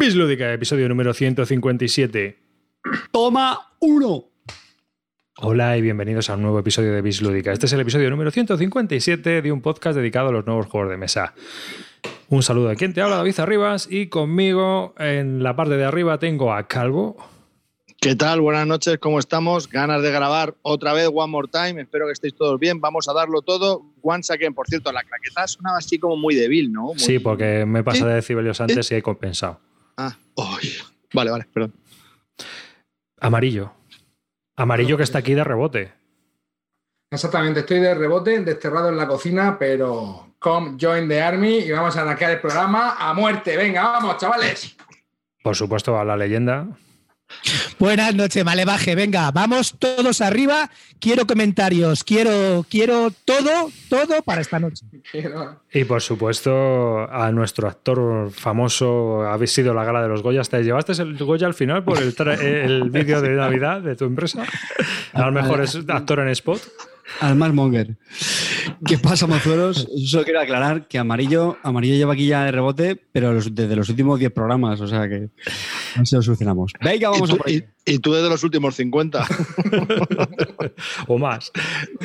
Bislúdica, episodio número 157. Toma uno. Hola y bienvenidos a un nuevo episodio de Bislúdica. Este es el episodio número 157 de un podcast dedicado a los nuevos juegos de mesa. Un saludo a quien te habla, David Arribas, y conmigo en la parte de arriba tengo a Calvo. ¿Qué tal? Buenas noches, ¿cómo estamos? Ganas de grabar otra vez One More Time. Espero que estéis todos bien. Vamos a darlo todo. Once again. Por cierto, la claqueta sonaba así como muy débil, ¿no? Muy... Sí, porque me pasé de decibelios antes y he compensado. Ah, uy. vale, vale, perdón. Amarillo. Amarillo que está aquí de rebote. Exactamente, estoy de rebote, desterrado en la cocina, pero come join the army y vamos a arrancar el programa a muerte. Venga, vamos, chavales. Por supuesto, a la leyenda. Buenas noches, Malevaje. Venga, vamos todos arriba. Quiero comentarios, quiero, quiero todo, todo para esta noche. Y por supuesto, a nuestro actor famoso, habéis sido la gala de los Goya. ¿Te llevaste el Goya al final por el, el vídeo de Navidad de tu empresa? A lo mejor es actor en spot. Al más monger. ¿Qué pasa, mozuelos? Solo quiero aclarar que Amarillo, Amarillo lleva aquí ya de rebote, pero los, desde los últimos 10 programas, o sea que así lo solucionamos. Venga, vamos ¿Y tú, a por y, y tú desde los últimos 50. o más.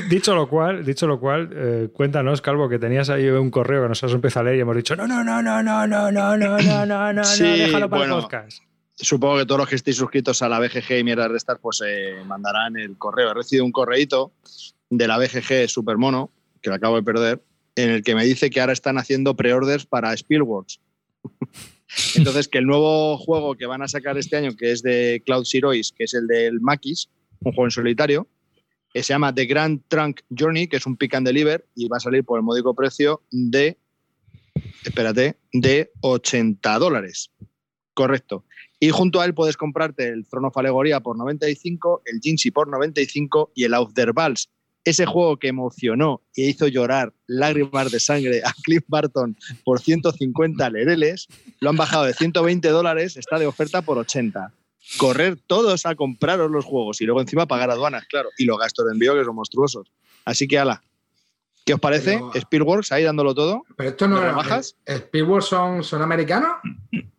Dicho lo cual, dicho lo cual eh, cuéntanos, Calvo, que tenías ahí un correo que nos has empezado a leer y hemos dicho, no, no, no, no, no, no, no, no, no, no, no, Sí, déjalo para bueno. el podcast. Supongo que todos los que estéis suscritos a la BGG y mierdas de estas, pues eh, mandarán el correo. He recibido un correíto de la BGG Supermono, que lo acabo de perder, en el que me dice que ahora están haciendo pre-orders para Spielworks. Entonces, que el nuevo juego que van a sacar este año, que es de Cloud Zeroes, que es el del Maquis, un juego en solitario, que se llama The Grand Trunk Journey, que es un pick and deliver, y va a salir por el módico precio de, espérate, de 80 dólares. Correcto. Y junto a él puedes comprarte el Throne of Alegoría por 95, el Jinxie por 95 y el Out Vals, ese juego que emocionó e hizo llorar lágrimas de sangre a Cliff Barton por 150 lereles, lo han bajado de 120 dólares, está de oferta por 80. Correr todos a compraros los juegos y luego encima pagar aduanas, claro, y los gastos de envío que son monstruosos. Así que, ala, ¿qué os parece? Pero- Speedworks ahí dándolo todo. Pero esto no ¿Lo es. rebajas? ¿Speedworks son, son americanos?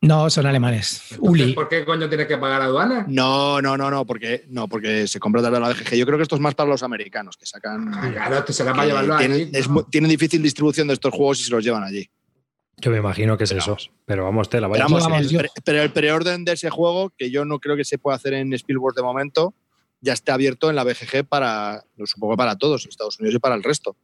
No, son alemanes. Entonces, Uli. ¿Por qué coño tienes que pagar aduanas? No, no, no, no, porque, no, porque se compra a través de la BGG. Yo creo que esto es más para los americanos, que sacan... Ah, Claro, esto será para llevarlo tienen, allí. es ¿no? tienen difícil distribución de estos juegos y se los llevan allí. Yo me imagino que es Pero eso. vamos. Pero vamos, tela, Pero, vaya. vamos, vamos, el pero el preorden de ese juego, que yo no creo que se pueda hacer en Spielberg de momento, ya está abierto en la BGG para, supongo, para todos, en Estados Unidos y para el resto.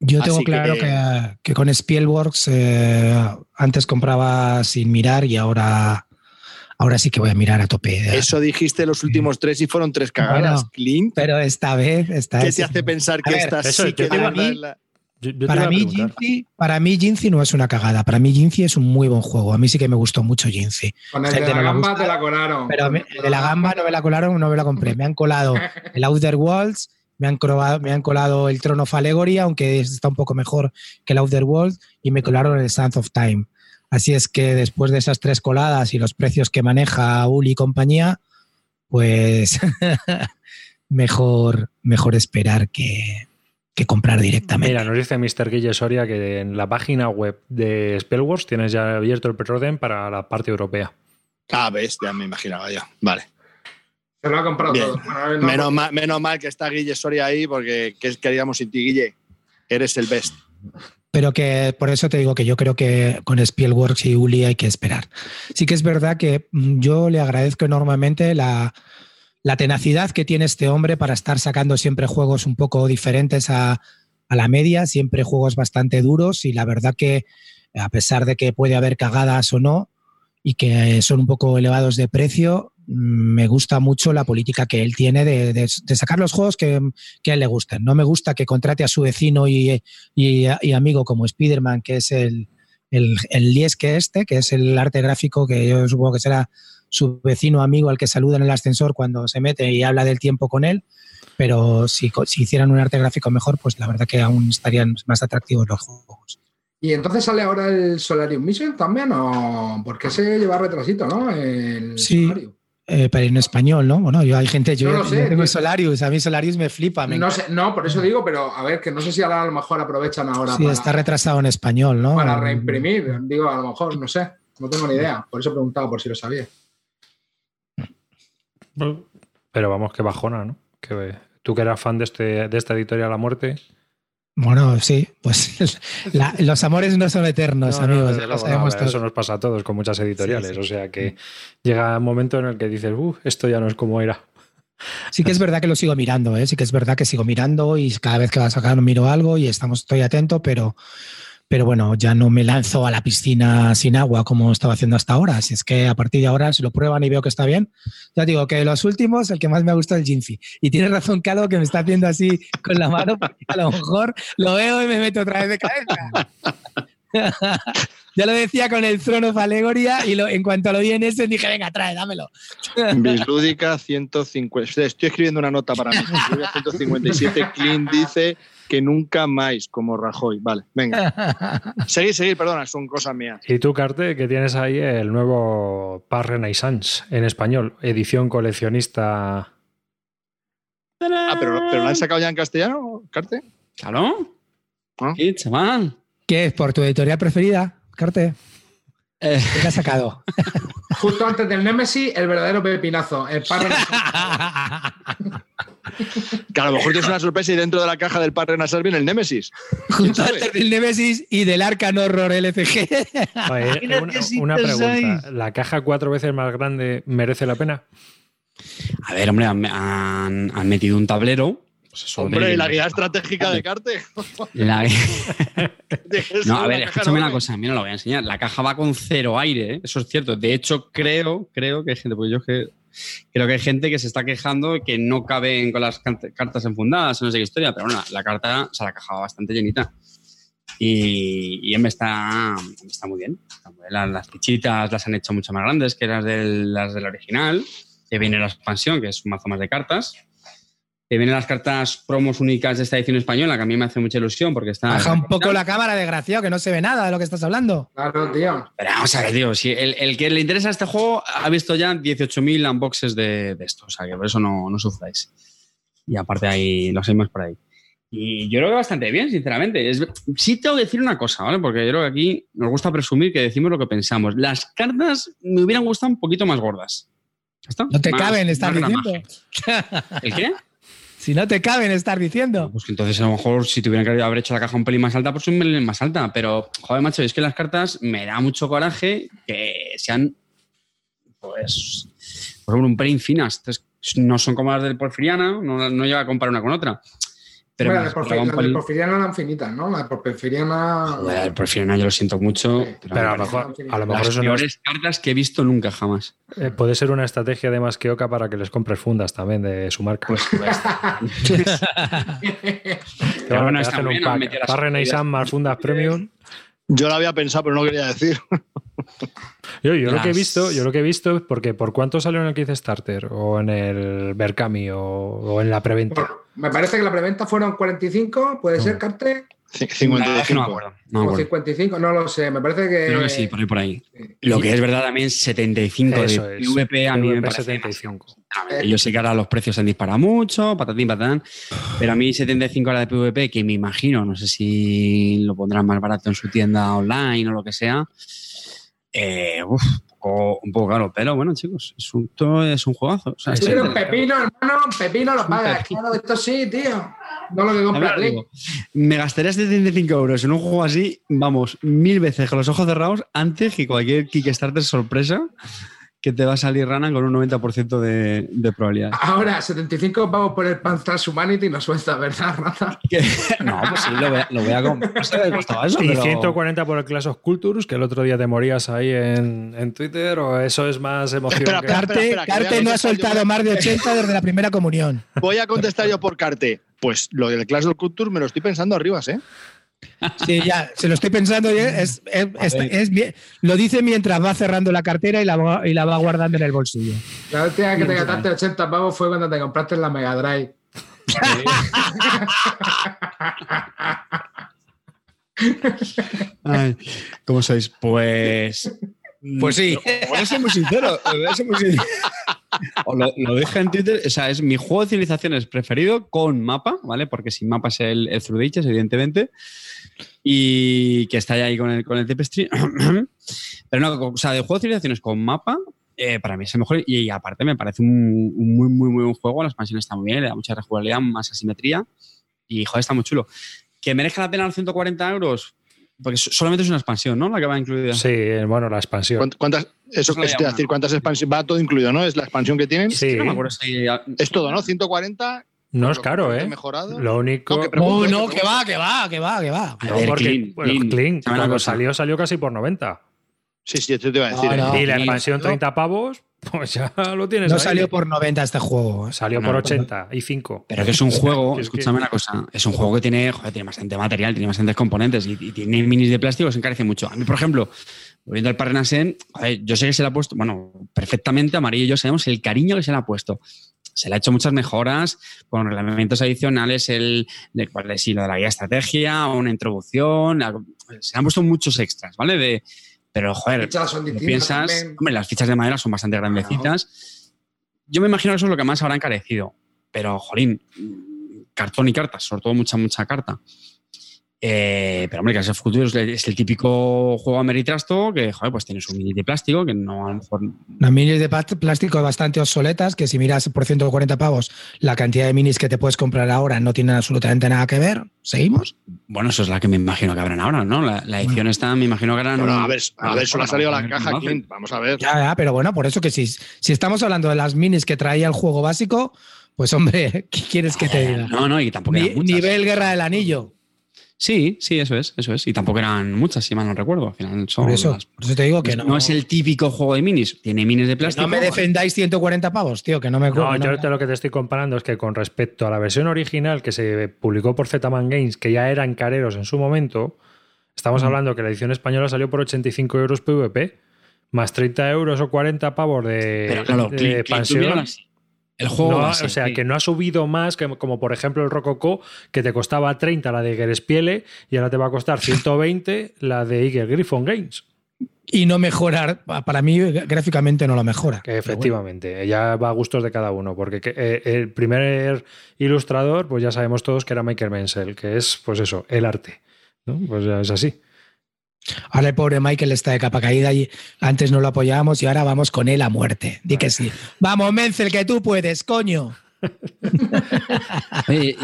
Yo tengo Así claro que- que, que con Spielworks eh, antes compraba sin mirar y ahora, ahora sí que voy a mirar a tope. Eso dijiste los últimos tres y fueron tres cagadas. Bueno, Clint, Pero esta vez, esta ¿qué vez te hace pensar que ver, esta eso sí que de verdad mí- la- Yo- yo te para mí, preguntar. Jinzi, para mí Jinzi no es una cagada. Para mí Jinzi es un muy buen juego. A mí sí que me gustó mucho Jinzi. Con el Gente de la no gamba gusta, te la colaron. Pero me- el de la gamba no me la colaron, no me la compré. Me han colado el Outer Worlds, me han, colado, me han colado el Throne of Allegory, aunque está un poco mejor que el Outer Worlds, y me colaron el Sands of Time. Así es que después de esas tres coladas y los precios que maneja Uli y compañía, pues mejor, mejor esperar que, que comprar directamente. Mira, nos dice Mr. Guille Soria que en la página web de Spellwars tienes ya abierto el preorden para la parte europea. Ah, ves, ya me imaginaba yo. Vale. Se lo ha comprado Bien. todo. Bueno, no, menos, porque- mal, menos mal que está Guille Soria ahí, porque ¿qué queríamos sin ti, Guille? Eres el best. Pero que por eso te digo que yo creo que con Spielworks y Uli hay que esperar. Sí que es verdad que mm, yo le agradezco enormemente la, la tenacidad que tiene este hombre para estar sacando siempre juegos un poco diferentes a, a la media, siempre juegos bastante duros y la verdad que a pesar de que puede haber cagadas o no y que son un poco elevados de precio, mm, me gusta mucho la política que él tiene de, de- sacar los juegos que, a él le gusten. No me gusta que contrate a su vecino y, amigo como Spider-Man, que es el, el, el este, que es el arte gráfico que yo supongo que será su vecino amigo al que saluda en el ascensor cuando se mete y habla del tiempo con él. Pero si, si hicieran un arte gráfico mejor, pues la verdad que aún estarían más atractivos los juegos. ¿Y entonces sale ahora el Solarium Mission también? ¿O porque se lleva retrasito, no? El Sí. Solarium. Eh, pero en español, ¿no? Bueno, yo hay gente, yo, No lo yo sé, tengo tío. Solarius, a mí Solarius me flipa. Me No, sé, no, por eso digo, pero a ver, que no sé si ahora a lo mejor aprovechan ahora Sí, para, está retrasado en español, ¿no? para reimprimir. Digo, a lo mejor, no sé. No tengo ni idea. Por eso he preguntado, por si lo sabía. Pero vamos, que bajona, ¿no? Que, tú que eras fan de, este, de esta editorial La Muerte. Bueno, sí, pues la, los amores no son eternos, No, no, amigos. luego, sabemos no, eso nos pasa a todos con muchas editoriales. Sí, sí. O sea que llega un momento en el que dices, uff, esto ya no es como era. Sí que es verdad que lo sigo mirando, ¿eh? sí que es verdad que sigo mirando y cada vez que va a sacar miro algo y estamos, estoy atento, pero, pero bueno, ya no me lanzo a la piscina sin agua como estaba haciendo hasta ahora. Si es que a partir de ahora, si lo prueban y veo que está bien, ya digo que de los últimos, el que más me ha gustado es el Jinfi. Y tienes razón, Calvo, que me está haciendo así con la mano, porque a lo mejor lo veo y me meto otra vez de cabeza. ya lo decía con el Throne of Alegoria y lo- en cuanto lo vi en ese dije, venga, trae, dámelo. Bislúdica 150. Estoy escribiendo una nota para mí. Bislúdica 157. Clint dice que nunca más, como Rajoy. Vale, venga. Seguir, seguir, perdona, son cosas mías. Y tú, Carte, que tienes ahí el nuevo Par Renaissance en español, edición coleccionista. Ah, pero, pero lo han sacado ya en castellano, Carte. Claro. ¿Ah? Sí, chaval. ¿Qué es por tu editorial preferida, Carte? Eh, ¿Qué te has sacado? Justo antes del Nemesis, el verdadero pepinazo. El parra Que a lo mejor tienes una sorpresa y dentro de la caja del Par Renasal viene el Némesis. Junto sabe? antes del Nemesis y del Arcan Horror LCG. Oye, Mira una, una pregunta. ¿La caja cuatro veces más grande merece la pena? a ver, hombre, han, han- han metido un tablero. Pues Hombre, ¿y la guía estratégica de Carte. la- No, a la ver, escúchame una cosa, mira, lo voy a enseñar. La caja va con cero aire, ¿eh? eso es cierto. De hecho, creo, creo que hay gente, porque yo que creo que hay gente que se está quejando que no caben con las cartas enfundadas, no sé qué historia, pero bueno, la carta, o sea, la caja va bastante llenita. Y, y hombre, está, está muy bien. Está muy bien. Las, las fichitas las han hecho mucho más grandes que las del, las del original. Que viene la expansión, que es un mazo más de cartas. Que vienen las cartas promos únicas de esta edición española, que a mí me hace mucha ilusión porque está. Baja un poco la cámara, desgraciado, que no se ve nada de lo que estás hablando. Claro, tío. Pero vamos a ver, tío, si el, el que le interesa este juego ha visto ya 18.000 unboxes de, de esto, o sea que por eso no, no sufráis. Y aparte ahí los hay más por ahí. Y yo creo que bastante bien, sinceramente. Es- sí tengo que decir una cosa, ¿vale? Porque yo creo que aquí nos gusta presumir que decimos lo que pensamos. Las cartas me hubieran gustado un poquito más gordas. ¿Ya está? No te Más- caben estar más diciendo. ¿El qué? Si no te caben estar diciendo. Pues que entonces a lo mejor si tuvieran que haber hecho la caja un pelín más alta, pues un pelín más alta. Pero, joder, macho, es que las cartas me da mucho coraje que sean, pues, por ejemplo, un pelín finas. Entonces, no son como las del Porfiriana, no, no llega a comparar una con otra. Pero Bueno, me las de las Porfir- un las de pelín- Porfiriana eran finitas, ¿no? De Porfiriana. Joder, el Porfiriana yo lo siento mucho. Sí. pero Pero a lo mejor, a lo mejor las es- peores cartas que he visto nunca jamás. eh, puede ser una estrategia de más que Oca para que les compres fundas también de su marca. Pues, pues, pero bueno, está un pack. metido las Par Renaissance partidas. más fundas premium. Yo lo había pensado, pero no quería decir. Yo, yo lo que he visto, yo lo que he visto es porque por cuánto salió en el Kickstarter o en el Berkami o, o en la preventa. Por- me parece que la preventa fueron 45, puede ser, Carte, C- No me 55. acuerdo. No me o acuerdo. 55, no lo sé. Me parece que. Creo que sí, por ahí, por ahí. Sí. Lo que es verdad también, 75 Eso de es. PvP a mí me parece 75. A ver, yo sé que ahora los precios se han disparado mucho, patatín, patatán, pero a mí 75 era de PvP, que me imagino, no sé si lo pondrán más barato en su tienda online o lo que sea, eh, uf, un, poco, un poco caro, pero bueno, chicos, es un, todo es un juegazo. O sea, quieres un pepino, hermano, un pepino lo pagas. Claro, esto sí, tío. No lo que A compra ver, Link. digo, me gastaría 75 euros en un juego así, vamos, mil veces con los ojos cerrados antes que cualquier Kickstarter sorpresa que te va a salir rana con un 90% de, de probabilidad. Ahora, 75 pavos por el Pan Transhumanity no suelta, ¿verdad, Raza? No, pues sí, lo voy a, lo voy a comprar. Eso, Y pero- 140 por el Clash of Cultures, que el otro día te morías ahí en, en Twitter, o eso es más emoción. Que- Carte, espera, que voy a Carte no ha contestar yo soltado por- más de 80 desde la primera comunión. Voy a contestar yo por Carte. Pues lo del Clash of Culture me lo estoy pensando arriba, ¿eh? Sí, ya, se lo estoy pensando. y Es, es- es- ver. es bien- lo dice mientras va cerrando la cartera y la, va- y la va guardando en el bolsillo. La última vez que te gastaste 80 pavos fue cuando te compraste la Mega Drive. Ay, ¿Cómo sois? Pues. Pues sí. Voy a ser muy sincero. voy a ser muy sincero. Lo, lo dije en Twitter. O sea, es mi juego de civilizaciones preferido con mapa, ¿vale? Porque sin mapa es el, el Through evidentemente. Y que está ya ahí con el, con el Tapestry. Pero no, o sea, de juego de civilizaciones con mapa, eh, para mí es el mejor y, y aparte me parece un, un muy, muy, muy buen juego. La expansión está muy bien, le da mucha rejugabilidad, más asimetría y, joder, está muy chulo. ¿Que merezca la pena los 140 euros? Porque so- solamente es una expansión, ¿no? La que va incluida. Sí, bueno, la expansión. ¿Cuánt- ¿Cuántas, eso Eso es decir, cuántas expansiones? Va todo incluido, ¿no? Es la expansión que tienen. Sí. No me acuerdo si... Es todo, ¿no? 140. No es caro, ¿eh? Mejorado. Lo único. No, que No, pregunto, no, que va, que va, que va, que va. A No, ver, porque Clean, bueno, Clean. Clean, ¿Sabe una cuando cosa? salió, salió casi por 90. Sí, sí, esto te iba a decir. No, ¿eh? no. y la expansión 30 pavos, pues ya lo tienes. No ahí. salió por 90 este juego. ¿eh? Salió No, por no. 80 y 5. Pero que es un juego, escúchame que- una cosa, es un juego que tiene, joder, tiene bastante material, tiene bastantes componentes y, y tiene minis de plástico se encarece mucho. A mí, por ejemplo, volviendo al Parnasen, yo sé que se le ha puesto, bueno, perfectamente Amarillo y yo sabemos el cariño que se le ha puesto. Se le ha hecho muchas mejoras con reglamentos adicionales, el de, cuál es, sí, lo de la guía estrategia, una introducción, la- se le han puesto muchos extras, ¿vale? De, pero, joder, Fichas son lo distintas piensas, también. hombre, las fichas de madera son bastante grandecitas. Yo me imagino que eso es lo que más habrá encarecido. Pero, jolín, cartón y cartas, sobre todo mucha, mucha carta. Eh, pero, hombre, que ese futuro es el, es el típico juego ameritrasto que, joder, pues tiene su mini de plástico, que no a lo mejor. Las minis de plástico bastante obsoletas, que si miras por 140 pavos, la cantidad de minis que te puedes comprar ahora no tienen absolutamente nada que ver. ¿Seguimos? Bueno, eso es la que me imagino que habrán ahora, ¿no? La, la edición está, me imagino que harán. Bueno, a ver, a ver, solo ha salido la caja. Clint. Vamos a ver. Ya, ya, pero bueno, por eso que si, si estamos hablando de las minis que traía el juego básico, pues hombre, ¿qué quieres que te diga? No, no, y tampoco Ni- nivel Guerra del Anillo. Sí, sí, eso es, eso es. Y tampoco eran muchas, si mal no recuerdo. Al final son Por eso, las- por eso te digo que no. no es el típico juego de minis. Tiene minis de que plástico. no me defendáis 140 pavos, tío, que no me No, que yo me- lo que te estoy comparando es que con respecto a la versión original que se publicó por Zetaman Games, que ya eran careros en su momento, estamos Mm. hablando que la edición española salió por 85 euros PVP, más 30 euros o 40 pavos de, Pero claro, de tú expansión. El juego No, base, o sea, sí. que no ha subido más, que, como por ejemplo el Rococó, que te costaba 30 la de Gerespiele y ahora te va a costar 120 la de Eagle Griffon Games. Y no mejorar, para mí gráficamente no lo mejora. Que efectivamente, ya va a gustos de cada uno, porque que, eh, el primer ilustrador, pues ya sabemos todos que era Michael Menzel, que es, pues eso, el arte. ¿no? Pues ya es así. Ahora el pobre Michael está de capa caída y antes no lo apoyábamos y ahora vamos con él a muerte. Di que sí. Vamos, Menzel, que tú puedes, coño. Oye,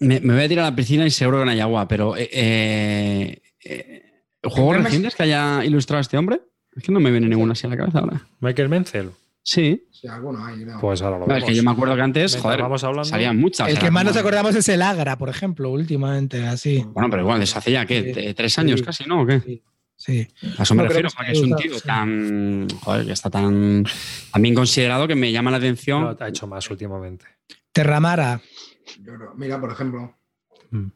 me, me voy a tirar a la piscina y seguro que no hay agua, pero eh, eh, eh, ¿juegos recientes que haya ilustrado este hombre? Es que no me viene ninguno así a la cabeza ahora. Michael Menzel, Sí, Sí, algunos hay, creo. pues ahora lo No, vemos. es que yo me acuerdo que antes, joder, vamos hablando. salían muchas. El que más como- nos acordamos es el Agra, por ejemplo, últimamente, así. Bueno, pero igual, desde hace ya, ¿qué? Sí. ¿Tres años Sí. casi, no? ¿O qué? Sí. Sí. A eso me No, refiero, que porque es un tío sí. tan. Joder, que está tan, bien considerado que me llama la atención. No, te ha hecho más últimamente. Terramara. Mira, por ejemplo. Mm.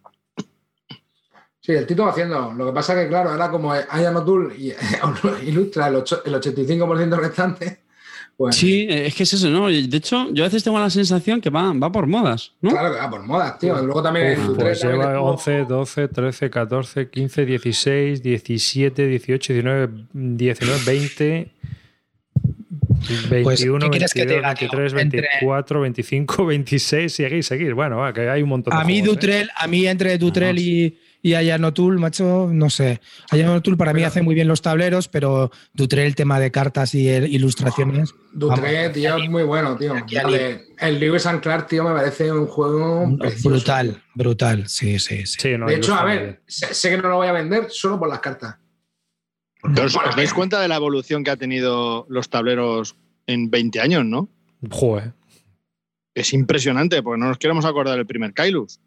Sí, el Tito va haciendo. Lo que pasa que, claro, ahora como Aya Notul y- ilustra el, ocho- el 85% restante, pues Sí, eh, es que es eso, ¿no? De hecho, yo a veces tengo la sensación que va, va por modas, ¿no? claro que va por modas, tío. Luego también Uf, pues también lleva estuvo- 11, 12, 13, 14, 15, 16, 17, 18, 19, 19, 20, 21, Pues, ¿qué quieres que te 22, diga, tío? 23, Entre- 24, 25, 26, seguir, seguir. Bueno, va, que hay un montón de A mí juegos, ¿eh? Dutrell, a mí entre Dutrell Vamos. Y, y Ayanotul, macho, no sé. Ayanotul para mí Pero- hace muy bien los tableros, pero Dutrell, el tema de cartas y el- ilustraciones. Vamos. tío, es muy bueno, tío. El Lewis and Clark, tío, me parece un juego precioso. brutal, brutal. Sí, sí, sí. Sí, no, De hecho, a ver, sé, sé que no lo voy a vender solo por las cartas. Os dais cuenta de la evolución que ha tenido los tableros en 20 años, ¿no? Joder. Es impresionante, porque no nos queremos acordar del primer Kailus.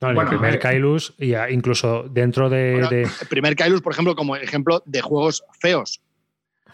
No, el Bueno, primer eh, Kailus, y incluso dentro de, Bueno, de- El primer Kailus, por ejemplo, como ejemplo de juegos feos.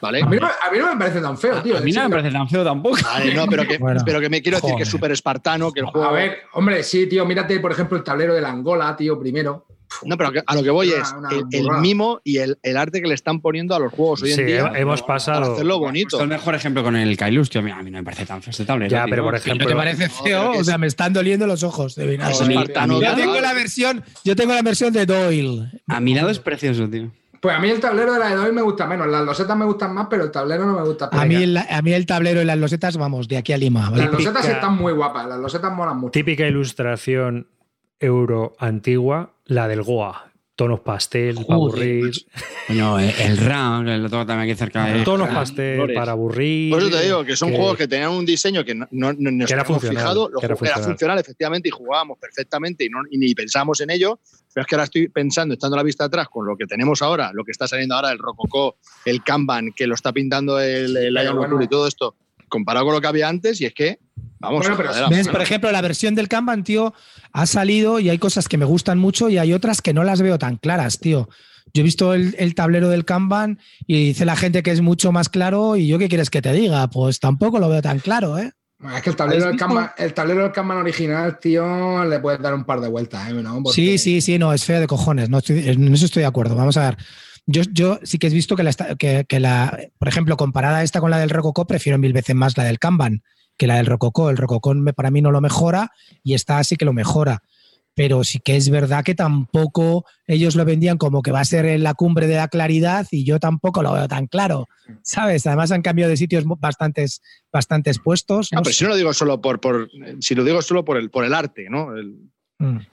¿Vale? A mí, no, a mí no me parece tan feo, tío. a mí no me parece tan feo tampoco. Vale, no, pero que, Bueno, pero que me quiero decir que es súper espartano, que el juego. A ver, hombre, sí, tío, mírate, por ejemplo, el tablero de la Angola, tío, primero. No, pero que- a lo que voy es el, mimo y el, el arte que le están poniendo a los juegos hoy Sí, en día. he- hemos para pasado. hacerlo bonito. es el mejor ejemplo con el Kailus, tío. Mira, A mí no me parece tan feo este tablero. Ya, tío. pero por que ejemplo- ¿Te Pero- parece no, feo? que O sea, me están doliendo los ojos de Es vinagre. mi- espartano, a mí- Yo tengo la versión, yo tengo la versión de Doyle. A mi lado es precioso, tío. Pues a mí el tablero de la de hoy me gusta menos. Las losetas me gustan más, pero el tablero no me gusta. A mí, el, a mí el tablero y las losetas, vamos, de aquí a Lima. ¿vale? Las losetas están muy guapas. Las losetas molan mucho. típica ilustración euro antigua, la del Goa. tonos pastel para aburrir. Coño, el, el RAM, lo tengo también aquí cerca de. Tonos pastel colores. para aburrir. Por eso te digo que son que- juegos que tenían un diseño que no, no, no nos Que era habíamos funcional, fijado, lo que era ju- era funcional. funcional efectivamente y jugábamos perfectamente y, no, y ni pensamos en ello. Pero es que ahora estoy pensando, estando a la vista atrás, con lo que tenemos ahora, lo que está saliendo ahora, el Rococó, el Kanban, que lo está pintando el, el Lion bueno. Y todo esto, comparado con lo que había antes, y es que, vamos, Bueno, pero ¿Ves? Por ejemplo, la versión del Kanban, tío, ha salido y hay cosas que me gustan mucho y hay otras que no las veo tan claras, tío. Yo he visto el, el tablero del Kanban y dice la gente que es mucho más claro y yo qué quieres que te diga, pues tampoco lo veo tan claro, ¿eh? Es que el tablero, del. Kanban, el tablero del Kanban original, tío, le puedes dar un par de vueltas, ¿eh? ¿no? Porque- Sí, sí, sí, no, es feo de cojones, no estoy- en eso estoy de acuerdo. Vamos a ver. Yo, yo sí que he visto que la, que la, por ejemplo, comparada esta con la del Rococó, prefiero mil veces más la del Kanban que la del Rococó. El Rococó para mí no lo mejora y esta sí que lo mejora. Pero sí que es verdad que tampoco ellos lo vendían como que va a ser en la cumbre de la claridad y yo tampoco lo veo tan claro, ¿sabes? Además han cambiado de sitios bastantes, bastantes puestos. No, no pero sé. si no lo digo solo por, por si lo digo solo por el, por el arte, ¿no? El-.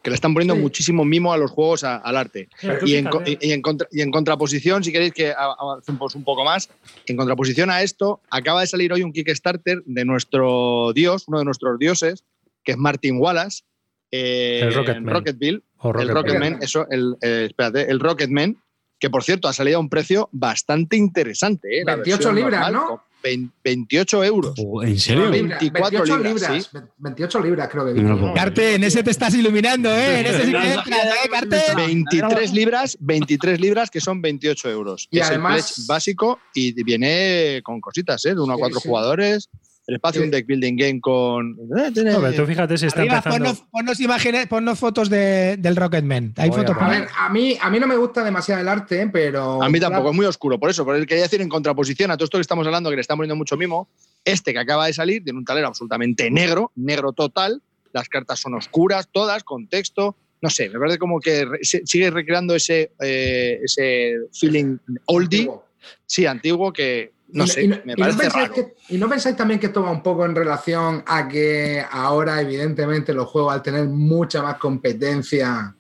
Que le están poniendo Sí. muchísimo mimo a los juegos, a- al arte. Y en, fíjate. co- y- y en contra- y en contraposición, si queréis que avancemos un poco más, en contraposición a esto, acaba de salir hoy un Kickstarter de nuestro dios, uno de nuestros dioses, que es Martin Wallace, eh, El Rocketman. Rocketville, O el Rocket Rocketman, Man. eso, el, eh, espérate, el Rocketman, que por cierto ha salido a un precio bastante interesante. ¿eh? La 28 versión libras, normal, ¿no? Con vein- 28 euros. Oh, ¿En serio? Libras, 24 28 libras, libras, sí. 28 libras creo que No Carte, en ese te estás iluminando, ¿eh? En ese sí que entras, ¿eh, Carte? 23 libras, 23 libras que son 28 euros. Y es además- el pledge básico y viene con cositas, ¿eh? De 1 a Sí, 4 sí. jugadores. El espacio, Sí. un deck building game con. eh, No, pero tú fíjate si está Arriba, empezando. ponnos, ponnos imágenes, ponnos fotos de, del Rocketman. Hay Voy fotos A ver, a mí, a mí no me gusta demasiado el arte, pero. a mí tampoco, es muy oscuro. Por eso, por el quería decir en contraposición a todo esto que estamos hablando, que le están poniendo mucho mimo, este que acaba de salir, tiene un tablero absolutamente negro, negro total. Las cartas son oscuras, todas, con texto. No sé, me parece como que sigue recreando ese, eh, ese feeling oldie, Antiguo. sí, antiguo, que no Y- sé, y no- me y no parece pensáis raro. que- y no pensáis también que esto va un poco en relación a que ahora, evidentemente, los juegos, al tener mucha más competencia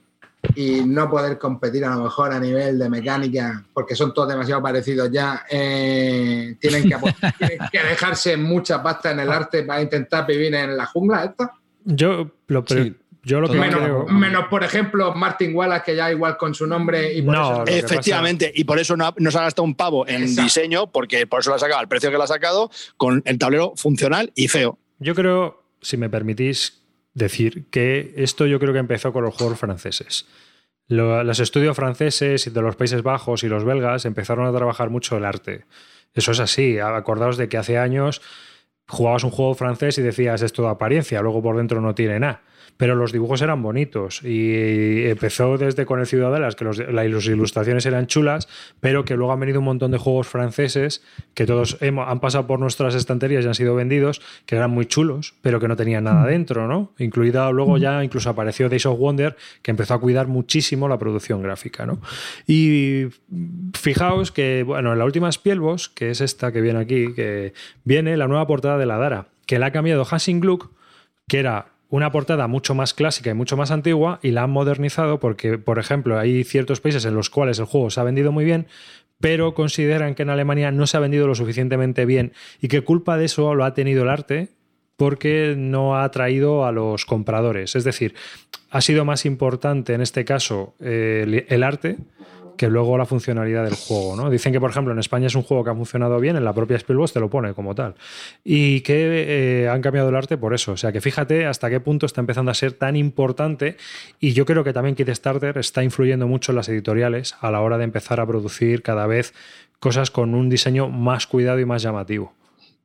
y no poder competir a lo mejor a nivel de mecánica, porque son todos demasiado parecidos ya, eh, tienen, que, apo- tienen que dejarse mucha pasta en el arte para intentar vivir en la jungla esta. Yo lo, pre- Sí. Yo lo que Totalmente. creo. Menos, por ejemplo, Martin Wallace, que ya igual con su nombre y por No, eso Efectivamente, y por eso no, ha- no se ha gastado un pavo en Exacto. diseño, porque por eso lo ha sacado al precio que lo ha sacado, con el tablero funcional y feo. Yo creo, si me permitís decir, que esto yo creo que empezó con los juegos franceses. Lo- los estudios franceses y de los Países Bajos y los belgas empezaron a trabajar mucho el arte. Eso es así. Acordaos de que hace años jugabas un juego francés y decías esto de apariencia, luego por dentro no tiene nada. Pero los dibujos eran bonitos y empezó desde con el Ciudadelas, que los, las ilustraciones eran chulas, pero que luego han venido un montón de juegos franceses que todos hemos- han pasado por nuestras estanterías y han sido vendidos, que eran muy chulos, pero que no tenían nada dentro, ¿no? Incluida luego ya incluso apareció Days of Wonder, que empezó a cuidar muchísimo la producción gráfica, ¿no? Y fijaos que, bueno, en la última Spielboss, que es esta que viene aquí, que viene la nueva portada de la Dara, que la ha cambiado Hansing Gluck, que era una portada mucho más clásica y mucho más antigua y la han modernizado porque, por ejemplo, hay ciertos países en los cuales el juego se ha vendido muy bien, pero consideran que en Alemania no se ha vendido lo suficientemente bien y que culpa de eso lo ha tenido el arte porque no ha atraído a los compradores. Es decir, ha sido más importante en este caso eh, el, el arte que luego la funcionalidad del juego. ¿no? Dicen que, por ejemplo, en España es un juego que ha funcionado bien, en la propia Spielbox te lo pone como tal. Y que eh, han cambiado el arte por eso. O sea, que fíjate hasta qué punto está empezando a ser tan importante. Y yo creo que también Kickstarter está influyendo mucho en las editoriales a la hora de empezar a producir cada vez cosas con un diseño más cuidado y más llamativo.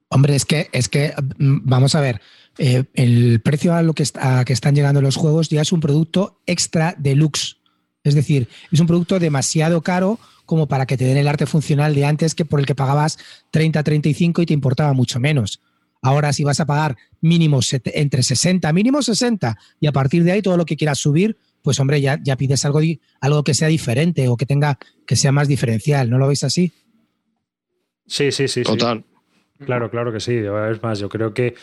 Hombre, es que, es que mm, vamos a ver, eh, el precio a lo que, que están llegando los juegos ya es un producto extra deluxe. Es decir, es un producto demasiado caro como para que te den el arte funcional de antes que por el que pagabas 30, 35 y te importaba mucho menos. Ahora, si vas a pagar mínimo set- entre 60, mínimo 60, y a partir de ahí todo lo que quieras subir, pues hombre, ya, ya pides algo, algo que sea diferente o que tenga, que sea más diferencial. ¿No lo veis así? Sí, sí, sí. sí. Total. Claro, claro que sí. Es más, yo creo que,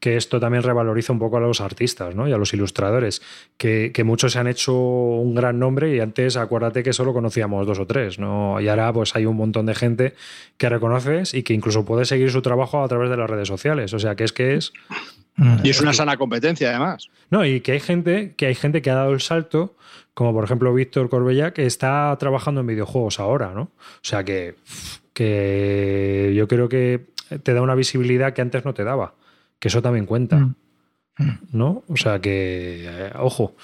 que esto también revaloriza un poco a los artistas ¿no? y a los ilustradores, que, que, muchos se han hecho un gran nombre y antes acuérdate que solo conocíamos dos o tres, ¿no? Y ahora pues hay un montón de gente que reconoces y que incluso puede seguir su trabajo a través de las redes sociales. O sea, que es que es y es una sana competencia, además. No, y que hay gente que hay gente que ha dado el salto, como por ejemplo Víctor Corbella, que está trabajando en videojuegos ahora, ¿no? O sea que, que yo creo que te da una visibilidad que antes no te daba. Que eso también cuenta. Mm. ¿No? O sea que, eh, ojo,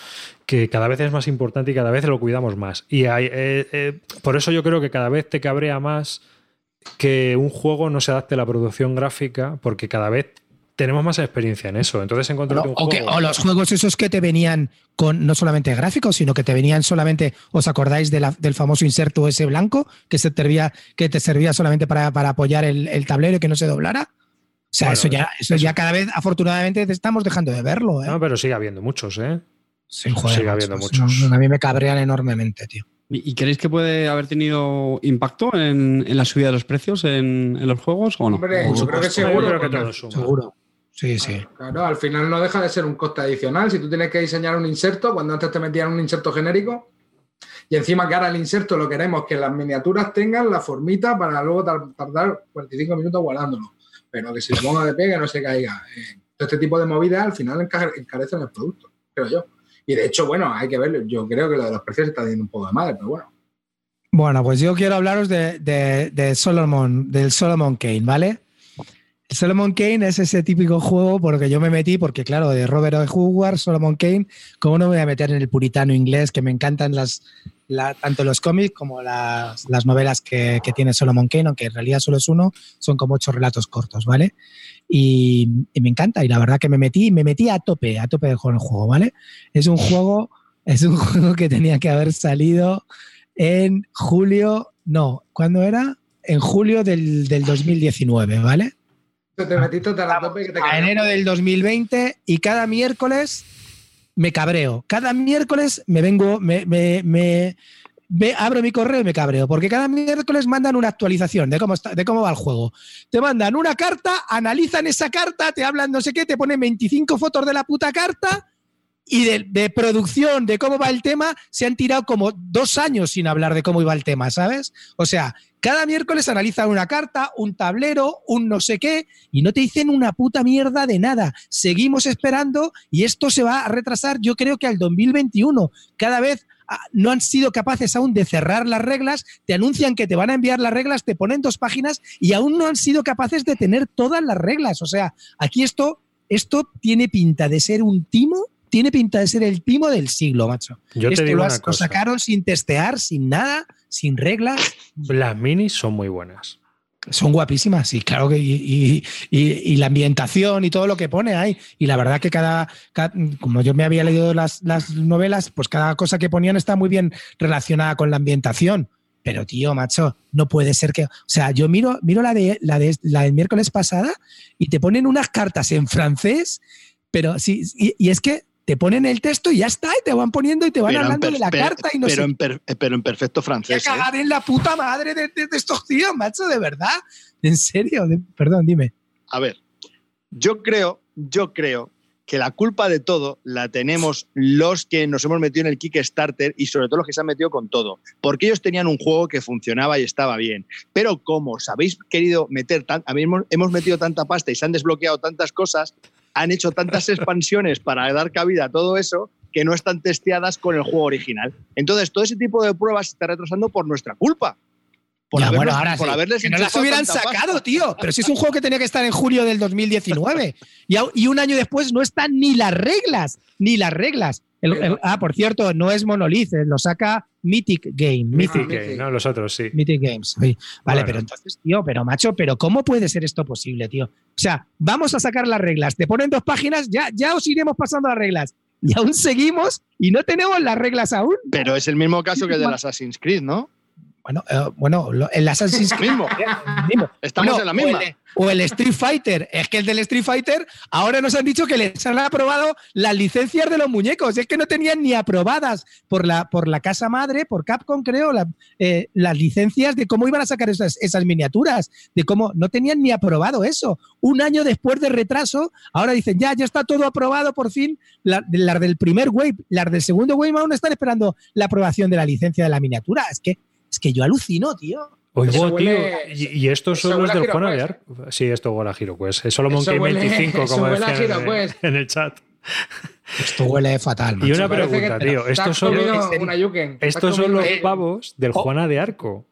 que cada vez es más importante y cada vez lo cuidamos más. Y hay, eh, eh, por eso yo creo que cada vez te cabrea más que un juego no se adapte a la producción gráfica, porque cada vez tenemos más experiencia en eso. Entonces encontrar un o, o los juegos esos que te venían con no solamente gráficos, sino que te venían solamente, ¿os acordáis del famoso inserto ese blanco que, se servía, que te servía solamente para, apoyar el, tablero y que no se doblara? O sea, eso ya, eso, ya cada vez, afortunadamente, estamos dejando de verlo. ¿eh? No, pero sigue habiendo muchos, ¿eh? Sí, sigue habiendo muchos. a mí me cabrean enormemente, tío. ¿Y creéis que puede haber tenido impacto en, la subida de los precios en, los juegos o no? Hombre, yo creo que seguro. que seguro. Sí, sí. Claro, al final no deja de ser un coste adicional. Si tú tienes que diseñar un inserto, cuando antes te metían un inserto genérico, y encima que ahora el inserto lo queremos que las miniaturas tengan la formita para luego tardar 45 minutos guardándolo. Pero que si lo ponga de que no se caiga. Eh, este tipo de movidas al final encarecen el producto, creo yo. Y de hecho, bueno, hay que verlo. Yo creo que lo de los precios está teniendo un poco de madre, pero bueno. Bueno, pues yo quiero hablaros de, de Solomon, del Solomon Kane, ¿vale? Solomon Kane es ese típico juego por el que yo me metí, porque claro, de Robert. Howard, Solomon Kane, ¿cómo no me voy a meter en el puritano inglés que me encantan las, tanto los cómics como las, novelas que, tiene Solomon Kane, aunque en realidad solo es uno, son como ocho relatos cortos, ¿vale? Y, me encanta, y la verdad que me metí, me metí a tope, a tope de juego el juego, ¿vale? Es un juego, es un juego que tenía que haber salido en julio, no, ¿cuándo era? En julio del, del 2019, ¿vale? Te metiste a, tope que te a enero del 2020 y cada miércoles me cabreo. Cada miércoles me vengo, me, me, abro mi correo y me cabreo, porque cada miércoles mandan una actualización de cómo, está, de cómo va el juego. Te mandan una carta, analizan esa carta, te hablan no sé qué, te ponen 25 fotos de la puta carta y de, de, producción, de cómo va el tema, se han tirado como dos años sin hablar de cómo iba el tema, ¿sabes? O sea, cada miércoles analizan una carta, un tablero, un no sé qué, y no te dicen una puta mierda de nada. Seguimos esperando y esto se va a retrasar, yo creo que al 2021. Cada vez ah, no han sido capaces aún de cerrar las reglas, te anuncian que te van a enviar las reglas, te ponen dos páginas y aún no han sido capaces de tener todas las reglas. O sea, aquí esto, esto tiene pinta de ser un timo tiene pinta de ser el timo del siglo, macho. Yo te digo lo, lo sacaron sin testear, sin nada, sin reglas. Las minis son muy buenas. Son guapísimas, sí, claro que. Y, la ambientación y todo lo que pone ahí. Y la verdad que cada. como yo me había leído las, novelas, pues cada cosa que ponían está muy bien relacionada con la ambientación. Pero, tío, macho, no puede ser que. O sea, yo miro, miro la, de, la, de, la del miércoles pasada y te ponen unas cartas en francés, pero sí. y es que te ponen el texto y ya está, y te van poniendo y te van hablando de la carta y no pero sé. En pero en perfecto francés. ¿eh? cagar en la puta madre de, estos tíos, macho, de verdad. En serio, perdón, dime. A ver, yo creo, yo creo que la culpa de todo la tenemos los que nos hemos metido en el Kickstarter y sobre todo los que se han metido con todo. Porque ellos tenían un juego que funcionaba y estaba bien. Pero como os habéis querido meter, tan, hemos metido tanta pasta y se han desbloqueado tantas cosas, han hecho tantas expansiones para dar cabida a todo eso que no están testeadas con el juego original. Entonces, todo ese tipo de pruebas se está retrasando por nuestra culpa. Por, haberles, que no las hubieran sacado, tío. Pero si es un juego que tenía que estar en julio del 2019 y, y un año después no están ni las reglas, ni las reglas ah, por cierto, no es Monolith, eh, lo saca Mythic Game. Mythic, Game, no, los otros, sí. Mythic Games. Vale, pero entonces, tío, pero macho, pero ¿cómo puede ser esto posible, tío? O sea, vamos a sacar las reglas, te ponen dos páginas, ya, ya os iremos pasando las reglas. Y aún seguimos y no tenemos las reglas aún. Pero es el mismo caso que el del Assassin's Creed, ¿no? Bueno, eh, bueno, lo- el Assassin's Creed. Mismo. mismo. Estamos Bueno, en la misma. O el, o el Street Fighter. Es que el del Street Fighter, ahora nos han dicho que les han aprobado las licencias de los muñecos. Es que no tenían ni aprobadas por la, por la casa madre, por Capcom, creo, la- eh, las licencias de cómo iban a sacar esas, esas miniaturas. De cómo no tenían ni aprobado eso. Un año después de retraso, ahora dicen, ya, ya está todo aprobado por fin. La- Las del primer wave, las del segundo wave aún están esperando la aprobación de la licencia de la miniatura. Es que, es que yo alucino, tío. Oigo, Eso tío. Y, y estos son los del Juana de Hero Arco. Sí, esto huele a HeroQuest. Es Solomon huele- 25, eso como huele a decían en, en el chat. Esto huele fatal. Y una pregunta, tío. Estos son, los- una yuken. Estos son los pavos del Oh. Juana de Arco.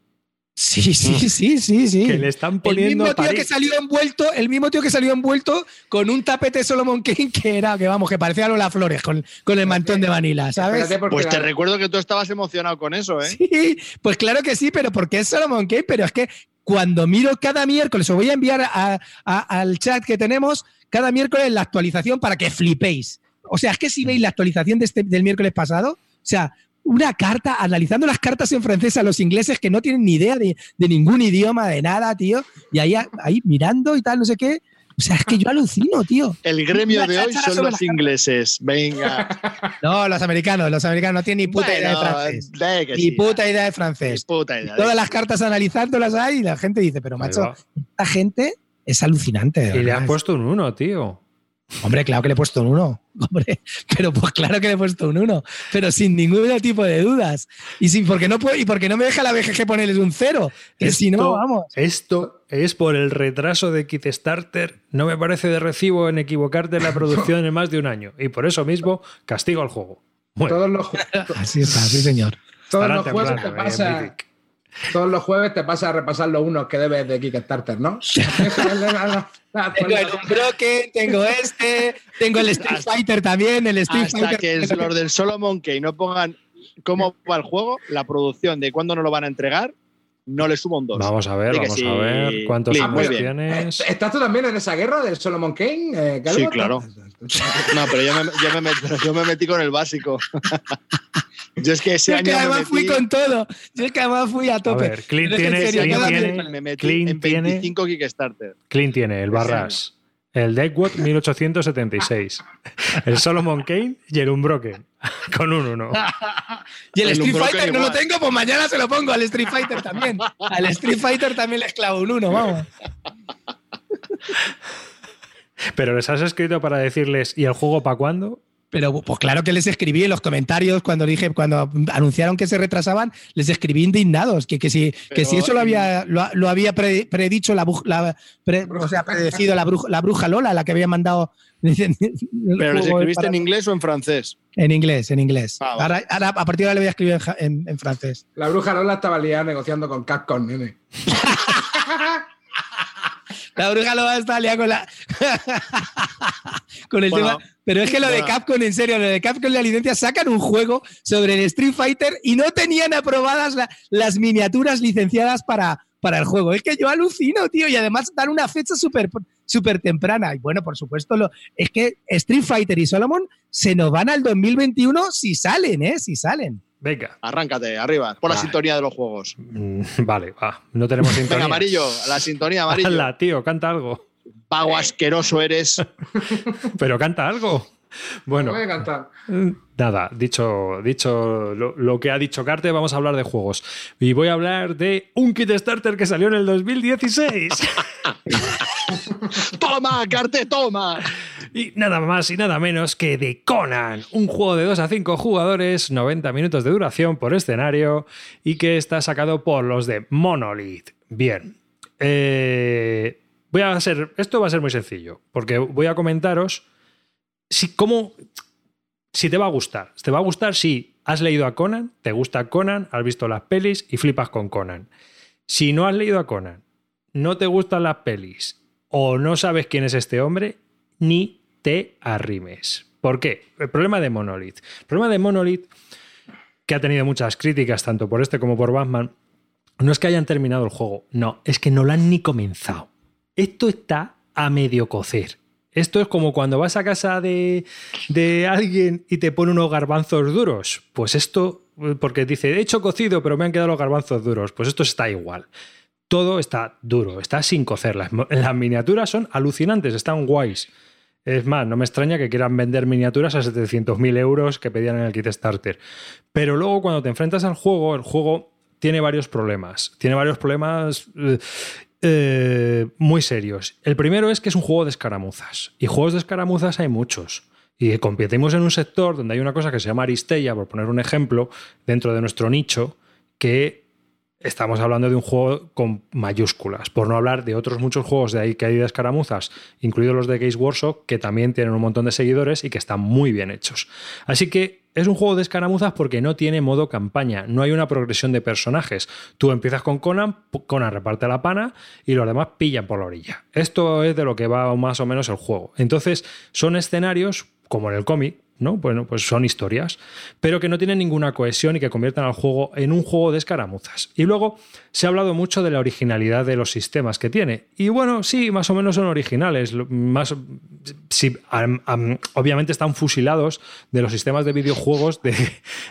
Sí, sí, sí, sí, sí. Que le están el poniendo mismo a tío que salió envuelto, el mismo tío que salió envuelto con un tapete Solomon Kane que era, que vamos, que parecía Lola Flores con, con el mantón de Vanilla, ¿sabes? Pues te recuerdo que tú estabas emocionado con eso, ¿eh? Sí, pues claro que sí, pero porque es Solomon Kane, pero es que cuando miro cada miércoles, os voy a enviar a- a- al chat que tenemos cada miércoles la actualización para que flipéis. O sea, es que si veis la actualización de este, del miércoles pasado, o sea, una carta, analizando las cartas en francés a los ingleses que no tienen ni idea de, de ningún idioma, de nada, tío, y ahí, ahí mirando y tal, no sé qué. O sea, es que yo alucino, tío. El gremio de hoy son los ingleses. Venga. No, los americanos, los americanos no tienen ni puta idea de francés. de Ni sí, puta idea de francés. puta idea. Todas las cartas analizándolas ahí y la gente dice, pero macho, esta gente es alucinante. de Y le has puesto un 1, tío. Hombre, claro que le he puesto un 1. Hombre, pero pues claro que le he puesto un 1. Pero sin ningún tipo de dudas. Y, sin, porque no puedo, y porque no me deja la BGG ponerles un 0. Que si no, Esto- vamos. Esto es por el retraso de Kickstarter. No me parece de recibo en equivocarte en la producción en más de un año. Y por eso mismo castigo al juego. Bueno, Todos los, Así está, sí, señor. todos los temprano, eh, pasa. Todos los jueves te pasa a repasar los unos que debes de Kickstarter, ¿no? Tengo el Unbroken, tengo este, tengo el Street Fighter también, el Street Hasta Fighter. que los del Solomon Kane no pongan cómo va el juego, la producción de cuándo no lo van a entregar, no le sumo un 2. Vamos a ver, que vamos sí. a ver cuántos años tienes. Eh, ¿Estás tú también en esa guerra del Solomon Kane? eh? Sí, claro. No, pero yo me, yo me yo me metí con el básico. yo es que ese Yo es que me además fui con todo. Yo es que además fui a A tope. ver, Clint tiene, serio, Clint tiene- me metí Clint en tiene- 25 Kickstarter. Clint tiene el Barras, el Deckwood 1876, el Solomon Kane y el Unbroken, con un 1. Y el, El Street Unbroken Fighter no lo igual. tengo, pues mañana se lo pongo al Street Fighter también. Al Street Fighter también le esclavo un uno, vamos. Pero les has escrito para decirles, ¿y el juego para cuándo? Pero pues claro que les escribí en los comentarios cuando dije, cuando anunciaron que se retrasaban, les escribí indignados, que, que si, que si eso lo había, lo, lo había pre- predicho la, la- pre- o sea, predecido la bruja, la bruja Lola, la que había mandado. ¿Pero les escribiste para- en inglés o en francés? en inglés, en inglés. Ah, vale. ahora, ahora, a partir de ahora le voy a escribir en, en francés. La bruja Lola estaba liada negociando con Capcom, nene. La bruja Lola está liada con la. con el Bueno, tema. Pero es que lo de. Capcom, en serio, lo de Capcom la licencia sacan un juego sobre el Street Fighter y no tenían aprobadas la- las miniaturas licenciadas para, para el juego. Es que yo alucino, tío, y además dan una fecha súper súper temprana. Y bueno, por supuesto, lo, es que Street Fighter y Solomon se nos van al 2021 si salen, ¿eh? Si salen. Venga. Arráncate, arriba, por la Vale. sintonía de los juegos. Mm, Vale, va. No tenemos sintonía. Venga, amarillo, la sintonía amarillo. Hala, tío, canta algo. Pago asqueroso eres. Pero canta algo. Bueno, Voy a cantar. Nada, dicho, dicho lo, lo que ha dicho Carte, vamos a hablar de juegos. Y voy a hablar de un kit starter que salió en el 2016. ¡Toma, Carte, toma! y nada más y nada menos que de Conan, un juego de 2 a 5 jugadores, 90 minutos de duración por escenario y que está sacado por los de Monolith. Bien. Eh, voy a hacer. Esto va a ser muy sencillo, porque voy a comentaros si, cómo, si te va a gustar. ¿Te va a gustar si has leído a Conan, te gusta Conan, has visto las pelis y flipas con Conan? Si no has leído a Conan, no te gustan las pelis o no sabes quién es este hombre, ni te arrimes. ¿Por qué? El problema de Monolith. El problema de Monolith, que ha tenido muchas críticas tanto por este como por Batman, no es que hayan terminado el juego, no, es que no lo han ni comenzado. Esto está a medio cocer. Esto es como cuando vas a casa de, de alguien y te pone unos garbanzos duros. Pues esto, porque dice, he hecho cocido, pero me han quedado los garbanzos duros. Pues esto está igual todo está duro, está sin cocer. Las, miniaturas son alucinantes, están guays. Es más, no me extraña que quieran vender miniaturas a 700.000 euros que pedían en el kit starter. Pero luego cuando te enfrentas al juego, el juego tiene varios problemas. Tiene varios problemas eh, eh, muy serios. El primero es que es un juego de escaramuzas. Y juegos de escaramuzas hay muchos. Y competimos en un sector donde hay una cosa que se llama Aristella, por poner un ejemplo, dentro de nuestro nicho, que estamos hablando de un juego con mayúsculas, por no hablar de otros muchos juegos de ahí que hay de escaramuzas, incluidos los de Games Workshop, que también tienen un montón de seguidores y que están muy bien hechos. Así que es un juego de escaramuzas porque no tiene modo campaña, no hay una progresión de personajes. Tú empiezas con Conan, Conan reparte la pana y los demás pillan por la orilla. Esto es de lo que va más o menos el juego. Entonces, son escenarios, como en el cómic, ¿no? Bueno, pues son historias, pero que no tienen ninguna cohesión y que convierten al juego en un juego de escaramuzas. Y luego se ha hablado mucho de la originalidad de los sistemas que tiene. Y bueno, sí, más o menos son originales. Más, obviamente están fusilados de los sistemas de videojuegos,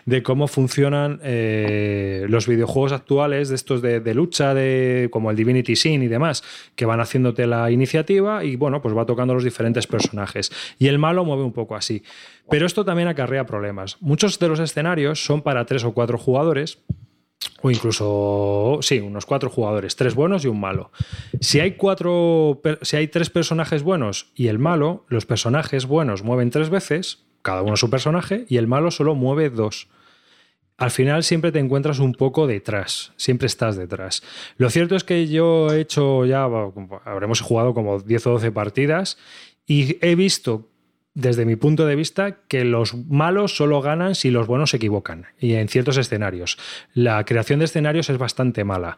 de, cómo funcionan eh, los videojuegos actuales, de estos de, de, lucha, de, como el Divinity Sin y demás, que van haciéndote la iniciativa y bueno, pues va tocando los diferentes personajes. Y el malo mueve un poco así. Pero esto también acarrea problemas. Muchos de los escenarios son para tres o cuatro jugadores, o incluso, sí, unos cuatro jugadores, tres buenos y un malo. Si hay, cuatro, si hay tres personajes buenos y el malo, los personajes buenos mueven tres veces, cada uno su personaje, y el malo solo mueve dos. Al final siempre te encuentras un poco detrás, siempre estás detrás. Lo cierto es que yo he hecho ya, habremos jugado como 10 o 12 partidas y he visto desde mi punto de vista, que los malos solo ganan si los buenos se equivocan, y en ciertos escenarios. La creación de escenarios es bastante mala,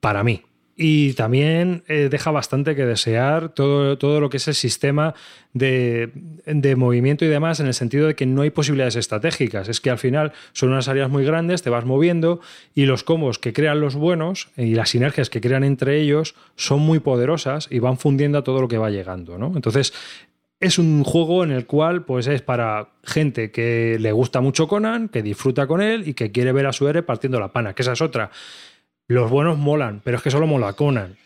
para mí. Y también eh, deja bastante que desear todo, todo, lo que es el sistema de, de, movimiento y demás, en el sentido de que no hay posibilidades estratégicas. Es que al final son unas áreas muy grandes, te vas moviendo y los combos que crean los buenos y las sinergias que crean entre ellos son muy poderosas y van fundiendo a todo lo que va llegando. ¿no? Entonces, es un juego en el cual pues es para gente que le gusta mucho Conan, que disfruta con él y que quiere ver a su héroe partiendo la pana, que esa es otra. Los buenos molan, pero es que solo mola Conan.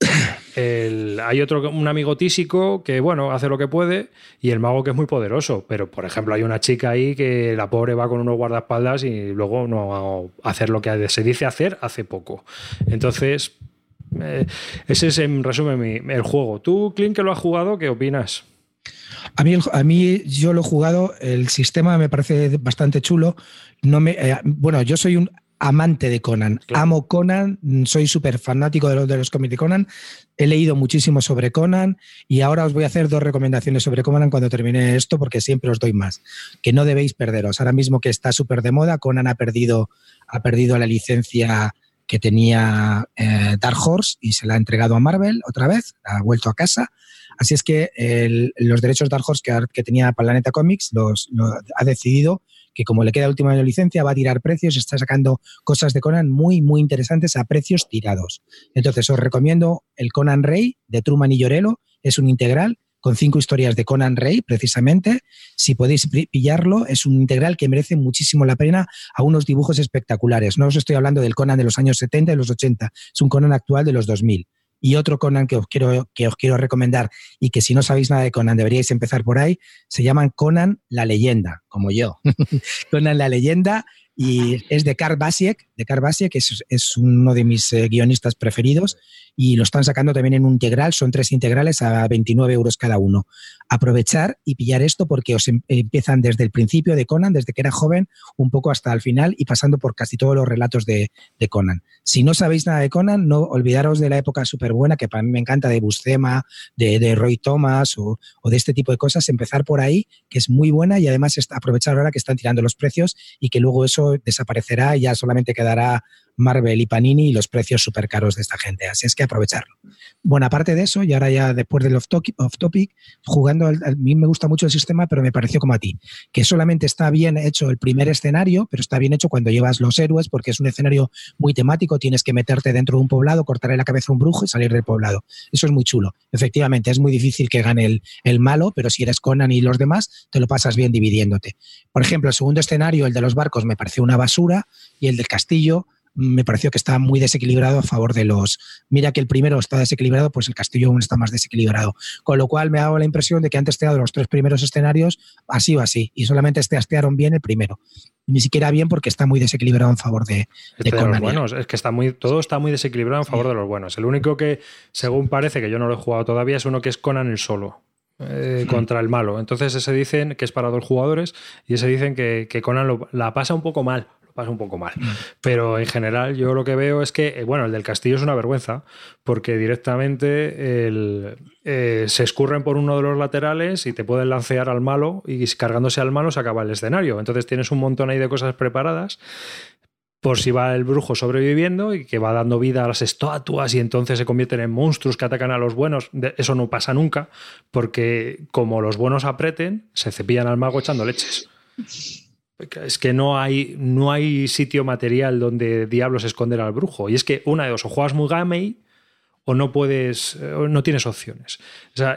hay otro, un amigo tísico que, bueno, hace lo que puede y el mago que es muy poderoso. Pero, por ejemplo, hay una chica ahí que la pobre va con unos guardaespaldas y luego no hacer lo que se dice hacer hace poco. Entonces, eh, ese es en resumen el juego. Tú, Clint, que lo has jugado, ¿qué opinas? A mí, a mí yo lo he jugado, el sistema me parece bastante chulo. No me, eh, bueno, yo soy un amante de Conan. Amo Conan, soy súper fanático de los, de los cómics de Conan. He leído muchísimo sobre Conan y ahora os voy a hacer dos recomendaciones sobre Conan cuando termine esto porque siempre os doy más. Que no debéis perderos. Ahora mismo que está súper de moda, Conan ha perdido, ha perdido la licencia que tenía eh, Dark Horse y se la ha entregado a Marvel otra vez, ha vuelto a casa Así es que los derechos de Dark Horse que, tenía Planeta Comics los, ha decidido que como le queda última licencia va a tirar precios, está sacando cosas de Conan muy, muy interesantes a precios tirados. Entonces os recomiendo el Conan Rey de Truman y Llorelo, es un integral con cinco historias de Conan Rey, precisamente. Si podéis pillarlo, es un integral que merece muchísimo la pena a unos dibujos espectaculares. No os estoy hablando del Conan de los años 70 y los 80, es un Conan actual de los 2000. Y otro Conan que os quiero, que os quiero recomendar y que si no sabéis nada de Conan deberíais empezar por ahí, se llaman Conan la leyenda, como yo. Conan la leyenda y es de Karl Basiek, de Karl Basiek, que es, es uno de mis eh, guionistas preferidos y lo están sacando también en un integral, son tres integrales a 29 euros cada uno. Aprovechar y pillar esto porque os em, empiezan desde el principio de Conan, desde que era joven, un poco hasta el final y pasando por casi todos los relatos de, Conan. Si no sabéis nada de Conan, no olvidaros de la época súper buena, que para mí me encanta, de Buscema, de, de Roy Thomas o, o, de este tipo de cosas, empezar por ahí, que es muy buena y además aprovechar ahora que están tirando los precios y que luego eso desaparecerá y ya solamente quedará Marvel y Panini y los precios súper caros de esta gente. Así es que aprovecharlo. Bueno, aparte de eso, y ahora ya después del off topic, jugando, a mí me gusta mucho el sistema, pero me pareció como a ti, que solamente está bien hecho el primer escenario, pero está bien hecho cuando llevas los héroes, porque es un escenario muy temático, tienes que meterte dentro de un poblado, cortarle la cabeza a un brujo y salir del poblado. Eso es muy chulo. Efectivamente, es muy difícil que gane el, el malo, pero si eres Conan y los demás, te lo pasas bien dividiéndote. Por ejemplo, el segundo escenario, el de los barcos, me pareció una basura y el del castillo me pareció que está muy desequilibrado a favor de los. Mira que el primero está desequilibrado, pues el castillo aún está más desequilibrado. Con lo cual me ha dado la impresión de que han testeado los tres primeros escenarios así o así, y solamente testearon bien el primero. Ni siquiera bien porque está muy desequilibrado en favor de, de, los buenos. Es que está muy, todo está muy desequilibrado en favor de los buenos. El único que, según parece, que yo no lo he jugado todavía, es uno que es Conan el solo. Eh, contra el malo. Entonces ese dicen que es para dos jugadores y ese dicen que, que Conan la pasa un poco mal, pasa un poco mal. Mm. Pero en general yo lo que veo es que, eh, bueno, el del castillo es una vergüenza, porque directamente eh, se escurren por uno de los laterales y te pueden lancear al malo y cargándose al malo se acaba el escenario. Entonces tienes un montón ahí de cosas preparadas por si va el brujo sobreviviendo y que va dando vida a las estatuas y entonces se convierten en monstruos que atacan a los buenos. Eso no pasa nunca, porque como los buenos apreten, se cepillan al mago echando leches. Es que no hay, no hay sitio material donde diablos esconder al brujo. Y es que una de dos, o juegas muy gamey o no puedes, no tienes opciones.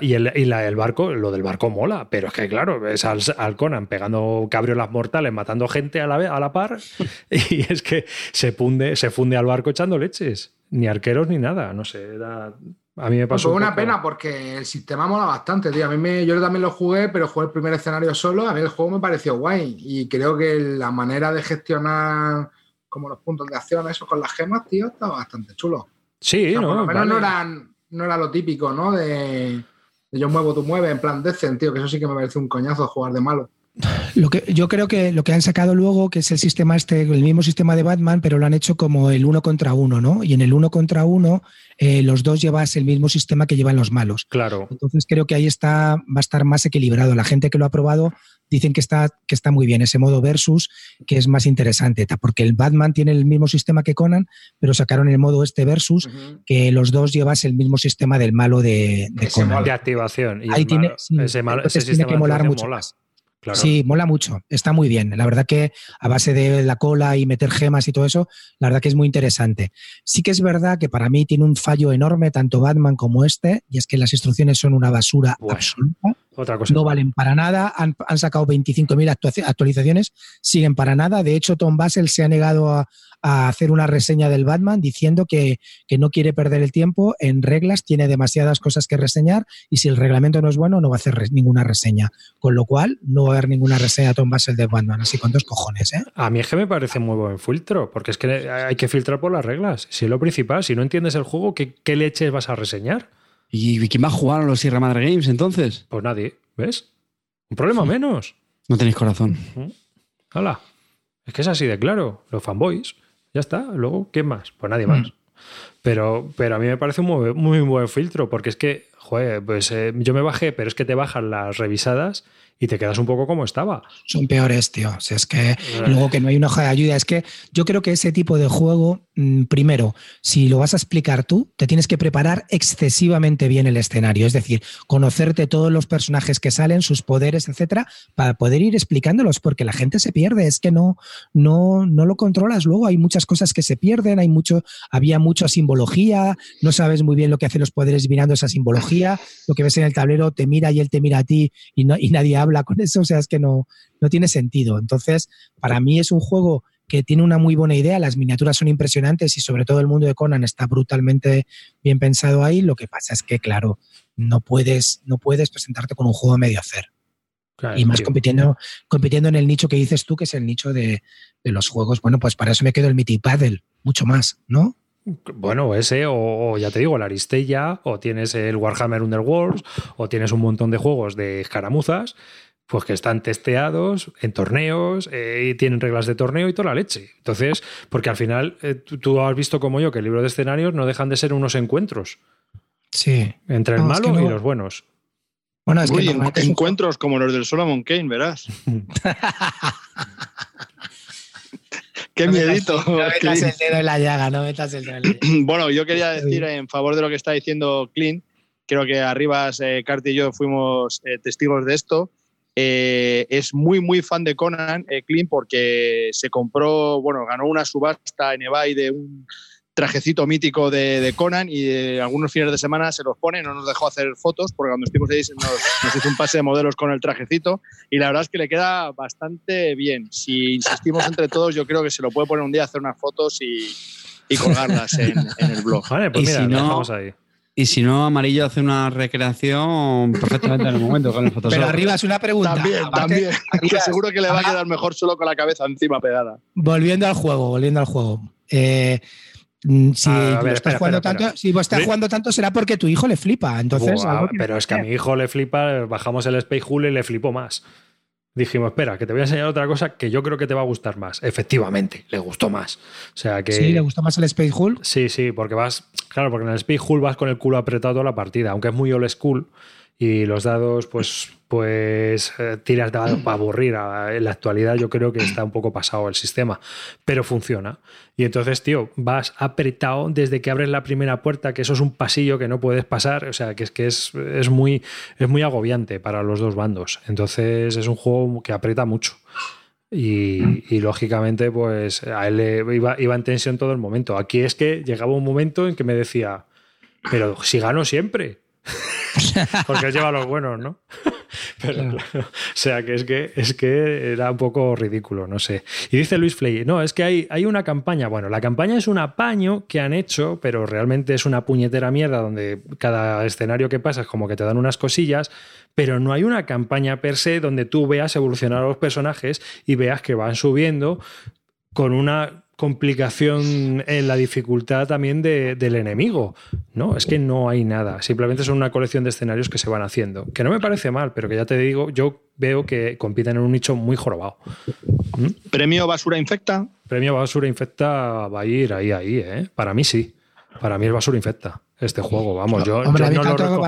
y el, el, barco, lo del barco mola, pero es que claro, ves al, Conan pegando cabriolas mortales, matando gente a la, a la par, y es que se funde, se funde al barco echando leches. Ni arqueros ni nada, no sé, era a mí me pasó. Pues fue una pena porque el sistema mola bastante, tío. A mí me, yo también lo jugué, pero jugué el primer escenario solo. A mí el juego me pareció guay y creo que la manera de gestionar como los puntos de acción, eso con las gemas, tío, estaba bastante chulo. Sí, no, por lo menos no, eran, no era lo típico, ¿no? De, yo muevo, tú mueves, en plan decent, tío, que eso sí que me parece un coñazo jugar de malo. Lo que, yo creo que lo que han sacado luego, que es el sistema este, el mismo sistema de Batman, pero lo han hecho como el uno contra uno, ¿no? Y en el uno contra uno, eh, los dos llevas el mismo sistema que llevan los malos. Claro. Entonces creo que ahí está, va a estar más equilibrado. La gente que lo ha probado dicen que está, que está muy bien, ese modo versus, que es más interesante, porque el Batman tiene el mismo sistema que Conan, pero sacaron el modo este versus, que los dos llevas el mismo sistema del malo de, Conan. De activación. ahí tiene, ese, tiene que molar mucho más. Sí, mola mucho, está muy bien. La verdad que a base de la cola y meter gemas y todo eso, la verdad que es muy interesante. Sí que es verdad que para mí tiene un fallo enorme tanto Batman como este, y es que las instrucciones son una basura absoluta. Otra cosa. No valen para nada, han, han sacado 25.000 actualizaciones, siguen para nada. De hecho, Tom Basel se ha negado a, a hacer una reseña del Batman diciendo que, no quiere perder el tiempo en reglas, tiene demasiadas cosas que reseñar y si el reglamento no es bueno no va a hacer ninguna reseña. Con lo cual no va a haber ninguna reseña Tom Basel de Batman, así con dos cojones. ¿eh? A mí es que me parece muy buen filtro, porque es que hay que filtrar por las reglas. Si es lo principal, si no entiendes el juego, ¿qué, qué leches vas a reseñar? ¿Y quién va a jugar a los Sierra Madre Games entonces? Pues nadie, ¿ves? Un problema menos. No tenéis corazón. Hola. Es que es así de claro. Los fanboys. Ya está. Luego, ¿quién más? Pues nadie más. Mm. Pero, pero a mí me parece un muy, muy buen filtro, porque es que, joder, pues eh, yo me bajé, pero es que te bajan las revisadas y te quedas un poco como estaba. Son peores, tío. O sea, es que eh. luego que no hay una hoja de ayuda. Es que yo creo que ese tipo de juego, mm, primero, si lo vas a explicar tú, te tienes que preparar excesivamente bien el escenario. Es decir, conocerte todos los personajes que salen, sus poderes, etcétera, para poder ir explicándolos, porque la gente se pierde. Es que no, no, no lo controlas. Luego hay muchas cosas que se pierden, hay mucho, había mucha simbología, no sabes muy bien lo que hacen los poderes mirando esa simbología. Lo que ves en el tablero te mira y él te mira a ti y, no, y nadie habla con eso, o sea, es que no, no tiene sentido. Entonces, para mí es un juego que tiene una muy buena idea, las miniaturas son impresionantes y sobre todo el mundo de Conan está brutalmente bien pensado ahí. Lo que pasa es que, claro, no puedes, no puedes presentarte con un juego medio hacer. y más compitiendo, compitiendo en el nicho que dices tú, que es el nicho de, los juegos. Bueno, pues para eso me quedo el Mythic Paddle, mucho más, ¿no? Bueno, ese, o, ya te digo, la Aristella, o tienes el Warhammer Underworlds, o tienes un montón de juegos de escaramuzas, pues que están testeados en torneos, eh, y tienen reglas de torneo y toda la leche. Entonces, porque al final eh, tú, has visto como yo que el libro de escenarios no dejan de ser unos encuentros. Sí. Entre el malo y los buenos. Bueno, es que encuentros como los del Solomon Kane, verás. qué No metas- miedito. No metas el dedo en la llaga, no metas el dedo en la llaga. Bueno, yo quería decir en favor de lo que está diciendo Clint, creo que Arribas, eh, y yo fuimos eh, testigos de esto. Eh, es muy, muy fan de Conan, eh, Clint, porque se compró, bueno, ganó una subasta en eBay de un trajecito mítico de, de Conan y eh, algunos fines de semana se los pone, no nos dejó hacer fotos porque cuando estuvimos ahí nos, nos hizo un pase de modelos con el trajecito y la verdad es que le queda bastante bien. Si insistimos entre todos, yo creo que se lo puede poner un día, hacer unas fotos y, y colgarlas en, en el blog. Vale, pues Y mira, si no- dejamos ahí. Y si no, Amarillo hace una recreación perfectamente en el momento con el Photoshop. Pero arriba es una pregunta. También, Aparte, también. arriba- Que seguro que le va a quedar mejor solo con la cabeza encima pegada. Volviendo al juego, volviendo al juego. Eh, si, Ah, a ver, lo estás espera, jugando espera, tanto, si vos estás jugando tanto será porque tu hijo le flipa. Entonces, Buah, algo tiene pero es que a mi hijo le flipa, bajamos el Space Hull y le flipó más. Dijimos, espera, que te voy a enseñar otra cosa que yo creo que te va a gustar más. Efectivamente, le gustó más. O sea que. Sí, le gustó más el Space Hulk. Sí, sí, porque vas. Claro, porque en el Space Hull vas con el culo apretado toda la partida, aunque es muy old school y los dados, pues, pues eh, tiras dados para aburrir. En la actualidad yo creo que está un poco pasado el sistema, pero funciona. Y entonces, tío, vas apretado desde que abres la primera puerta, que eso es un pasillo que no puedes pasar, o sea, que es que es, es muy, es muy agobiante para los dos bandos. Entonces es un juego que aprieta mucho. Y, y, lógicamente, pues a él le iba, iba en tensión todo el momento. Aquí es que llegaba un momento en que me decía, pero si gano siempre. Porque él lleva los buenos, ¿no? Pero Claro. claro, o sea que es que es que era un poco ridículo, no sé. Y dice Luis Flay, no, es que hay, hay una campaña. Bueno, la campaña es un apaño que han hecho, pero realmente es una puñetera mierda donde cada escenario que pasa es como que te dan unas cosillas, pero no hay una campaña per se donde tú veas evolucionar a los personajes y veas que van subiendo con una complicación en la dificultad también de- del enemigo. No, es que no hay nada. Simplemente son una colección de escenarios que se van haciendo. Que no me parece mal, pero que ya te digo, yo veo que compiten en un nicho muy jorobado. ¿Mm? Premio Basura Infecta. Premio Basura Infecta va a ir ahí, ahí, ¿eh? Para mí sí. Para mí es Basura Infecta este juego. Vamos, yo, Hombre, yo no lo, reco- yo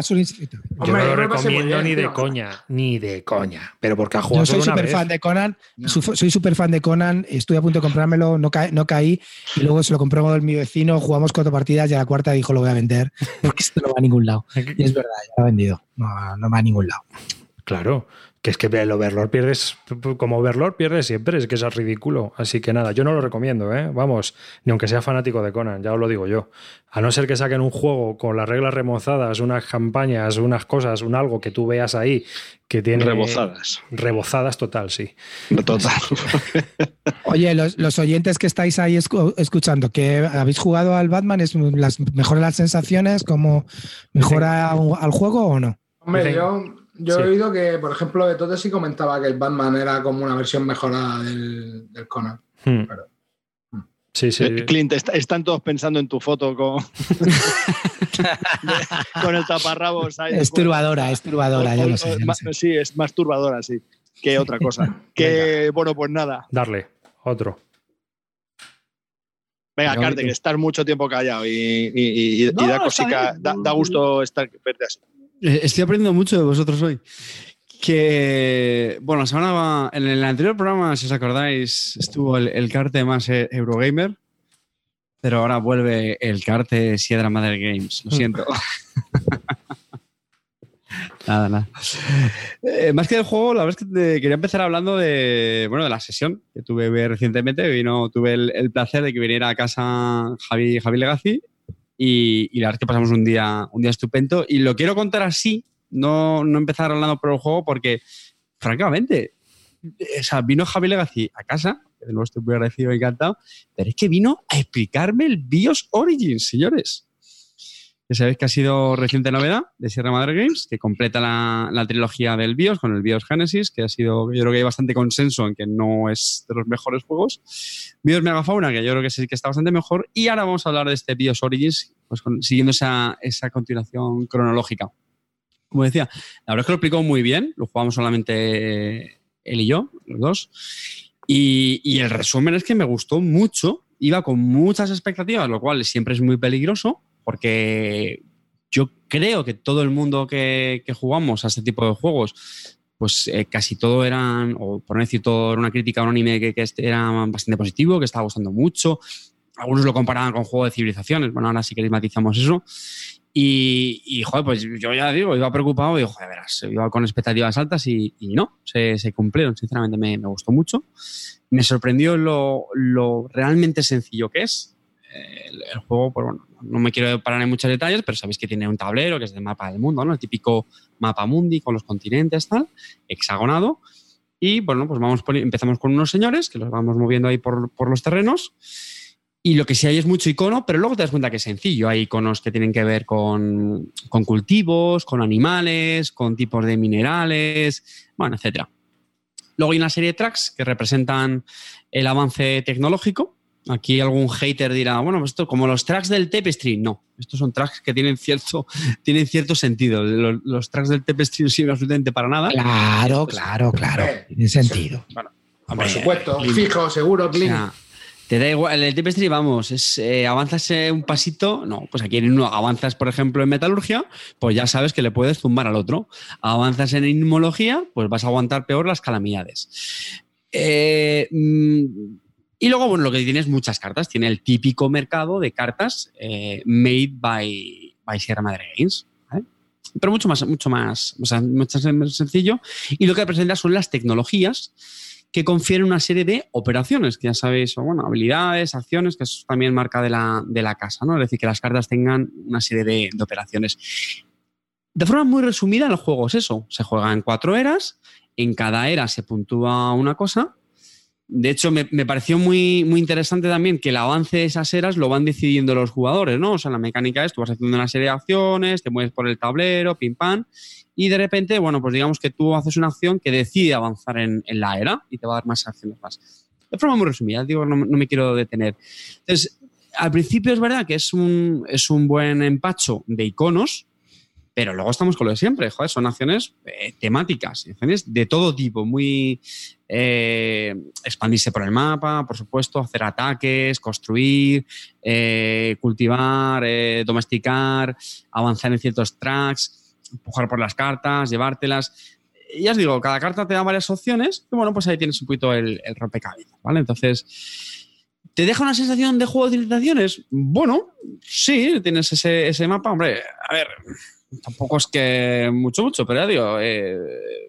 Hombre, no yo lo recomiendo bien, ni de coña. Ni de coña. Pero porque ha jugado Yo soy súper fan de Conan, No. su- soy súper fan de Conan, estuve a punto de comprármelo, no, ca- no caí y luego se lo compró mi vecino, jugamos cuatro partidas y a la cuarta dijo lo voy a vender porque esto no va a ningún lado. Y es verdad, ya lo ha vendido, no, no va a ningún lado. Claro, que es que el Overlord pierdes, como Overlord pierdes siempre, es que eso es ridículo. Así que nada, yo no lo recomiendo, ¿eh? Vamos, ni aunque sea fanático de Conan, ya os lo digo yo. A no ser que saquen un juego con las reglas remozadas, unas campañas, unas cosas, un algo que tú veas ahí que tiene. Rebozadas. Rebozadas total, sí. Total. Oye, los, los oyentes que estáis ahí escu- escuchando, que habéis jugado al Batman, ¿es las, ¿mejora las sensaciones? ¿Cómo mejora al juego o no? Hombre, yo, yo Sí. he oído que, por ejemplo, de todo sí comentaba que el Batman era como una versión mejorada del, del Conan. Hmm. Claro. Sí, sí. Eh, Clint, est- están todos pensando en tu foto con, con el taparrabos. ahí. Es turbadora, es turbadora, ya O- lo o- sé. ya lo ma- sé. Sí, es más turbadora, sí. Que otra cosa. que, bueno, pues nada. Darle, otro. Venga, Venga, Carte, bonito. que estás mucho tiempo callado y, y- y- y No, da cosica, da, da gusto estar verte así. Eh, Estoy aprendiendo mucho de vosotros hoy. Que, bueno, la semana va- en el anterior programa, si os acordáis, estuvo el, el carte más eh, Eurogamer, pero ahora vuelve el carte Sierra Mother Games. Lo siento. nada, nada. Eh, más que del juego, la verdad es que te- quería empezar hablando de, bueno, de la sesión que tuve recientemente. Vino, tuve el, el placer de que viniera a casa Javi, Javi Legacy y, la verdad es que pasamos un día, un día estupendo. Y lo quiero contar así, no, no empezar hablando por el juego, porque, francamente, vino Javi Legacy a casa, de nuevo estoy muy agradecido y encantado, pero es que vino a explicarme el BIOS Origins, señores. Ya sabéis que ha sido reciente novedad de Sierra Madre Games, que completa la, la trilogía del BIOS con el BIOS Genesis, que ha sido, yo creo que hay bastante consenso en que no es de los mejores juegos. BIOS Megafauna, que yo creo que sí que está bastante mejor. Y ahora vamos a hablar de este BIOS Origins, pues con- siguiendo esa, esa continuación cronológica. Como decía, la verdad es que lo explicó muy bien, lo jugamos solamente él y yo, los dos. Y, y el resumen es que me gustó mucho, iba con muchas expectativas, lo cual siempre es muy peligroso, porque yo creo que todo el mundo que, que jugamos a este tipo de juegos pues eh, casi todo eran, o por no decir todo, era una crítica a un anime que, que este era bastante positivo, que estaba gustando mucho. Algunos lo comparaban con Juego de Civilizaciones. Bueno, ahora sí que matizamos eso. Y, y, joder, pues yo ya digo, iba preocupado y, joder, verás, iba con expectativas altas y, y no, se, se, cumplieron. Sinceramente, me, me, gustó mucho. Me sorprendió lo, lo realmente sencillo que es. El, el, juego, pues bueno, no me quiero parar en muchos detalles, pero sabéis que tiene un tablero que es de mapa del mundo, ¿no? El típico mapa mundi con los continentes, tal, hexagonado. Y bueno, pues vamos empezamos con unos señores que los vamos moviendo ahí por, por los terrenos. Y lo que sí hay es mucho icono, pero luego te das cuenta que es sencillo. Hay iconos que tienen que ver con, con cultivos, con animales, con tipos de minerales, bueno, etc. Luego hay una serie de tracks que representan el avance tecnológico. Aquí algún hater dirá, bueno, pues esto como los tracks del Tapestry. No, estos son tracks que tienen cierto, tienen cierto sentido. Los, los tracks del Tapestry no sirven absolutamente para nada. Claro, claro, claro. Tiene sentido. Bueno, por supuesto, fijo, seguro, clean. O sea, te da igual, el Tapestry, vamos, es, eh, avanzas eh, un pasito, no, pues aquí en uno avanzas, por ejemplo, en metalurgia, pues ya sabes que le puedes zumbar al otro. Avanzas en inmunología, pues vas a aguantar peor las calamidades. Eh, y luego, bueno, lo que tiene es muchas cartas. Tiene el típico mercado de cartas eh, made by, by Sierra Madre Games. ¿vale? Pero mucho más, mucho más, o sea, mucho más sencillo. Y lo que presenta son las tecnologías que confieren una serie de operaciones, que ya sabéis, o bueno, habilidades, acciones, que es también marca de la, de la casa, ¿no? Es decir, que las cartas tengan una serie de, de, operaciones. De forma muy resumida, el juego es eso. Se juega en cuatro eras, en cada era se puntúa una cosa. De hecho, me, me, pareció muy, muy interesante también que el avance de esas eras lo van decidiendo los jugadores, ¿no? O sea, la mecánica es, tú vas haciendo una serie de acciones, te mueves por el tablero, pim pam, y de repente, bueno, pues digamos que tú haces una acción que decide avanzar en, en la era y te va a dar más acciones más. De forma muy resumida, digo, no, no, me quiero detener. Entonces, al principio es verdad que es un, es un buen empacho de iconos, pero luego estamos con lo de siempre, joder, son acciones eh, temáticas, acciones de todo tipo, muy eh, expandirse por el mapa, por supuesto, hacer ataques, construir, eh, cultivar, eh, domesticar, avanzar en ciertos tracks, empujar por las cartas, llevártelas. Y ya os digo, cada carta te da varias opciones y bueno, pues ahí tienes un poquito el, rompecabezas, ¿vale? Entonces, ¿te deja una sensación de juego de civilizaciones? Bueno, sí, tienes ese, ese mapa, hombre, a ver, tampoco es que mucho, mucho, pero ya digo, eh,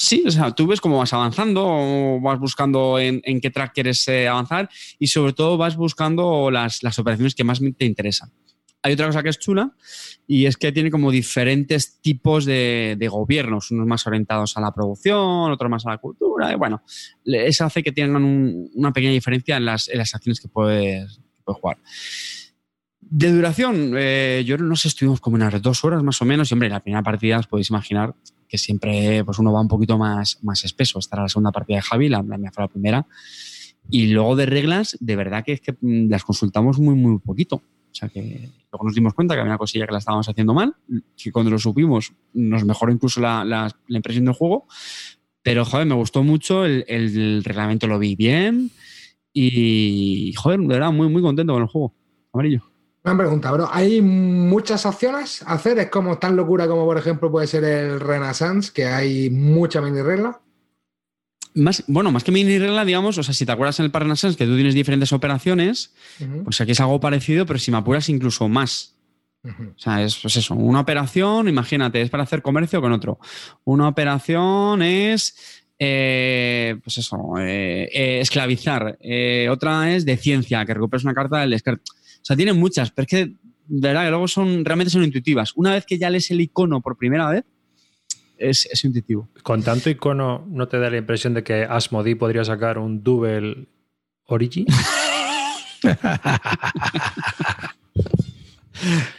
sí, o sea, tú ves cómo vas avanzando, vas buscando en, qué track quieres eh, avanzar y sobre todo vas buscando las, las, operaciones que más te interesan. Hay otra cosa que es chula y es que tiene como diferentes tipos de, de gobiernos, unos más orientados a la producción, otros más a la cultura, bueno, eso hace que tengan un, una pequeña diferencia en las, en las acciones que puedes, puedes jugar. De duración, eh, yo no sé, estuvimos como unas dos horas más o menos. Y hombre, la primera partida os podéis imaginar que siempre pues uno va un poquito más, más espeso. Esta era la segunda partida de Javi, la, la mía fue la primera. Y luego de reglas, de verdad que es que las consultamos muy, muy poquito. O sea que luego nos dimos cuenta que había una cosilla que la estábamos haciendo mal, que cuando lo supimos nos mejoró incluso la, la, la impresión del juego. Pero, joder, me gustó mucho, el, el, reglamento lo vi bien y, joder, de verdad, muy, muy contento con el juego. Amarillo. Una pregunta, bro. ¿Hay muchas opciones a hacer? ¿Es como tan locura como, por ejemplo, puede ser el Renaissance, que hay mucha mini regla? Más, bueno, más que mini regla, digamos, o sea, si te acuerdas en el Renaissance que tú tienes diferentes operaciones, uh -huh. pues aquí es algo parecido, pero si me apuras incluso más. Uh -huh. O sea, es pues eso, una operación, imagínate, es para hacer comercio con otro. Una operación es eh, pues eso, eh, eh, esclavizar. otra es de ciencia, que recuperes una carta del descarte. O sea, tienen muchas, pero es que, de verdad, que luego son, realmente son intuitivas. Una vez que ya lees el icono por primera vez, es, es intuitivo. Con tanto icono, ¿no te da la impresión de que Asmodee podría sacar un Double Origin?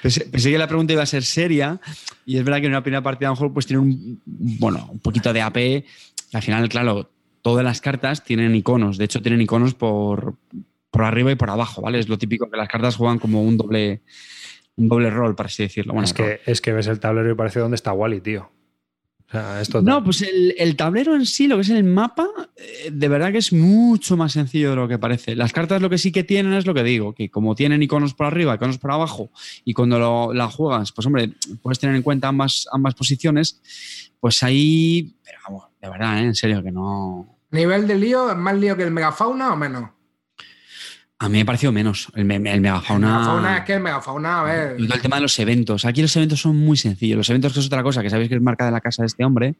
pensé, pensé, que la pregunta iba a ser seria y es verdad que en una primera partida a lo mejor pues tiene un, bueno, un poquito de AP. Al final, claro, todas las cartas tienen iconos. De hecho, tienen iconos por, por arriba y por abajo, ¿vale? Es lo típico que las cartas juegan como un doble, un doble rol, por así decirlo. Bueno, es, que, es que ves el tablero y parece dónde está Wally, tío. O sea. No, pues el, el tablero en sí, lo que es el mapa, eh, de verdad que es mucho más sencillo de lo que parece. Las cartas lo que sí que tienen es lo que digo, que como tienen iconos por arriba, iconos por abajo, y cuando lo- la juegas, pues hombre, puedes tener en cuenta ambas, ambas posiciones, pues ahí, pero vamos, de verdad, ¿eh? en serio, que no... ¿Nivel de lío es más lío que el megafauna o menos? A mí me pareció menos el, me- el megafauna. Megafauna es que el megafauna, a ver. Y todo el tema de los eventos. Aquí los eventos son muy sencillos. Los eventos, que es otra cosa, que sabéis que es marca de la casa de este hombre.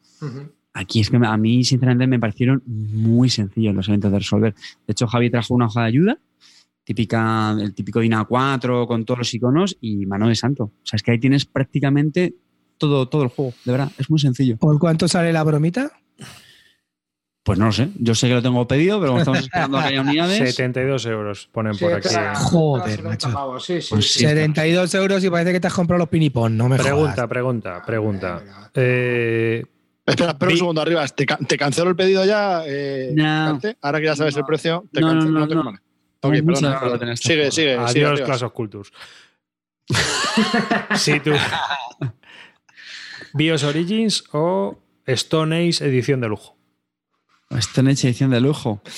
Aquí es que a mí, sinceramente, me parecieron muy sencillos los eventos de resolver. De hecho, Javi trajo una hoja de ayuda, típica, el típico DINA 4 con todos los iconos y mano de santo. O sea, es que ahí tienes prácticamente todo, todo el juego, de verdad, es muy sencillo. ¿Por cuánto sale la bromita? Pues no lo sé, yo sé que lo tengo pedido, pero estamos esperando a que haya unidades. 72 euros ponen Sí, por aquí. Joder, macho. 70 pavos, Sí, sí, Pues sí. sí. 72 euros y parece que te has comprado los pinipón, no me Pregunta, jodas. pregunta, pregunta. Eh, Espera, espera un segundo, arriba. ¿Te, te cancelo el pedido ya? Eh, No. Ahora que ya sabes el precio, te No, no, cancelo. no, te- no. vale. Tengo Ok, mucha perdona, perdona. Sigue, sigue, sigue. adiós. Clash of Cultures. si tú. BIOS Origins o Stone Age edición de lujo. Stone Age edición de lujo.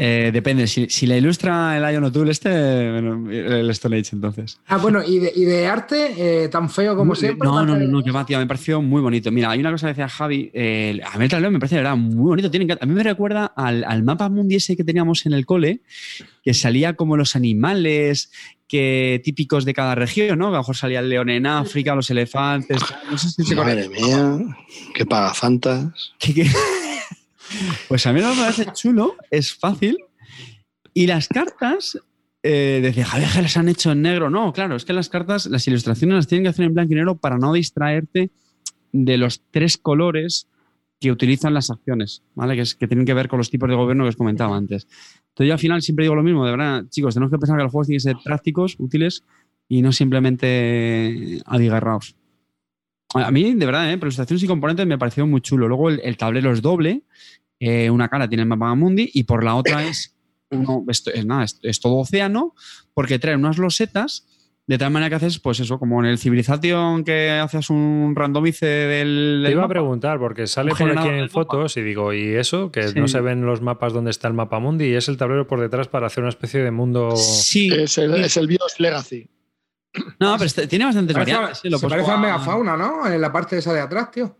Eh, depende, si, si la ilustra el Ion O'Toole este, bueno, el Stone Age entonces. Ah, bueno, y de, y de arte, eh, tan feo como siempre. No, no, no, no, que va, tío, me pareció muy bonito. Mira, hay una cosa que decía Javi, eh, a mí el tablero me parece verdad muy bonito. A mí me recuerda al, al mapa mundi ese que teníamos en el cole, que salía como los animales que típicos de cada región, ¿no? A lo mejor salía el león en África, los elefantes. No sé si se Madre mía, qué pagafantas. que- que- Pues a mí no me parece chulo, es fácil. Y las cartas, eh, decía, Javier, que las han hecho en negro. No, claro, es que las cartas, las ilustraciones las tienen que hacer en blanco y negro para no distraerte de los tres colores que utilizan las acciones, ¿vale? Que, que tienen que ver con los tipos de gobierno que os comentaba antes. Entonces yo al final siempre digo lo mismo, de verdad, chicos, tenemos que pensar que los juegos tienen que ser prácticos, útiles y no simplemente adigarraos. A mí, de verdad, ¿eh? por ilustraciones y componentes me pareció muy chulo. Luego el, el tablero es doble, eh, una cara tiene el mapa mundi y por la otra es, uno, es, nada, es, es todo océano porque trae unas losetas de tal manera que haces, pues eso, como en el Civilization que haces un randomice del... Te iba a preguntar, porque sale por aquí en fotos y digo, ¿y eso? Que Sí. no se ven los mapas donde está el mapa mundi y es el tablero por detrás para hacer una especie de mundo. Sí, Es el, es el BIOS Legacy. No, pero este- tiene bastantes Parece, variantes. sí, lo se parece al jugar- megafauna, ¿no? En la parte esa de atrás, tío.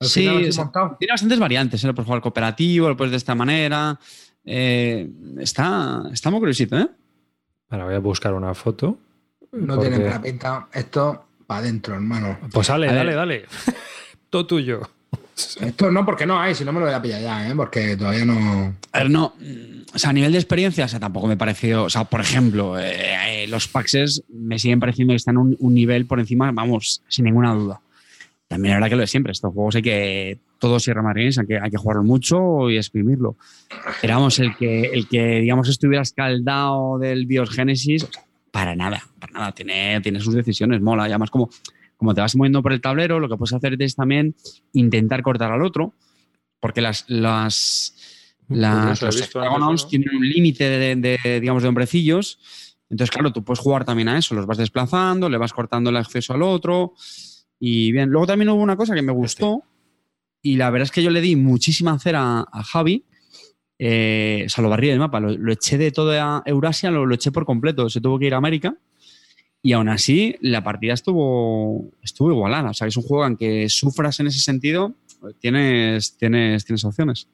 Al Sí. Tiene bastantes variantes, ¿eh? lo puedes jugar cooperativo, lo puedes de esta manera. Eh, está, está muy curiosito, ¿eh? Ahora voy a buscar una foto. No porque- tiene mala pinta. Esto para adentro, hermano. Pues dale, A ver. dale, dale. Todo tuyo. Esto no, porque no hay, si no me lo voy a pillar ya, ¿eh? Porque todavía no. A no. O sea, a nivel de experiencia, tampoco me pareció. O sea, por ejemplo, eh, eh, los Paxes me siguen pareciendo que están un, un nivel por encima, vamos, sin ninguna duda. También es verdad que lo de siempre. Estos juegos hay que. Todos Sierra Madrid, hay que, hay que jugarlo mucho y exprimirlo. Pero vamos, el que, el que digamos, estuviera escaldado del BIOS Genesis, para nada, para nada. Tiene, tiene sus decisiones, mola. Y además, como, como te vas moviendo por el tablero, lo que puedes hacer es también intentar cortar al otro, porque las, las, las, Curioso, he los hexágonos uno. tienen un límite de, de, digamos, de hombrecillos. Entonces, claro, tú puedes jugar también a eso, los vas desplazando, le vas cortando el acceso al otro. Y bien, luego también hubo una cosa que me gustó, y la verdad es que yo le di muchísima cera a Javi. Eh, o sea, lo barrí del mapa, lo, lo eché de toda Eurasia, lo, lo eché por completo. Se tuvo que ir a América. Y aún así, la partida estuvo, estuvo igualada. O sea, es un juego en que sufras en ese sentido, tienes, tienes, tienes opciones.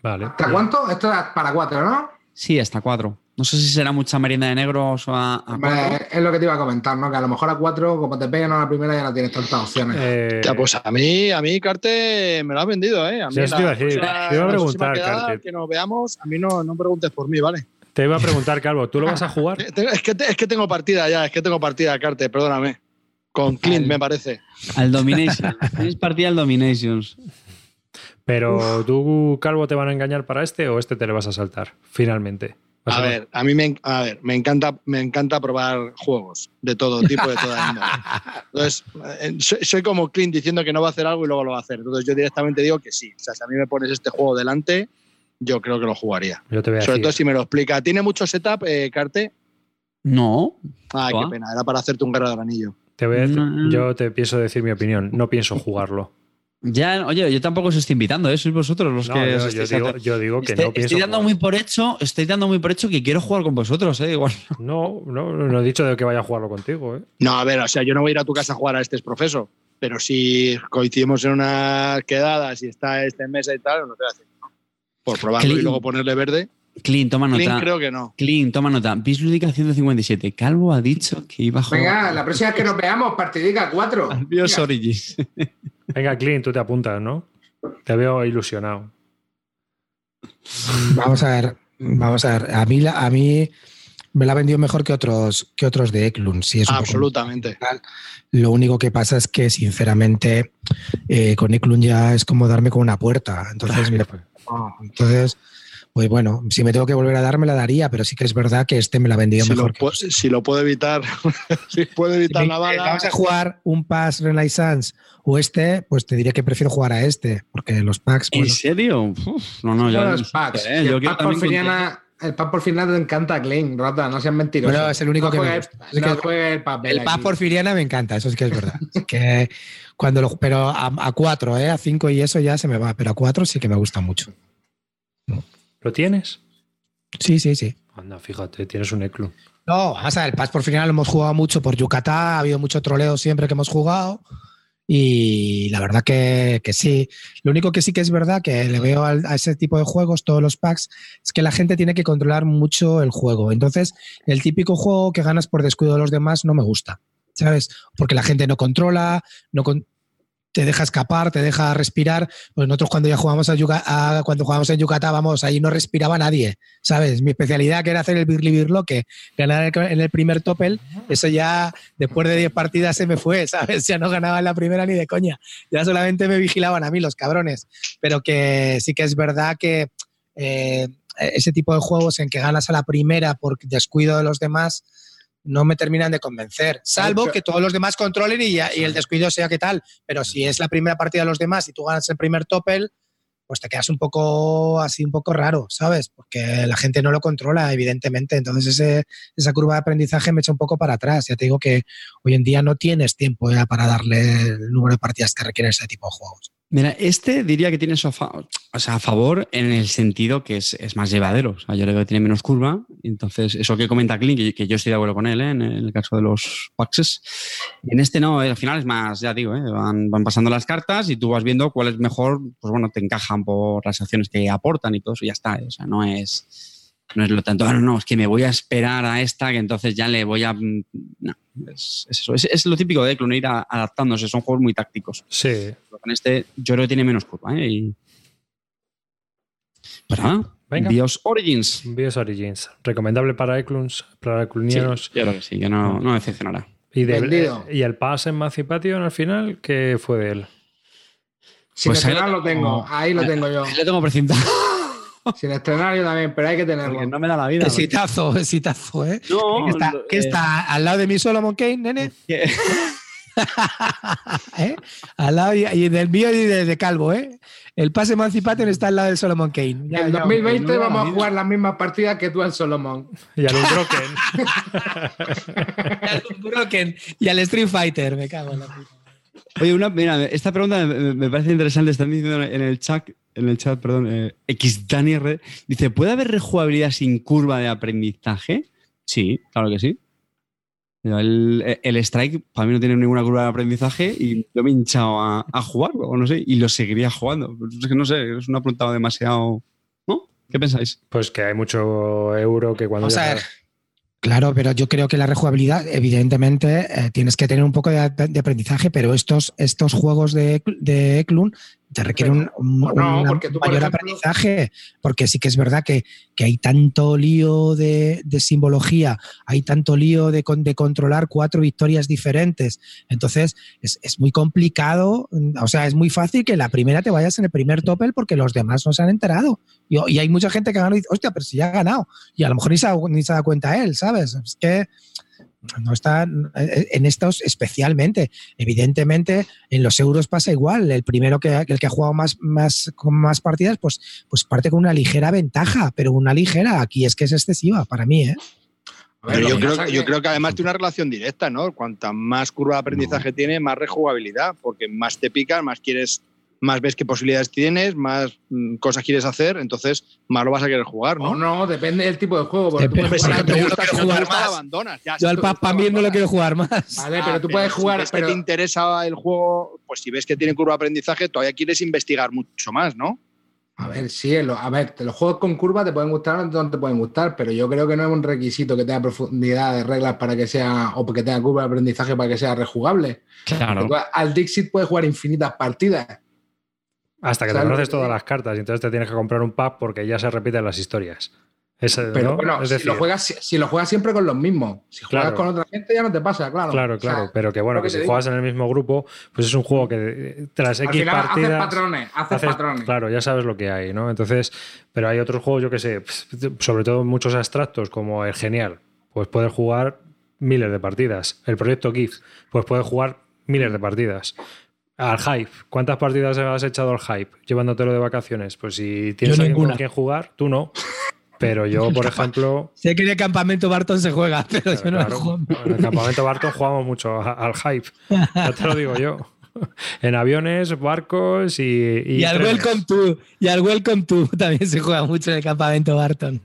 Vale. ¿Hasta cuánto? Esto es para cuatro, ¿no? Sí, hasta cuatro. No sé si será mucha merienda de negros o a, a cuatro. Vale, es lo que te iba a comentar, ¿no? Que a lo mejor a cuatro, como te peguen a la primera, ya no tienes tantas opciones. Eh, Ya, pues a mí, a mí Carte me lo has vendido, ¿eh? A mí Sí, te iba a decir. Te iba a la preguntar, Carte. Que nos veamos, a mí no, no preguntes por mí, ¿vale? Te iba a preguntar, Calvo, ¿tú lo vas a jugar? Es que, es que tengo partida ya, es que tengo partida, Carte, perdóname. Con Clint, me parece. Al Domination. Tienes partida al Dominations. Pero tú, Calvo, ¿te van a engañar para este o este te le vas a saltar? Finalmente. Vas A ver, a mí me, a ver, me encanta, me encanta probar juegos de todo tipo, de toda índole. Entonces, eh, soy, soy como Clint diciendo que no va a hacer algo y luego lo va a hacer. Entonces, yo directamente digo que sí. O sea, si a mí me pones este juego delante, yo creo que lo jugaría. Yo te voy a Sobre decir. todo si me lo explica. ¿Tiene mucho setup, eh, Carte? No. Ah. qué pena. Era para hacerte un guerra del anillo. Te voy a decir- No. yo te pienso decir mi opinión. No pienso jugarlo. Ya, oye, yo tampoco os estoy invitando, ¿eh? sois vosotros los No, que yo, os yo digo, yo digo que Estoy, no pienso estoy dando muy por hecho, estoy dando muy por hecho que quiero jugar con vosotros, ¿eh? Igual. No, no, no he dicho de que vaya a jugarlo contigo. ¿eh? No, a ver, o sea, yo no voy a ir a tu casa a jugar a este es profeso, pero si coincidimos en unas quedadas y está este en mesa y tal, no te voy a decir. Por probarlo Clean. y luego ponerle verde. Clean, toma Clean nota. creo que no. Clean, toma nota. Bis Lúdica 157. Calvo ha dicho que iba a jugar. Venga, la próxima vez que nos veamos, partidica 4. Adiós, Origins. Venga, Clint, tú te apuntas, ¿no? Te veo ilusionado. Vamos a ver, vamos a ver. A mí, la- a mí me la ha vendido mejor que otros, que otros de Eklund. Sí, es Absolutamente. Lo único que pasa es que, sinceramente, eh, con Eklund ya es como darme con una puerta. Entonces, me- entonces, pues bueno, si me tengo que volver a dar, me la daría, pero sí que es verdad que este me la ha vendido Si lo, mejor. que pu- si lo puedo evitar, si puedo evitar Si la bala. Vamos a jugar un Pass Renaissance o este, pues te diré que prefiero jugar a este, porque los packs. ¿En bueno, serio? Uf, no, no, yo. los packs. eh, yo pack también porfiriana, el pack porfiriana te encanta, Clean, rata, no seas mentiroso. Bueno, es el único no que me juegues- gusta. Es no que- juegues el papel. el Pass aquí. Porfiriana me encanta, eso sí que es verdad. Es que cuando lo, pero a, a cuatro, ¿eh? a cinco y eso ya se me va, pero a cuatro sí que me gusta mucho. ¿Lo tienes? Sí, sí, sí. Anda, fíjate, tienes un Eclun. No, vamos a ver, el Pass por final lo hemos jugado mucho por Yucatán, ha habido mucho troleo siempre que hemos jugado. Y la verdad que, que sí. Lo único que sí que es verdad que le veo a ese tipo de juegos, todos los packs, es que la gente tiene que controlar mucho el juego. Entonces, el típico juego que ganas por descuido de los demás no me gusta. ¿Sabes? Porque la gente no controla, no te deja escapar, te deja respirar. Pues nosotros cuando ya jugamos a, Yuca- a- cuando jugamos en Yucatán, vamos, ahí no respiraba nadie. ¿Sabes? Mi especialidad que era hacer el Birli Birloque, ganar en el primer topel, eso ya después de 10 partidas se me fue, ¿sabes? Ya no ganaba en la primera ni de coña. Ya solamente me vigilaban a mí los cabrones. Pero que sí que es verdad que eh, ese tipo de juegos en que ganas a la primera por descuido de los demás no me terminan de convencer. Salvo que todos los demás controlen y, ya- y el descuido sea que tal. Pero si es la primera partida de los demás y tú ganas el primer topel, pues te quedas un poco así, un poco raro, ¿sabes? Porque la gente no lo controla, evidentemente. Entonces ese, esa curva de aprendizaje me echa un poco para atrás. Ya te digo que hoy en día no tienes tiempo ya para darle el número de partidas que requiere ese tipo de juegos. Mira, este diría que tiene su a, favor en el sentido que es, más llevadero. Yo le veo que tiene menos curva. Entonces, eso que comenta Clint, que, que yo estoy de acuerdo con él ¿eh? en el caso de los Paxes. En este no, eh, al final es más, ya digo, ¿eh? van, van pasando las cartas y tú vas viendo cuál es mejor, pues bueno, te encajan por las acciones que aportan y todo eso, y ya está. ¿eh? O sea, no es, no es lo tanto, "Ah, no, no, es que me voy a esperar a esta, que entonces ya le voy a. mm, No, es, es eso. Es, es lo típico de Clun, ir a- adaptándose. Son juegos muy tácticos. Sí. Pero Con este, yo creo que tiene menos curva, ¿eh? Y... Pues nada, Venga. Bios Origins. Bios Origins. Recomendable para Ecluns, para Sí, Eclunianos. yo creo que sí, que no, no decepcionará. Y, de- Vendido. y el Pass Emancipation al final, ¿qué fue de él? Sin Pues ahí lo lo tengo, ahí lo tengo yo. Ahí lo tengo precintado. Sin estrenar yo también, pero hay que tenerlo. Porque no me da la vida. Exitazo, exitazo, ¿eh? No, ¿Qué está, qué eh, está al lado de mi Solomon Kane, nene? ¿Eh? Al lado y, y del mío y de, de Calvo, ¿eh? El pase Emancipation está al lado del Solomon Kane. Ya, en ya, 2020 no me da la vamos a jugar las mismas partidas que tú al Solomon. Y al Unbroken. y al Broken y al Street Fighter, me cago en la puta. Oye, una, mira, esta pregunta me, me parece interesante. Están diciendo en el chat, en el chat, perdón, eh, XDaniR, dice, ¿puede haber rejugabilidad sin curva de aprendizaje? Sí, claro que sí. El, el Strike para mí no tiene ninguna curva de aprendizaje y yo me he hinchado a, a jugarlo, o no sé, y lo seguiría jugando. Es que no sé, es una pregunta demasiado... ¿No? ¿Qué pensáis? Pues que hay mucho euro que cuando. Vamos a ya- ver. Claro, pero yo creo que la rejugabilidad, evidentemente, eh, tienes que tener un poco de, aprendizaje, pero estos, estos juegos de, de Eklund te requieren un, un- no, una porque tú, por mayor ejemplo- aprendizaje, porque sí que es verdad que, que hay tanto lío de, de simbología, hay tanto lío de, de controlar cuatro victorias diferentes, entonces es, es muy complicado, o sea, es muy fácil que la primera te vayas en el primer topel porque los demás no se han enterado. Y, y hay mucha gente que ha ganado y dice, hostia, pero si ya ha ganado. Y a lo mejor ni se, ha- ni se da cuenta él, ¿sabes? Es que no está en estos especialmente. Evidentemente, en los euros pasa igual. El primero que el que ha jugado más, más con más partidas, pues, pues parte con una ligera ventaja, pero una ligera. Aquí es que es excesiva para mí, ¿eh? Pero yo que creo, pasa yo que- creo que además tiene una relación directa, ¿no? Cuanta más curva de aprendizaje tiene, más rejugabilidad, porque más te pican, más quieres, más ves qué posibilidades tienes, más mm, cosas quieres hacer, entonces más lo vas a querer jugar, O ¿no? no, depende del tipo de juego. porque tú puedes si jugar- no te no gusta, si no jugar más. abandonas. Ya, si Yo al gusta, Pac-Man no lo quiero jugar más. Vale, Ah, pero tú puedes si jugar. ves pero- que te interesa el juego, pues si ves que tiene curva de aprendizaje, todavía quieres investigar mucho más, ¿no? A ver, sí, lo- a ver, los juegos con curva te pueden gustar o no te pueden gustar, pero yo creo que no es un requisito que tenga profundidad de reglas para que sea, o que tenga curva de aprendizaje para que sea rejugable. Claro. Porque Al Dixit puedes jugar infinitas partidas. Hasta que te ¿Sabes lo conoces todas las cartas y entonces te tienes que comprar un pack porque ya se repiten las historias. Pero ¿no? bueno, es si, lo juegas, si, si lo juegas siempre con los mismos. Si juegas Claro. con otra gente ya no te pasa, claro. Claro, O sea, claro, pero que bueno, que, si digo. juegas en el mismo grupo, pues es un juego que tras al X final haces partidas. patrones, haces haces- patrones. Claro, ya sabes lo que hay, ¿no? Entonces, pero hay otros juegos, yo que sé, sobre todo muchos abstractos, como el Genial, pues puedes jugar miles de partidas. El proyecto GIF, pues puedes jugar miles de partidas. Al Hype, ¿cuántas partidas has echado al Hype llevándotelo de vacaciones? Pues si tienes Yo alguien con quien jugar, tú no. Pero yo, por ejemplo, Sé que en el campamento Barton se juega, pero yo no Claro, juego. En el campamento Barton jugamos mucho al hype. Ya te lo digo yo. En aviones, barcos y. Y, al trenes. Welcome to, y al Welcome to también se juega mucho en el campamento Barton.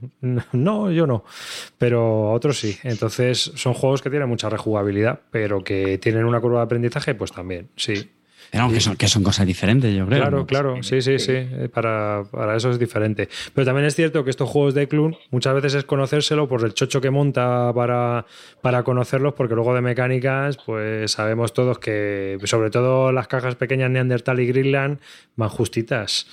No, yo no. Pero otros sí. Entonces, son juegos que tienen mucha rejugabilidad, pero que tienen una curva de aprendizaje, pues también, sí. Pero aunque son, que son cosas diferentes, yo creo. Claro, ¿no? claro, sí, sí, sí. eh, Para, para eso es diferente. Pero también es cierto que estos juegos de Clun muchas veces es conocérselo por el chocho que monta para, para conocerlos, porque luego de mecánicas, pues sabemos todos que, sobre todo las cajas pequeñas Neandertal y Greenland, van justitas.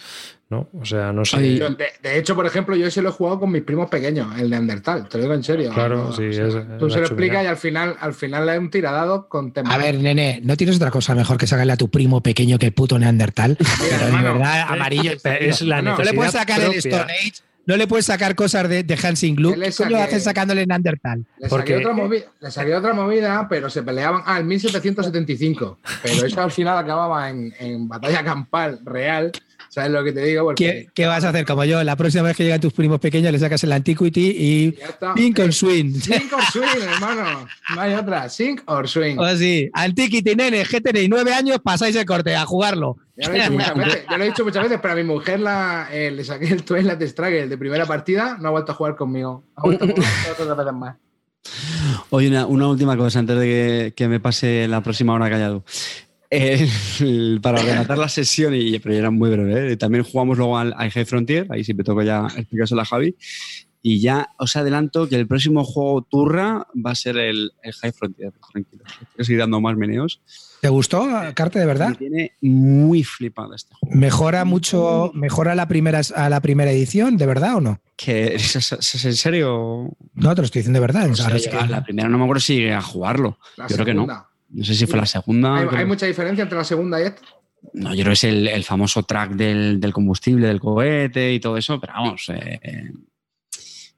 ¿No? O sea, no sé. Ay, de, de hecho, por ejemplo, yo ese lo he jugado con mis primos pequeños, el Neandertal, te lo digo en serio. Claro, No, sí, o sea, es- Tú es se lo explicas y al final, al final es un tiradado con temas. A ver, nene, ¿no tienes otra cosa mejor que sacarle a tu primo pequeño que el puto Neandertal? Pero de verdad, amarillo. es la No, le puedes sacar el. Stone Age, no le puedes sacar cosas de, de Hansing Glue. Él le ¿Qué coño saqué- haces sacándole Neandertal? Le Porque- saqué, otra movida, le saqué otra movida, pero se peleaban. Ah, en 1775. Pero eso al final acababa en, en batalla campal real. ¿Sabes lo que te digo? Porque ¿Qué, qué vas a hacer como yo? La próxima vez que lleguen tus primos pequeños le sacas el Antiquity y ya está. Pink or Swing. Sink or swing, hermano. No hay otra. Sink or swing. O así, Antiquity, nene, GTN, nueve años, pasáis el corte a jugarlo. Ya lo he dicho muchas veces, ya lo he dicho muchas veces, pero a mi mujer la, eh, le saqué el Twilight Struggle de primera partida, no ha vuelto a jugar conmigo. Ha vuelto a jugar otras veces más. Oye, una, una última cosa antes de que, que me pase la próxima hora callado. El- para rematar la sesión, y, pero ya era muy breve, ¿eh? también jugamos luego al, al High Frontier, ahí siempre toco ya explicárselo a Javi. Y ya os adelanto que el próximo juego Turra va a ser el, el High Frontier, tranquilo. Quiero seguir dando más meneos. ¿Te gustó, Carte, de verdad? Me tiene muy flipado este juego. ¿Mejora mucho, mejora la primera, a la primera edición, de verdad o no? Que, ¿es, es- es en serio? No, te lo estoy diciendo de verdad. O sea, que- la primera no me acuerdo si llegué a jugarlo. La Yo creo que no. No sé si fue la segunda. Hay, creo- hay mucha diferencia entre la segunda y esta. No, yo creo que es el, el famoso track del, del combustible, del cohete y todo eso, pero vamos. eh, eh,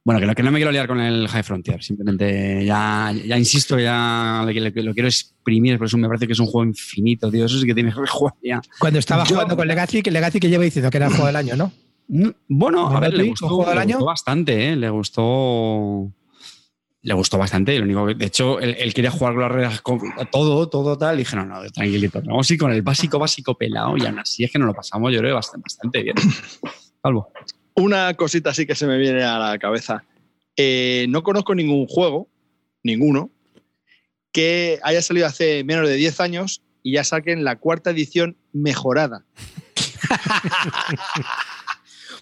bueno, que, no- que no me quiero liar con el High Frontier, simplemente ya, ya insisto, ya lo, quiero exprimir, por eso me parece que es un juego infinito, tío. Eso sí que tiene que jugar ya. Cuando estaba Yo- jugando con Legacy, que Legacy que lleva diciendo que era el juego del año, ¿no? Mm, Bueno, a ¿Verdad, ver, le gustó, juego del le año? gustó bastante, ¿eh? Le gustó. Le gustó bastante. Lo único que, de hecho, él, él quería jugar con las reglas con- todo, todo tal. Y dije, no, no, tranquilito. Vamos a ir con el básico, básico pelado. Y aún así es que nos lo pasamos, yo creo, bastante, bastante bien. Salvo. Una cosita así que se me viene a la cabeza. Eh, no conozco ningún juego, ninguno, que haya salido hace menos de 10 años y ya saquen la cuarta edición mejorada.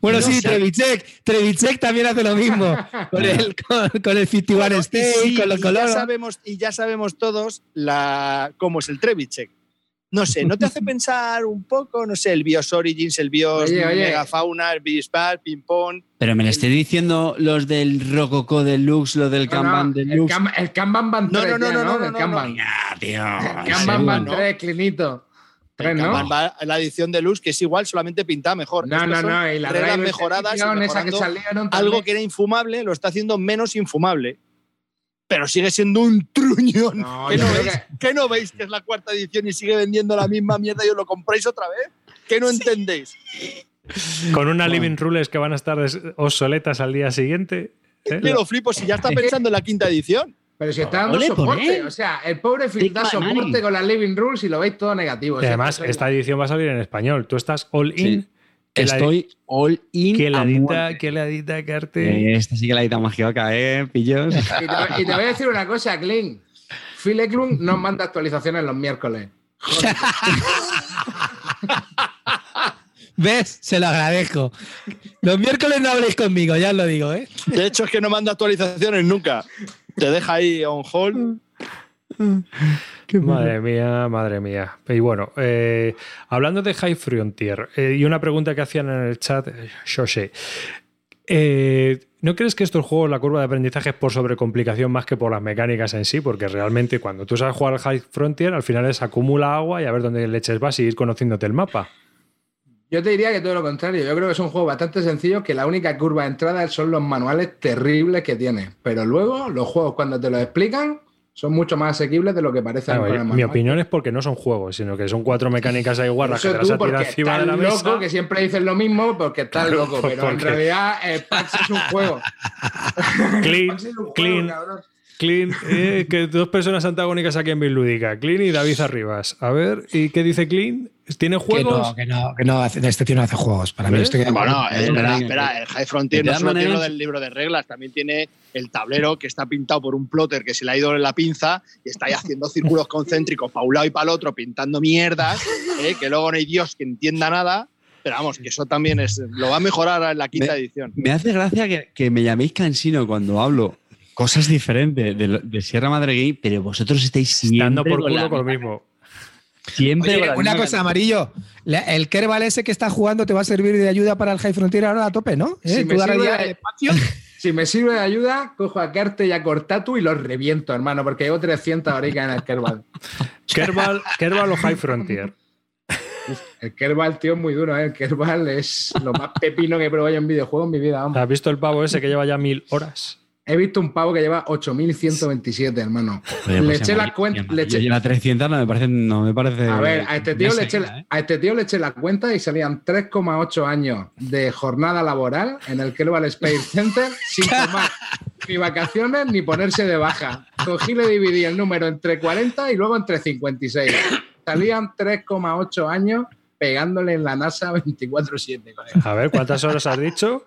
Bueno, No sí, sé. Trevichek. Trevichek también hace lo mismo. Con el, con, con el 51 Bueno, y State, sí, con los colores. sabemos y ya sabemos todos la, cómo es el Trevichek. No sé, ¿no te hace pensar un poco, no sé, el BIOS Origins, el BIOS Oye, oye. Megafauna, el Bispal, Ping Pong? Pero me le estoy diciendo los del Rococo Deluxe, los del No, Kanban no, el, Deluxe. El Kanban van No, 3 no, no, ya, no, no, El no, Kanban. Ya, tío. El Kanban serio. van ¿no? 3, clinito. El Tres, ¿no? Kanban va- la edición Deluxe, que es igual, solamente pintada mejor. No, Estos no, no. Y la reglas mejoradas y Edition esa que mejorando salieron algo que era infumable lo está haciendo menos infumable. Pero sigue siendo un truñón. No, ¿Qué, no veis? que- ¿Qué no veis que es la cuarta edición y sigue vendiendo la misma mierda y os lo compráis otra vez? ¿Qué no entendéis? Con una Living Rules que van a estar obsoletas al día siguiente. ¿eh? Lo flipo si ya está pensando en la quinta edición. Pero si está dando soporte, o sea, el pobre Phil da soporte money. con las Living Rules y lo veis todo negativo. Y además, esta edición va a salir en español. Tú estás all in. Sí. Estoy all in. Que la edita, que la edita. Esta sí que la edita magioca, ¿eh? Pillos. Y te, y te voy a decir una cosa, Clint. Phil Eklund nos manda actualizaciones los miércoles. ¿Ves? Se lo agradezco. Los miércoles no habléis conmigo, ya os lo digo, ¿eh? De hecho, es que no manda actualizaciones nunca. Te deja ahí on hold. Madre mía, madre mía. Y bueno, eh, hablando de High Frontier, eh, y una pregunta que hacían en el chat, eh, Shoshe. Eh, ¿No crees que estos juegos, la curva de aprendizaje es por sobrecomplicación más que por las mecánicas en sí? Porque realmente cuando tú sabes jugar al High Frontier, al final es acumula agua y a ver dónde leches vas y ir conociéndote el mapa. Yo te diría que todo lo contrario. Yo creo que es un juego bastante sencillo, que la única curva de entrada son los manuales terribles que tiene. Pero luego, los juegos, cuando te lo explican, son mucho más asequibles de lo que Claro, el mi opinión es porque no son juegos, sino que son cuatro mecánicas ahí guarras que te las encima de la loco, mesa. que siempre dices lo mismo porque estás Claro, loco. Pero en realidad, el PAX es un juego. Clean, es un juego, clean. cabrón. Clean, eh, que dos personas antagónicas aquí en Bislúdica, Clean y David Arribas. A ver, ¿y qué dice Clean? ¿Tiene Que juegos? no, que no, que no este tío no hace juegos. Para mí acuerdo. Bueno, Eh, espera, eh, espera, el High Frontier no solo tiene lo del libro de reglas, también tiene el tablero que está pintado por un plotter que se le ha ido en la pinza y está ahí haciendo círculos concéntricos para un lado y para el otro, pintando mierdas, ¿eh? que luego no hay Dios que entienda nada. Pero vamos, que eso también es lo va a mejorar en la quinta Me- edición. Me hace gracia que, que me llaméis cansino cuando hablo cosas diferentes de, Sierra Madre Gay, pero vosotros estáis siempre Dando por culo con lo mismo. Siempre Oye, una cosa, amarillo. la- El Kerbal ese que está jugando te va a servir de ayuda para el High Frontier ahora a tope, ¿no? Si ¿Eh? me sirve ya de- el espacio. Si me sirve de ayuda, cojo a Carte y a Cortatu y los reviento, hermano, porque llevo 300 horicas en el Kerbal. Kerbal, Kerbal o High Frontier. El Kerbal, tío, es muy duro, ¿eh? El Kerbal es lo más pepino que he probado yo en videojuegos en mi vida. vamos. ¿Has visto el pavo ese que lleva ya mil horas? He visto un pavo que lleva 8127, hermano. Oye, le pues eché amarillo- la cuenta. Le eché- lleva 300, no me parece. No me parece a ver, a este, tío le eché, ¿eh? a este tío le eché la cuenta y salían 3,8 años de jornada laboral en el Kerbal Space Center sin tomar ni vacaciones ni ponerse de baja. Cogí y le dividí el número entre 40 y luego entre 56. Salían 3,8 años pegándole en la NASA 24-7. colega. A ver, ¿cuántas horas has dicho?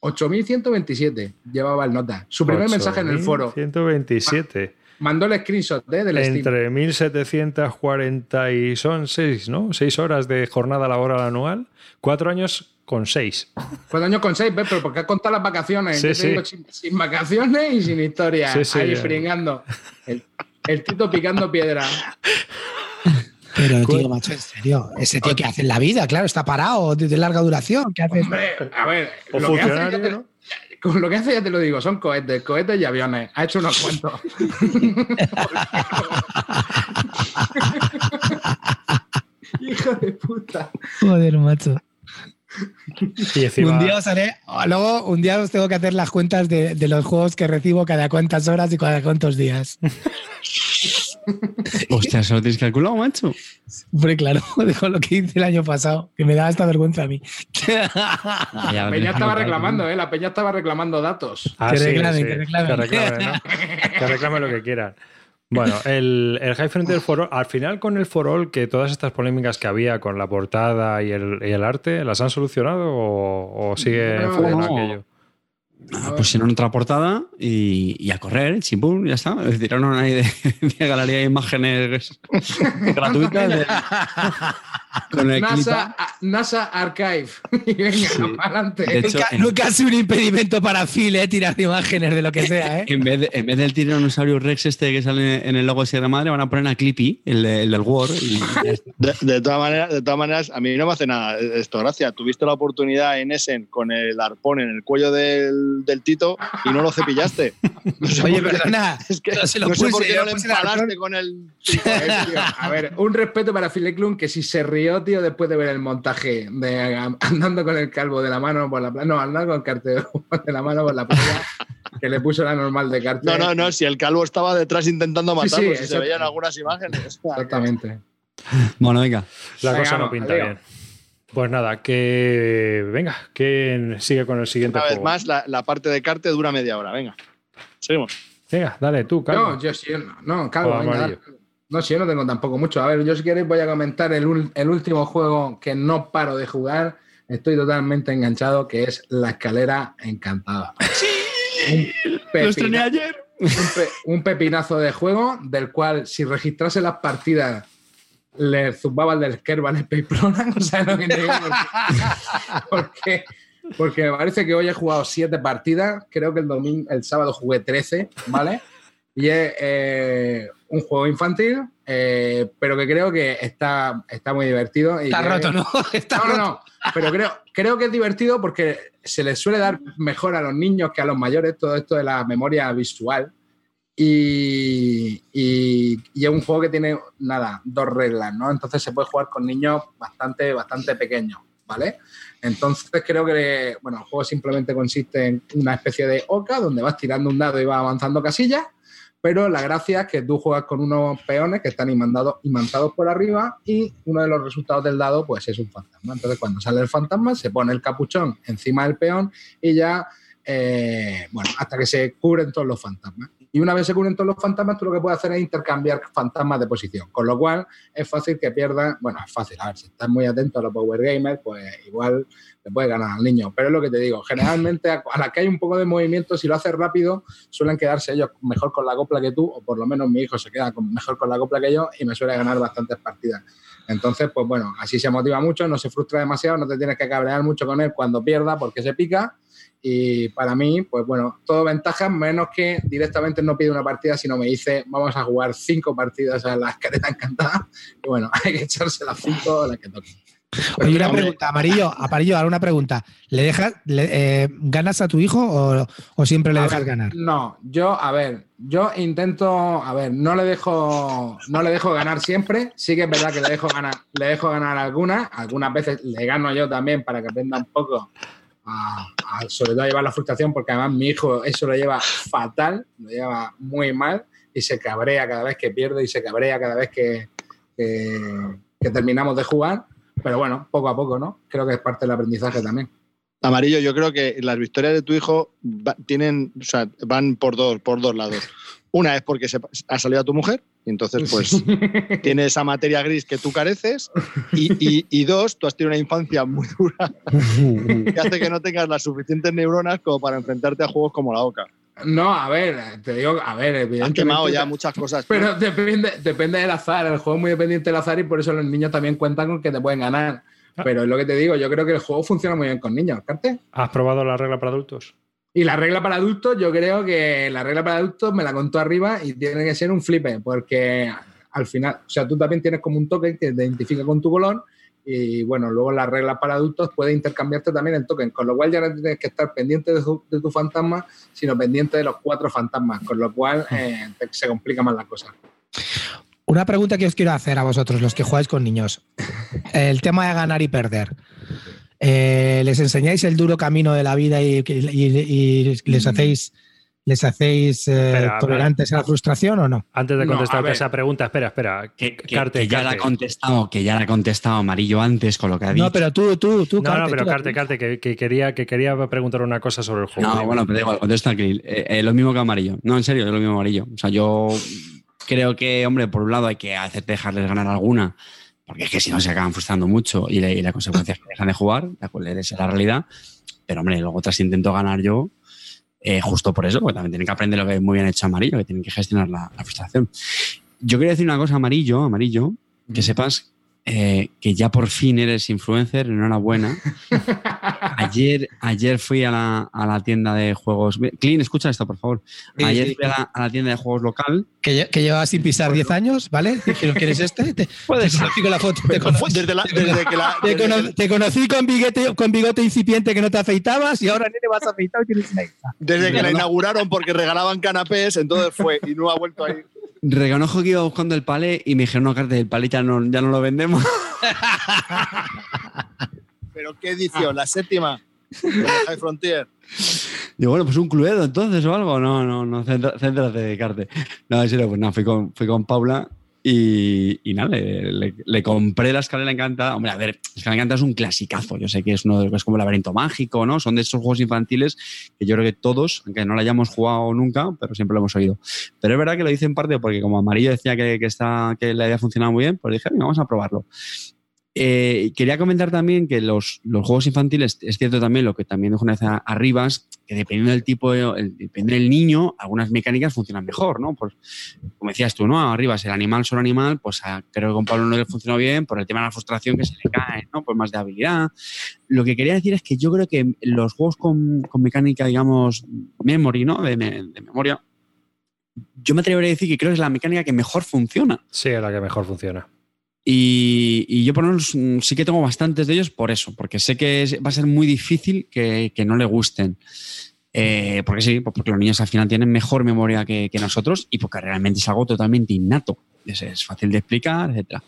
8.127 llevaba el nota. Su primer mensaje en el foro. 127. Mandó el screenshot ¿eh? del Steam. Entre 1740 y son 6, ¿no? 6 horas de jornada laboral anual. 4 años con 6. Cuatro años con seis, ¿ves? Pero porque has contado las vacaciones. Sí, sí. sin, sin vacaciones y sin historia. Sí, sí, ahí fringando. El, el tito picando piedra. Pero, tío, macho, en serio. Ese tío que hace en la vida, claro, está parado, de, de larga duración. ¿Qué hace? Hombre, a ver, O lo que, hace, ya funcionario, te, ¿no? con lo que hace ya te lo digo, son cohetes, cohetes y aviones. Ha hecho unos cuantos. Hijo de puta. Joder, macho. Y encima, Un día os haré, o luego un día os tengo que hacer las cuentas de, de los juegos que recibo cada cuántas horas y cada cuántos días. Hostia, ¿eso lo tienes calculado, macho? Hombre, claro, dejo lo que hice el año pasado, que me da esta vergüenza a mí. La peña estaba reclamando, ¿eh? La peña estaba reclamando datos. Ah, Que sí, reclamen, sí, que reclamen. que reclamen, ¿no? Que reclamen lo que quieran. Bueno, el, el High Frontier For All, al final con el For All, que todas estas polémicas que había con la portada y el, y el arte, ¿las han solucionado o, o sigue No, fallando no. aquello? Ah, pues en otra portada y, y a correr, chimpum, ya está. Tiraron ahí de, de galería de imágenes gratuitas de- con el NASA, a- NASA Archive. y venga, para adelante. De hecho, nunca, en- ha sido un impedimento para Phil, ¿eh? Tirar imágenes de lo que sea, ¿eh? En vez, de- en vez del tiranosaurio Rex este que sale en el logo de Sierra Madre, van a poner a Clippy, el, el del War. Y. De, de todas maneras, de todas maneras, a mí no me hace nada esto, gracia. Tuviste la oportunidad en Essen con el arpón en el cuello del, del Tito y no lo cepillaste. No sé Oye, perdona. Es que yo se lo no sé puse, por qué no le empalaste con el. Eh, tío, a ver, un respeto para Phil Eklund que si se rió, tío, después de ver el montaje de andando con el calvo de la mano por la playa, no, andando con el cartero de la mano por la playa, que le puso la normal de cartero. No, no, no, si el calvo estaba detrás intentando Sí, sí, matarlo, si se veían algunas imágenes. Exactamente. Bueno, venga. La Venga, cosa no pinta bien. Pues nada, que venga, que sigue con el siguiente Una vez juego. más, la, la parte de carte dura media hora. Venga, seguimos. Venga, dale tú, Calvo. No, yo sí, no, calvo, O venga, amarillo. dale. No, si yo no tengo tampoco mucho. A ver, yo si queréis voy a comentar el, el último juego que no paro de jugar. Estoy totalmente enganchado, que es La Escalera Encantada. Un Lo estrené ayer. un, pe- un pepinazo de juego del cual si registrase las partidas le zumbaba el del Kerbal el o sea, lo que te digo, porque, porque, porque me parece que hoy he jugado siete partidas, creo que el domingo, el sábado jugué 13, ¿vale? Y es eh, un juego infantil, eh, pero que creo que está, está muy divertido. y Está que- roto, ¿no? Está no, no, roto. no. Pero creo, creo que es divertido porque se les suele dar mejor a los niños que a los mayores todo esto de la memoria visual. Y, y- y es un juego que tiene, nada, dos reglas, ¿no? Entonces se puede jugar con niños bastante, bastante pequeños, ¿vale? Entonces creo que, bueno, el juego simplemente consiste en una especie de oca donde vas tirando un dado y vas avanzando casillas, pero la gracia es que tú juegas con unos peones que están imantados, imantados por arriba y uno de los resultados del dado pues es un fantasma. Entonces cuando sale el fantasma se pone el capuchón encima del peón y ya, eh, bueno, hasta que se cubren todos los fantasmas. Y una vez se cubren todos los fantasmas, tú lo que puedes hacer es intercambiar fantasmas de posición. Con lo cual es fácil que pierdas, bueno, es fácil, a ver, si estás muy atento a los Power Gamers, pues igual le puedes ganar al niño. Pero es lo que te digo, generalmente a la que hay un poco de movimiento, si lo haces rápido, suelen quedarse ellos mejor con la copla que tú, o por lo menos mi hijo se queda mejor con la copla que yo y me suele ganar bastantes partidas. Entonces, pues bueno, así se motiva mucho, no se frustra demasiado, no te tienes que cabrear mucho con él cuando pierda porque se pica. Y para mí, pues bueno, todo ventaja, menos que directamente no pide una partida, sino me dice, vamos a jugar cinco partidas a la escaleta encantada. Y bueno, hay que echarse las cinco las que toquen. Oye, una pregunta, Amarillo, Amarillo, ahora una pregunta. ¿Le dejas, le- eh, ganas a tu hijo o, o siempre le A dejas ver, ganar? No, yo, a ver, yo intento, a ver, no le dejo, no le dejo ganar siempre. Sí que es verdad que le dejo ganar, le dejo ganar algunas. Algunas veces le gano yo también para que aprenda un poco a, a, sobre todo a llevar la frustración, porque además mi hijo eso lo lleva fatal, lo lleva muy mal y se cabrea cada vez que pierde y se cabrea cada vez que, que- que terminamos de jugar. Pero bueno, poco a poco, ¿no? Creo que es parte del aprendizaje también. Amarillo, yo creo que las victorias de tu hijo va- tienen, o sea, van por dos, por dos lados. Una es porque se, ha salido a tu mujer, y entonces pues tiene esa materia gris que tú careces. Y, y- y dos, tú has tenido una infancia muy dura que hace que no tengas las suficientes neuronas como para enfrentarte a juegos como la OCA. No, a ver, te digo, a ver, evidentemente. quemado ya muchas cosas. Pero depende, depende del azar. El juego es muy dependiente del azar y por eso los niños también cuentan con que te pueden ganar. Ah. Pero es lo que te digo, yo creo que el juego funciona muy bien con niños, Carte. ¿Has probado la regla para adultos? Y la regla para adultos, yo creo que la regla para adultos me la contó arriba y tiene que ser un flipe, porque al final, o sea, tú también tienes como un token que te identifica con tu color y bueno, luego las reglas para adultos puedes intercambiarte también el token, con lo cual ya no tienes que estar pendiente de tu, de tu fantasma, sino pendiente de los cuatro fantasmas, con lo cual eh, se complica más la cosa. Una pregunta que os quiero hacer a vosotros, los que jugáis con niños. El tema de ganar y perder. Eh, ¿Les enseñáis el duro camino de la vida y, y- y les hacéis, les hacéis eh, Espera, tolerantes a la frustración o no? Antes de No, contestarte a ver. esa pregunta, espera, espera. Que, que- Carte, que ya la Carte. ha contestado, que ya la ha contestado Amarillo antes con lo que ha dicho. No, pero tú, tú, tú, No, no, Carte, pero tú, Carte, Carte, que, que quería, que quería preguntar una cosa sobre el juego. No, bueno, pero igual, contesta Krill. Eh, eh, lo mismo que amarillo. No, en serio, es lo mismo amarillo. O sea, yo creo que, hombre, por un lado hay que hacer dejarles ganar alguna, porque es que si no se acaban frustrando mucho y la, y la consecuencia es que dejan de jugar, la cual esa es la realidad. Pero, hombre, luego otras intento ganar yo, eh, justo por eso, porque también tienen que aprender lo que muy bien hecho amarillo, que tienen que gestionar la, la frustración. Yo quería decir una cosa, amarillo, amarillo, que sepas eh, que ya por fin eres influencer, enhorabuena. Ayer, ayer fui a la, a la tienda de juegos. Clean, escucha esto, por favor. Ayer fui a la, a la tienda de juegos local. Que, lle- que llevas sin pisar 10 años, ¿vale? Dijeron, ¿quieres este? Te, Puede te ser. conocí con la foto. Te conocí, Desde, la- desde que la. te desde- cono- te conocí con, bigote, con bigote incipiente que no te afeitabas y ahora nene vas afeitado y tienes una hija. Desde que la inauguraron porque regalaban canapés, entonces fue y no ha vuelto a ir. Reconozco que iba buscando el palé y me dijeron, no, Carte, el palé ya no, ya no lo vendemos. Pero qué edición, la séptima. de High Frontier. Digo, bueno, pues un cluedo entonces o algo. No, no, no, céntra- céntrate, Carte. No, en serio, pues no, fui con, fui con Paula Y, nada, le, le- le compré la escalera encantada. Hombre, a ver, la escalera encantada es un clasicazo. Yo sé que es uno de es como el laberinto mágico, ¿no? Son de esos juegos infantiles que yo creo que todos, aunque no lo hayamos jugado nunca, pero siempre lo hemos oído. Pero es verdad que lo hice en parte porque como Amarillo decía que, que, está, que le había funcionado muy bien, pues dije, vamos a probarlo. Eh, quería comentar también que los, los juegos infantiles, es cierto también lo que también dijo una vez a- Arribas, que dependiendo del tipo, el- dependiendo del niño, algunas mecánicas funcionan mejor, ¿no? Pues, como decías tú, ¿no? Arribas, el animal solo animal, pues a- creo que con Pablo no le funcionó bien por el tema de la frustración que se le cae, ¿no? Pues más de habilidad. Lo que quería decir es que yo creo que los juegos con, con mecánica, digamos, memory, ¿no? De, de memoria, yo me atrevería a decir que creo que es la mecánica que mejor funciona. Sí, es la que mejor funciona. Y, y yo por lo menos mm, sí que tengo bastantes de ellos por eso, porque sé que es- va a ser muy difícil que, que no le gusten. Eh, porque sí, pues porque los niños al final tienen mejor memoria que, que nosotros y porque realmente es algo totalmente innato. Es, es fácil de explicar, etc.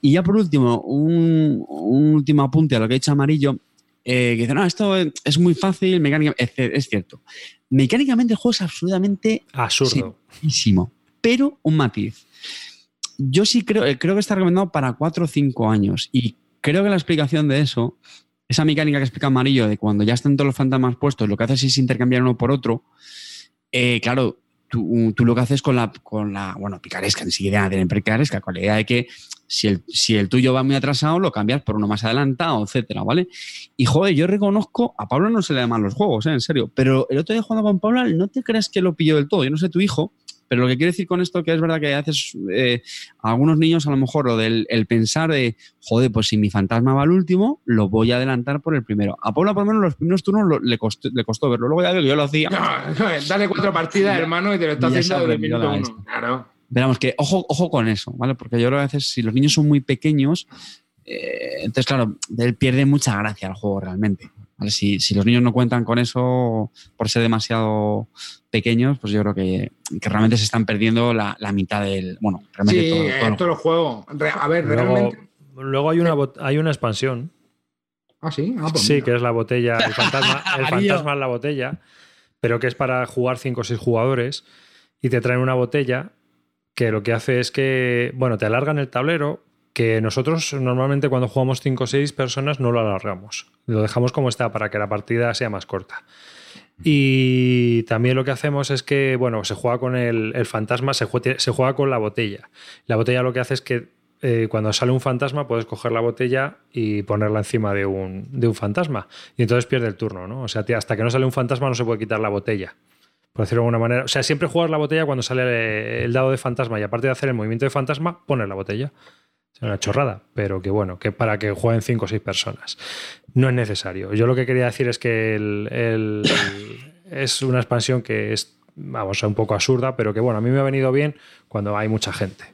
Y ya por último, un, un último apunte a lo que ha dicho Amarillo, eh, que dice, no, esto es muy fácil, mecánica, es, es cierto. Mecánicamente el juego es absolutamente Absurdo. Pero un matiz. Yo sí creo, eh, creo que está recomendado para 4 o 5 años. Y creo que la explicación de eso, esa mecánica que explica Amarillo, de cuando ya están todos los fantasmas puestos, lo que haces es intercambiar uno por otro. eh, claro, tú, lo que haces con la, con la, bueno, picaresca, ni siquiera tienen picaresca, con la idea de que si el, si el tuyo va muy atrasado, lo cambias por uno más adelantado, etcétera, ¿vale? Y joder, yo reconozco, a Pablo no se le dan mal los juegos, ¿eh? en serio, pero el otro día jugando con Pablo, no te creas que lo pilló del todo. Yo no sé tu hijo, pero lo que quiero decir con esto que es verdad que haces eh, a algunos niños a lo mejor lo del el pensar de, joder, pues si mi fantasma va al último, lo voy a adelantar por el primero. A Pablo por lo menos los primeros turnos lo- le, costó, le costó verlo. Luego ya veo que yo lo hacía. No, dale cuatro partidas, hermano, y te lo está Ya se haciendo desde el minuto uno. Claro. Veramos que ojo, ojo con eso, ¿vale? Porque yo creo que a veces si los niños son muy pequeños, eh, entonces claro, él pierde mucha gracia el juego realmente. ¿Vale? Si, si los niños no cuentan con eso por ser demasiado pequeños, pues yo creo que, que realmente se están perdiendo la, la mitad del. Bueno, realmente Sí, todo, todo el esto lo juego. Re- a ver, Luego, realmente. luego hay, una, hay una expansión. Ah, sí. Ah, pues Sí, mira. que es la botella, el fantasma, el fantasma en la botella, pero que es para jugar 5 o 6 jugadores y te traen una botella que lo que hace es que, bueno, te alargan el tablero, que nosotros normalmente cuando jugamos 5 o 6 personas no lo alargamos, lo dejamos como está para que la partida sea más corta. Y también lo que hacemos es que, bueno, se juega con el, fantasma, se juega, se juega con la botella. La botella lo que hace es que eh, cuando sale un fantasma puedes coger la botella y ponerla encima de un, de un fantasma. Y entonces pierde el turno, ¿no? O sea, hasta que no sale un fantasma no se puede quitar la botella. Por decirlo de alguna manera. O sea, siempre juegas la botella cuando sale el dado de fantasma y aparte de hacer el movimiento de fantasma, pones la botella. Una chorrada, pero que bueno, que para que jueguen 5 o 6 personas. No es necesario. Yo lo que quería decir es que es una expansión que es, vamos, un poco absurda, pero que bueno, a mí me ha venido bien cuando hay mucha gente.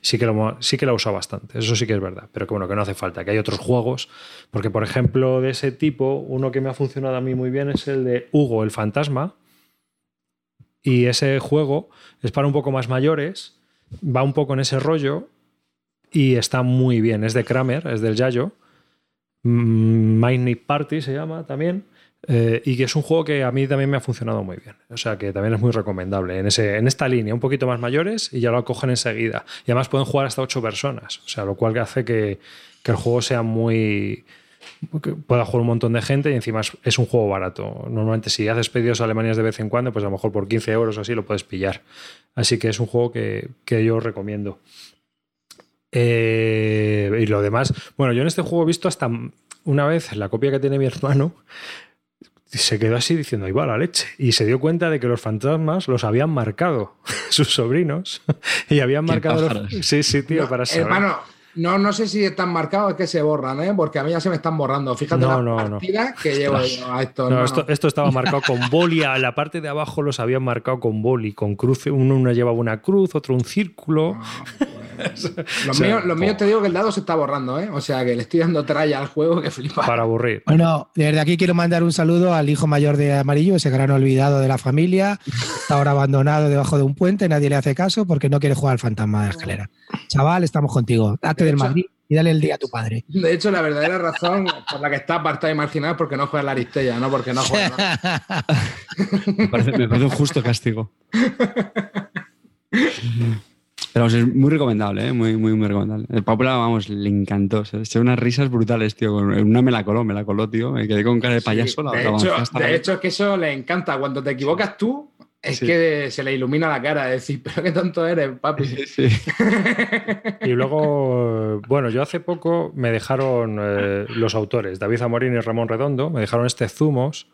Sí que, sí que he usado bastante, eso sí que es verdad, pero que bueno, que no hace falta, que hay otros juegos, porque por ejemplo de ese tipo, uno que me ha funcionado a mí muy bien es el de Hugo el Fantasma, y ese juego es para un poco más mayores, va un poco en ese rollo y está muy bien, es de Kramer, es del Yayo, Mm, Mind Party se llama también. eh, y que es un juego que a mí también me ha funcionado muy bien. O sea que también es muy recomendable en, ese, en esta línea, un poquito más mayores y ya lo cogen enseguida. Y además pueden jugar hasta ocho personas. O sea, lo cual hace que, que el juego sea muy. que pueda jugar un montón de gente y encima es, es un juego barato. Normalmente, si haces pedidos a Alemania de vez en cuando, pues a lo mejor por 15 euros o así lo puedes pillar. Así que es un juego que, que yo recomiendo. Eh, y lo demás, bueno, yo en este juego he visto hasta una vez la copia que tiene mi hermano, se quedó así diciendo, ahí va la leche. Y se dio cuenta de que los fantasmas los habían marcado sus sobrinos y habían marcado. los-. Sí, sí, tío, No, para saber. hermano, no, no sé si están marcados, es que se borran, ¿eh? Porque a mí ya se me están borrando. Fíjate No, la no, que llevo yo a esto. No, esto, esto estaba marcado con boli. A la parte de abajo los habían marcado con boli, con cruz. Uno, uno llevaba una cruz, otro un círculo. Ah, pues. Los, O sea, míos, los míos te digo que el dado se está borrando, ¿eh? O sea que le estoy dando tralla al juego que flipa. Para aburrir. Bueno, desde aquí quiero mandar un saludo al hijo mayor de Amarillo, ese gran olvidado de la familia. Está ahora abandonado debajo de un puente, nadie le hace caso porque no quiere jugar al fantasma de la escalera. Chaval, estamos contigo. Del hecho- Madrid y dale el día a tu padre. De hecho, la verdadera razón por la que está apartado y marginado es porque no juega la Aristella, no porque no juega. Me parece, me parece un justo castigo. Pero vamos, es muy recomendable, ¿eh? muy, muy, muy recomendable. El Papula, vamos, le encantó. Se echó unas risas brutales, tío. Una me la coló, me la coló, tío. Me quedé con cara de payaso. la- de, hecho, de hecho, es que eso le encanta. Cuando te equivocas tú, es Sí. que se le ilumina la cara. de decir, pero qué tonto eres, papi. Sí. Y luego, bueno, yo hace poco me dejaron eh, los autores, David Zamorín y Ramón Redondo, me dejaron este Zumos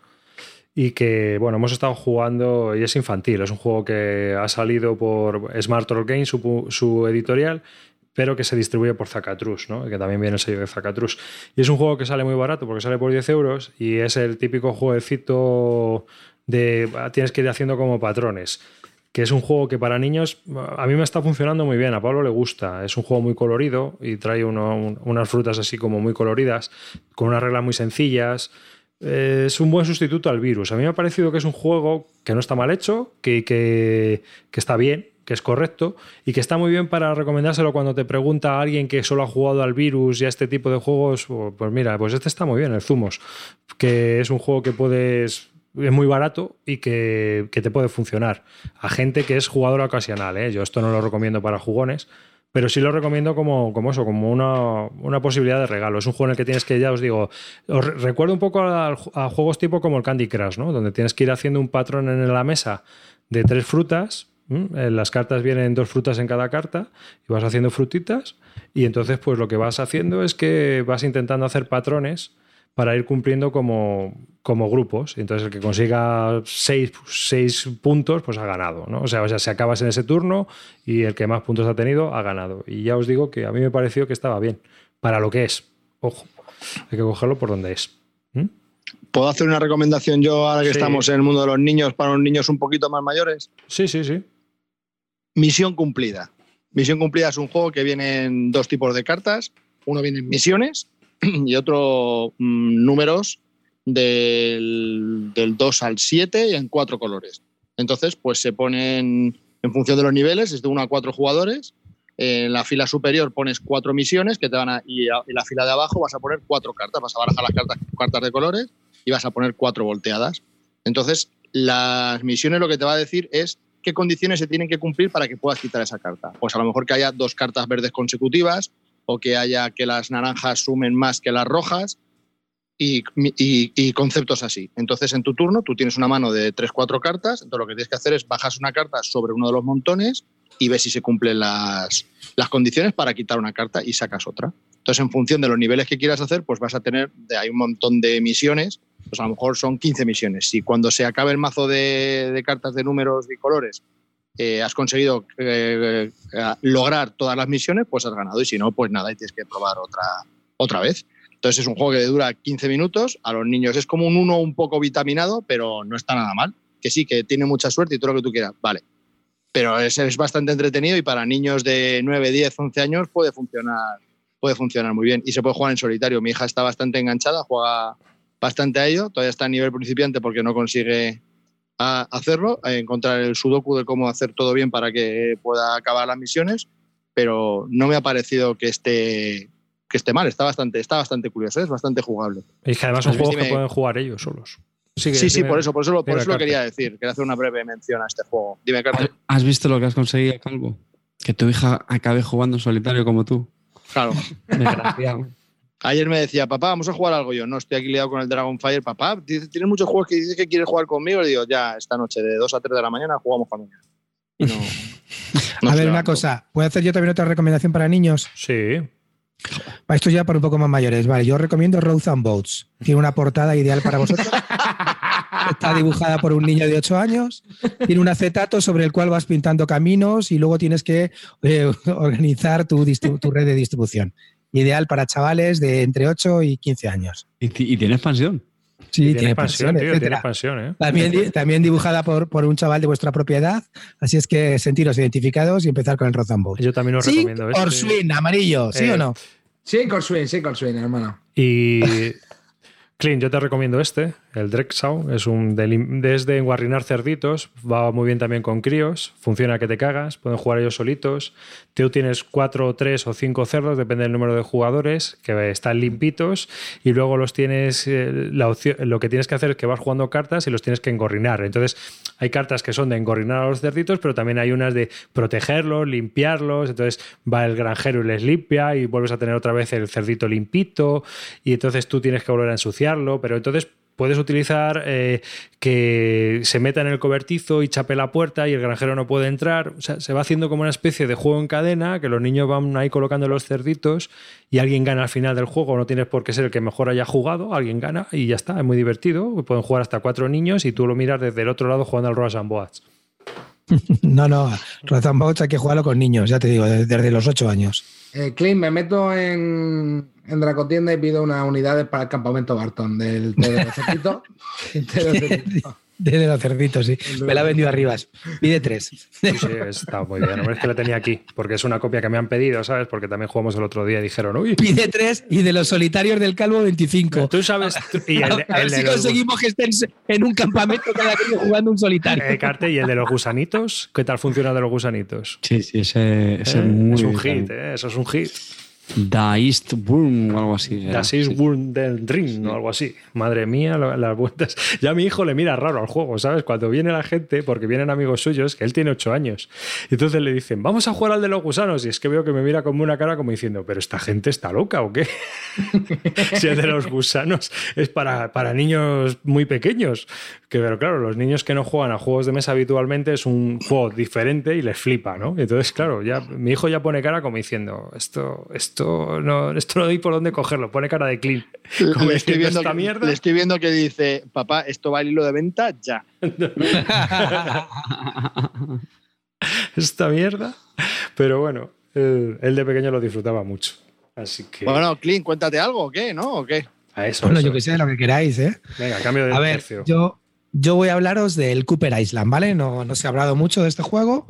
y que, bueno, hemos estado jugando y es infantil, es un juego que ha salido por Smart Troll Games, su editorial, pero que se distribuye por Zacatrus, ¿no? que también viene el sello de Zacatrus. Y es un juego que sale muy barato porque sale por 10 euros y es el típico jueguecito de tienes que ir haciendo como patrones que es un juego que para niños a mí me está funcionando muy bien, a Pablo le gusta, es un juego muy colorido y trae unas frutas así como muy coloridas, con unas reglas muy sencillas. Eh, es un buen sustituto al virus. A mí me ha parecido que es un juego que no está mal hecho, que, está bien, que es correcto y que está muy bien para recomendárselo cuando te pregunta a alguien que solo ha jugado al virus y a este tipo de juegos. Pues mira, pues este está muy bien, el Zumos, que es un juego que puedes es muy barato y que, que te puede funcionar. A gente que es jugadora ocasional, ¿eh? yo esto no lo recomiendo para jugones, pero sí lo recomiendo como, como eso, como una, una posibilidad de regalo. Es un juego en el que tienes que, ya os digo, os re- recuerdo un poco a, juegos tipo como el Candy Crush, ¿no? donde tienes que ir haciendo un patrón en la mesa de tres frutas. En las cartas vienen dos frutas en cada carta y vas haciendo frutitas y entonces pues lo que vas haciendo es que vas intentando hacer patrones para ir cumpliendo como, como grupos. Entonces, el que consiga seis, seis puntos, pues ha ganado. ¿no? O sea, o sea, si acabas en ese turno y el que más puntos ha tenido, ha ganado. Y ya os digo que a mí me pareció que estaba bien. Para lo que es. Ojo, hay que cogerlo por donde es. ¿Mm? ¿Puedo hacer una recomendación yo ahora que Sí. estamos en el mundo de los niños para los niños un poquito más mayores? Sí, sí, sí. Misión cumplida. Misión cumplida es un juego que viene en dos tipos de cartas. Uno viene en misiones y otro mm, números del, del 2 al 7 y en cuatro colores. Entonces, pues se ponen en función de los niveles, es de 1 a 4 jugadores. En la fila superior pones cuatro misiones que te van a, y en la fila de abajo vas a poner cuatro cartas, vas a barajar las cartas, cartas de colores y vas a poner cuatro volteadas. Entonces, las misiones lo que te va a decir es qué condiciones se tienen que cumplir para que puedas quitar esa carta. Pues a lo mejor que haya dos cartas verdes consecutivas o que haya que las naranjas sumen más que las rojas y, conceptos así. Entonces en tu turno tú tienes una mano de 3-4 cartas, entonces lo que tienes que hacer es bajas una carta sobre uno de los montones y ves si se cumplen las, las condiciones para quitar una carta y sacas otra. Entonces en función de los niveles que quieras hacer, pues vas a tener, hay un montón de misiones, pues a lo mejor son 15 misiones. Si cuando se acabe el mazo de cartas de números y colores eh, has conseguido eh, eh, lograr todas las misiones, pues has ganado. Y si no, pues nada, y tienes que probar otra, otra vez. Entonces es un juego que dura 15 minutos. A los niños es como un uno un poco vitaminado, pero no está nada mal. Que sí, que tiene mucha suerte y todo lo que tú quieras. Vale. Pero es, es bastante entretenido y para niños de 9, 10, 11 años puede funcionar, puede funcionar muy bien. Y se puede jugar en solitario. Mi hija está bastante enganchada, juega bastante a ello. Todavía está a nivel principiante porque no consigue a hacerlo, a encontrar el sudoku de cómo hacer todo bien para que pueda acabar las misiones, pero no me ha parecido que esté, que esté mal, está bastante, está bastante curioso, es bastante jugable. Y es que además son juegos que dime- pueden jugar ellos solos. Sí, sí, por eso, por eso, lo- por eso lo quería decir, quería hacer una breve mención a este juego. Dime, ¿Has, Carter. has visto lo que has conseguido, Calvo? Que tu hija acabe jugando en solitario como tú. Claro. Desgraciado. Ayer me decía, papá, vamos a jugar algo. Yo no estoy aquí liado con el Dragonfire. Papá, dice- tienes muchos juegos que dices que quieres jugar conmigo. Le digo, ya, esta noche de 2 a 3 de la mañana jugamos con ella. Y no- no a ver, una cosa. ¿Puedo hacer yo también otra recomendación para niños? Sí. Esto ya para un poco más mayores. Vale, yo recomiendo Roads and Boats. Tiene una portada ideal para vosotros. Está dibujada por un niño de 8 años. Tiene un acetato sobre el cual vas pintando caminos y luego tienes que eh, organizar tu red de distribución. Ideal para chavales de entre 8 y 15 años. Y, ti- y tiene expansión. Sí, tiene, tiene expansión, tiene etcétera. expansión, ¿eh? También, también dibujada por, por un chaval de vuestra propiedad. Así es que sentiros identificados y empezar con el Boats. Yo también os Sí, recomiendo este. swing, amarillo, ¿sí Eh, o no? Sí, con swing, sí, con swing, hermano. Y Clint, yo te recomiendo este, el Drexau, es un desde enguarrinar cerditos, va muy bien también con críos, funciona que te cagas, pueden jugar ellos solitos. Tú tienes cuatro, tres o cinco cerdos, depende del número de jugadores, que están limpitos, y luego los tienes, eh, lo que tienes que hacer es que vas jugando cartas y los tienes que engorrinar. Entonces, hay cartas que son de engorrinar a los cerditos, pero también hay unas de protegerlos, limpiarlos, entonces va el granjero y les limpia y vuelves a tener otra vez el cerdito limpito, y entonces tú tienes que volver a ensuciarlo, pero entonces puedes utilizar eh, que se meta en el cobertizo y chape la puerta y el granjero no puede entrar. O sea, se va haciendo como una especie de juego en cadena, que los niños van ahí colocando los cerditos y alguien gana al final del juego. No tienes por qué ser el que mejor haya jugado, alguien gana y ya está, es muy divertido. Pueden jugar hasta cuatro niños y tú lo miras desde el otro lado jugando al Roas and Boats. No, no, Boats hay que jugarlo con niños, ya te digo, desde los ocho años. Eh, Clint, me meto en, en Dracotienda y pido unas unidades para el campamento Barton del de los cerditos. De los cerditos, sí. Me la ha vendido arriba. Pide tres. Sí, está muy bien. No es que la tenía aquí, porque es una copia que me han pedido, ¿sabes? Porque también jugamos el otro día y dijeron, uy. Pide tres y de los solitarios del Calvo 25. Tú sabes. Y el, a, ver si conseguimos que estén en un campamento cada día jugando un solitario. Eh, Carte, ¿y el de los gusanitos? ¿Qué tal funciona de los gusanitos? Sí, sí, ese, ese ¿Eh? muy Es un bien. hit, ¿eh? Eso es un hit. Da Eastburn o algo así. Das ist del Ring o algo así. Madre mía, las vueltas. Ya mi hijo le mira raro al juego, ¿sabes? Cuando viene la gente, porque vienen amigos suyos, que él tiene ocho años. Y entonces le dicen, vamos a jugar al de los gusanos. Y es que veo que me mira como una cara como diciendo, pero esta gente está loca o qué? si el de los gusanos es para, para niños muy pequeños. Que, pero claro, los niños que no juegan a juegos de mesa habitualmente es un juego diferente y les flipa, ¿no? Entonces, claro, ya mi hijo ya pone cara como diciendo, esto, esto no, esto no doy por dónde cogerlo, pone cara de clean. Como Le estoy, viendo esta que, mierda. le estoy viendo que dice, papá, esto va al hilo de venta ya. esta mierda. Pero bueno, él, él de pequeño lo disfrutaba mucho. Así que Bueno, Clint, cuéntate algo, ¿o qué? ¿No? ¿O qué? a eso. Bueno, eso. yo que sé, lo que queráis, ¿eh? Venga, cambio de A ver, tercio. yo, yo voy a hablaros del Cooper Island, ¿vale? No, no se ha hablado mucho de este juego.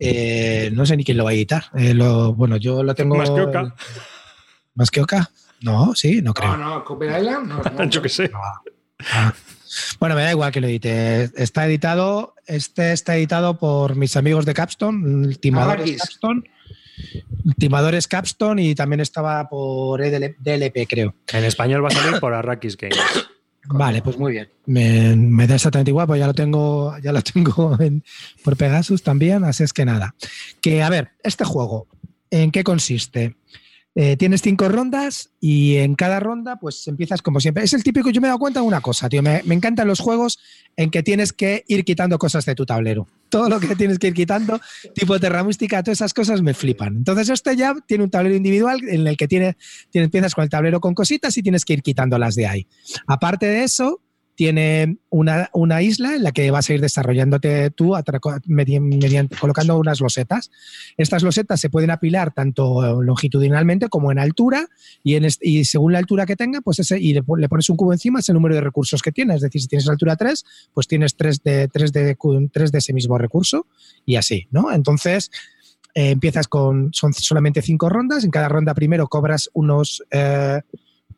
Eh, no sé ni quién lo va a editar. Eh, lo- bueno, yo lo tengo. Más que Oka. ¿Más que Oka? No, sí, no creo. No, no, Cooper Island. No, no. Yo que sé. Ah. Bueno, me da igual que lo edite. Está editado, este está editado por mis amigos de Capstone, Timadores Arrakis. Capstone. Timadores Capstone y también estaba por E EDL DLP, creo. En español va a salir por Arrakis Games. Vale, pues muy bien. Me, me da exactamente igual, pues ya lo tengo, ya lo tengo en- por Pegasus también, así es que nada. Que a ver, este juego, ¿en qué consiste? Eh, tienes cinco rondas y en cada ronda, pues empiezas como siempre. Es el típico, yo me he dado cuenta de una cosa, tío. Me, encantan los juegos en que tienes que ir quitando cosas de tu tablero. Todo lo que tienes que ir quitando, tipo Terra Mística, todas esas cosas me flipan. Entonces, este ya tiene un tablero individual en el que tiene, tiene- empiezas con el tablero con cositas y tienes que ir quitándolas de ahí. Aparte de eso, tiene una, una isla en la que vas a ir desarrollándote tú mediante, colocando unas losetas. Estas losetas se pueden apilar tanto longitudinalmente como en altura y, en y según la altura que tenga, pues ese, y le, le pones un cubo encima, es el número de recursos que tiene. Es decir, si tienes altura 3, pues tienes 3 de, 3 de, cu- tres de ese mismo recurso y así, ¿no? Entonces, eh, empiezas con, son solamente cinco rondas, en cada ronda primero cobras unos... eh,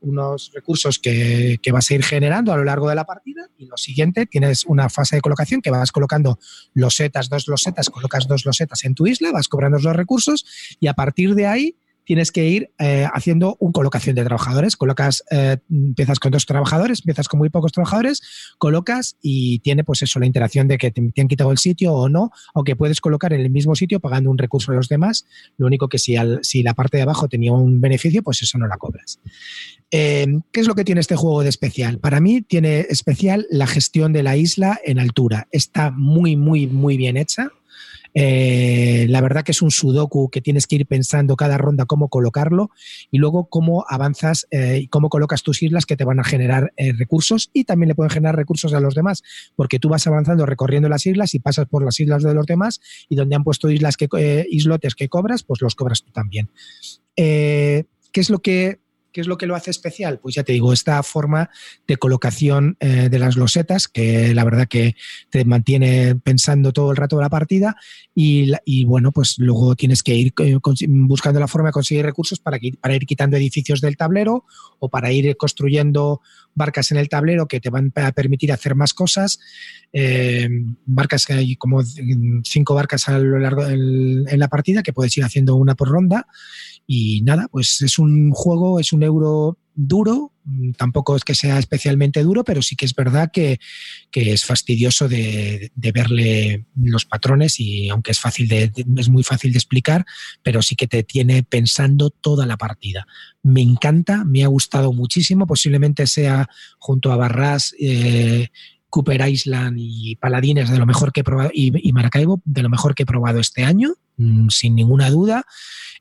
unos recursos que, que vas a ir generando a lo largo de la partida y lo siguiente tienes una fase de colocación que vas colocando losetas, dos losetas, colocas dos losetas en tu isla, vas cobrando los recursos y a partir de ahí tienes que ir eh, haciendo un colocación de trabajadores. Colocas, eh, empiezas con dos trabajadores, empiezas con muy pocos trabajadores, colocas y tiene pues eso, la interacción de que te, han quitado el sitio o no, aunque puedes colocar en el mismo sitio pagando un recurso a los demás. Lo único que si, al- si la parte de abajo tenía un beneficio, pues eso no la cobras. Eh, ¿Qué es lo que tiene este juego de especial? Para mí tiene especial la gestión de la isla en altura. Está muy, muy, muy bien hecha. Eh, la verdad que es un sudoku que tienes que ir pensando cada ronda cómo colocarlo y luego cómo avanzas eh, y cómo colocas tus islas que te van a generar eh, recursos y también le pueden generar recursos a los demás porque tú vas avanzando recorriendo las islas y pasas por las islas de los demás y donde han puesto islas que, islotes que cobras, pues los cobras tú también. ¿Qué es lo que ¿Qué es lo que lo hace especial? Pues ya te digo, esta forma de colocación eh, de las losetas, que la verdad que te mantiene pensando todo el rato de la partida, y, bueno, pues luego tienes que ir eh, buscando la forma de conseguir recursos para, ir quitando edificios del tablero o para ir construyendo barcas en el tablero que te van a permitir hacer más cosas. Eh, barcas que hay como cinco barcas a lo largo en, en la partida que puedes ir haciendo una por ronda. Y nada, pues es un juego, es un euro duro, tampoco es que sea especialmente duro, pero sí que es verdad que, que es fastidioso de, de, verle los patrones y aunque es fácil de, es muy fácil de explicar, pero sí que te tiene pensando toda la partida. Me encanta, me ha gustado muchísimo, posiblemente sea junto a Barras, eh, Cooper Island y Paladines de lo mejor que he probado y, y Maracaibo de lo mejor que he probado este año, sin ninguna duda.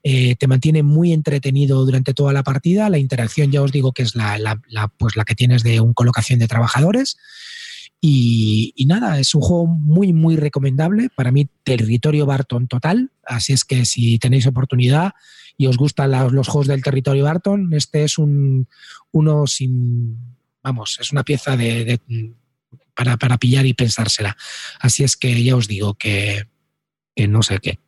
Eh, te mantiene muy entretenido durante toda la partida. La interacción, ya os digo que es la, pues la que tienes de un colocación de trabajadores. Y, nada, es un juego muy, muy recomendable. Para mí, territorio Barton total. Así es que si tenéis oportunidad y os gustan los, juegos del territorio Barton, este es un uno sin. Vamos, es una pieza de, para, para, pillar y pensársela. Así es que ya os digo que no sé qué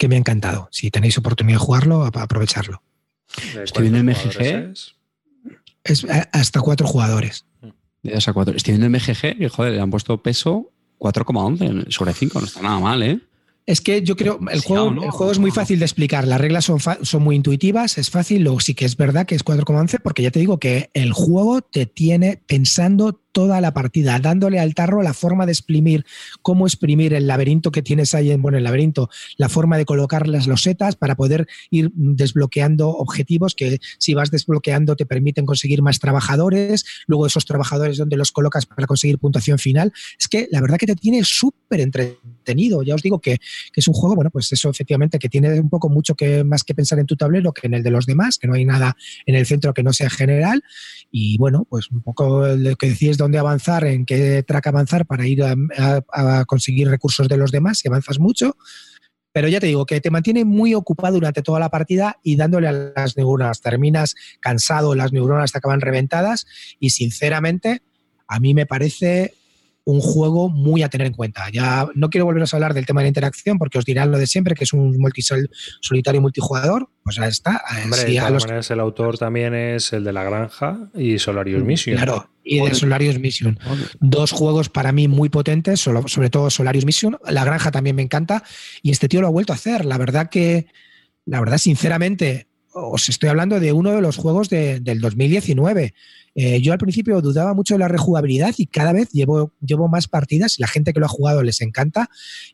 que me ha encantado. Si tenéis oportunidad de jugarlo, aprovecharlo. Estoy viendo el MGG. Es? es hasta cuatro jugadores. De hasta cuatro. Estoy viendo el MGG y, joder, le han puesto peso 4,11 sobre 5. No está nada mal, ¿eh? Es que yo creo, el juego, no, el juego es muy fácil de explicar, las reglas son, son muy intuitivas, es fácil, luego sí que es verdad que es 4,11 porque ya te digo que el juego te tiene pensando toda la partida, dándole al tarro la forma de exprimir, cómo exprimir el laberinto que tienes ahí en, bueno, el laberinto, la forma de colocar las losetas para poder ir desbloqueando objetivos que si vas desbloqueando te permiten conseguir más trabajadores, luego esos trabajadores donde los colocas para conseguir puntuación final. Es que la verdad que te tiene súper entretenido. Ya os digo que, es un juego, bueno, pues eso efectivamente que tiene un poco mucho que más que pensar en tu tablero que en el de los demás, que no hay nada en el centro que no sea general. Y bueno, pues un poco lo que decías dónde avanzar, en qué track avanzar para ir a, conseguir recursos de los demás, si avanzas mucho. Pero ya te digo que te mantiene muy ocupado durante toda la partida y dándole a las neuronas. Terminas cansado, las neuronas te acaban reventadas y sinceramente a mí me parece un juego muy a tener en cuenta. Ya no quiero volveros a hablar del tema de la interacción porque os dirán lo de siempre, que es un multisol solitario multijugador. Pues ya está. Hombre, sí, de los... maneras, el autor también es el de La Granja y Solarius Mission. Claro, y de Solarius Mission. Dos juegos para mí muy potentes, sobre todo Solarius Mission. La Granja también me encanta y este tío lo ha vuelto a hacer. La verdad que, la verdad, sinceramente, os estoy hablando de uno de los juegos de, del 2019. Eh, yo al principio dudaba mucho de la rejugabilidad y cada vez llevo, llevo más partidas y la gente que lo ha jugado les encanta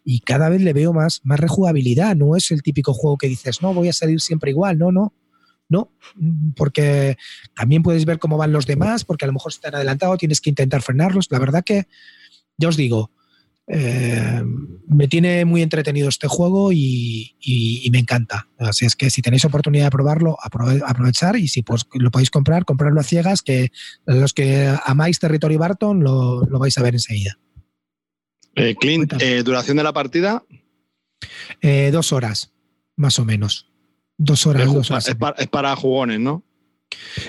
y cada vez le veo más, más rejugabilidad. No es el típico juego que dices, no, voy a salir siempre igual. No, no. No, porque también puedes ver cómo van los demás, porque a lo mejor están adelantados, tienes que intentar frenarlos. La verdad que, ya os digo, eh, me tiene muy entretenido este juego y, y, y, me encanta. Así es que si tenéis oportunidad de probarlo, aprove aprovechar y si pues, lo podéis comprar, comprarlo a ciegas, que los que amáis Territory Barton lo, lo vais a ver enseguida. Eh, Clint, eh, ¿duración de la partida? Dos horas, más o menos. Dos horas. Es, dos horas. Es, para, es para jugones, ¿no?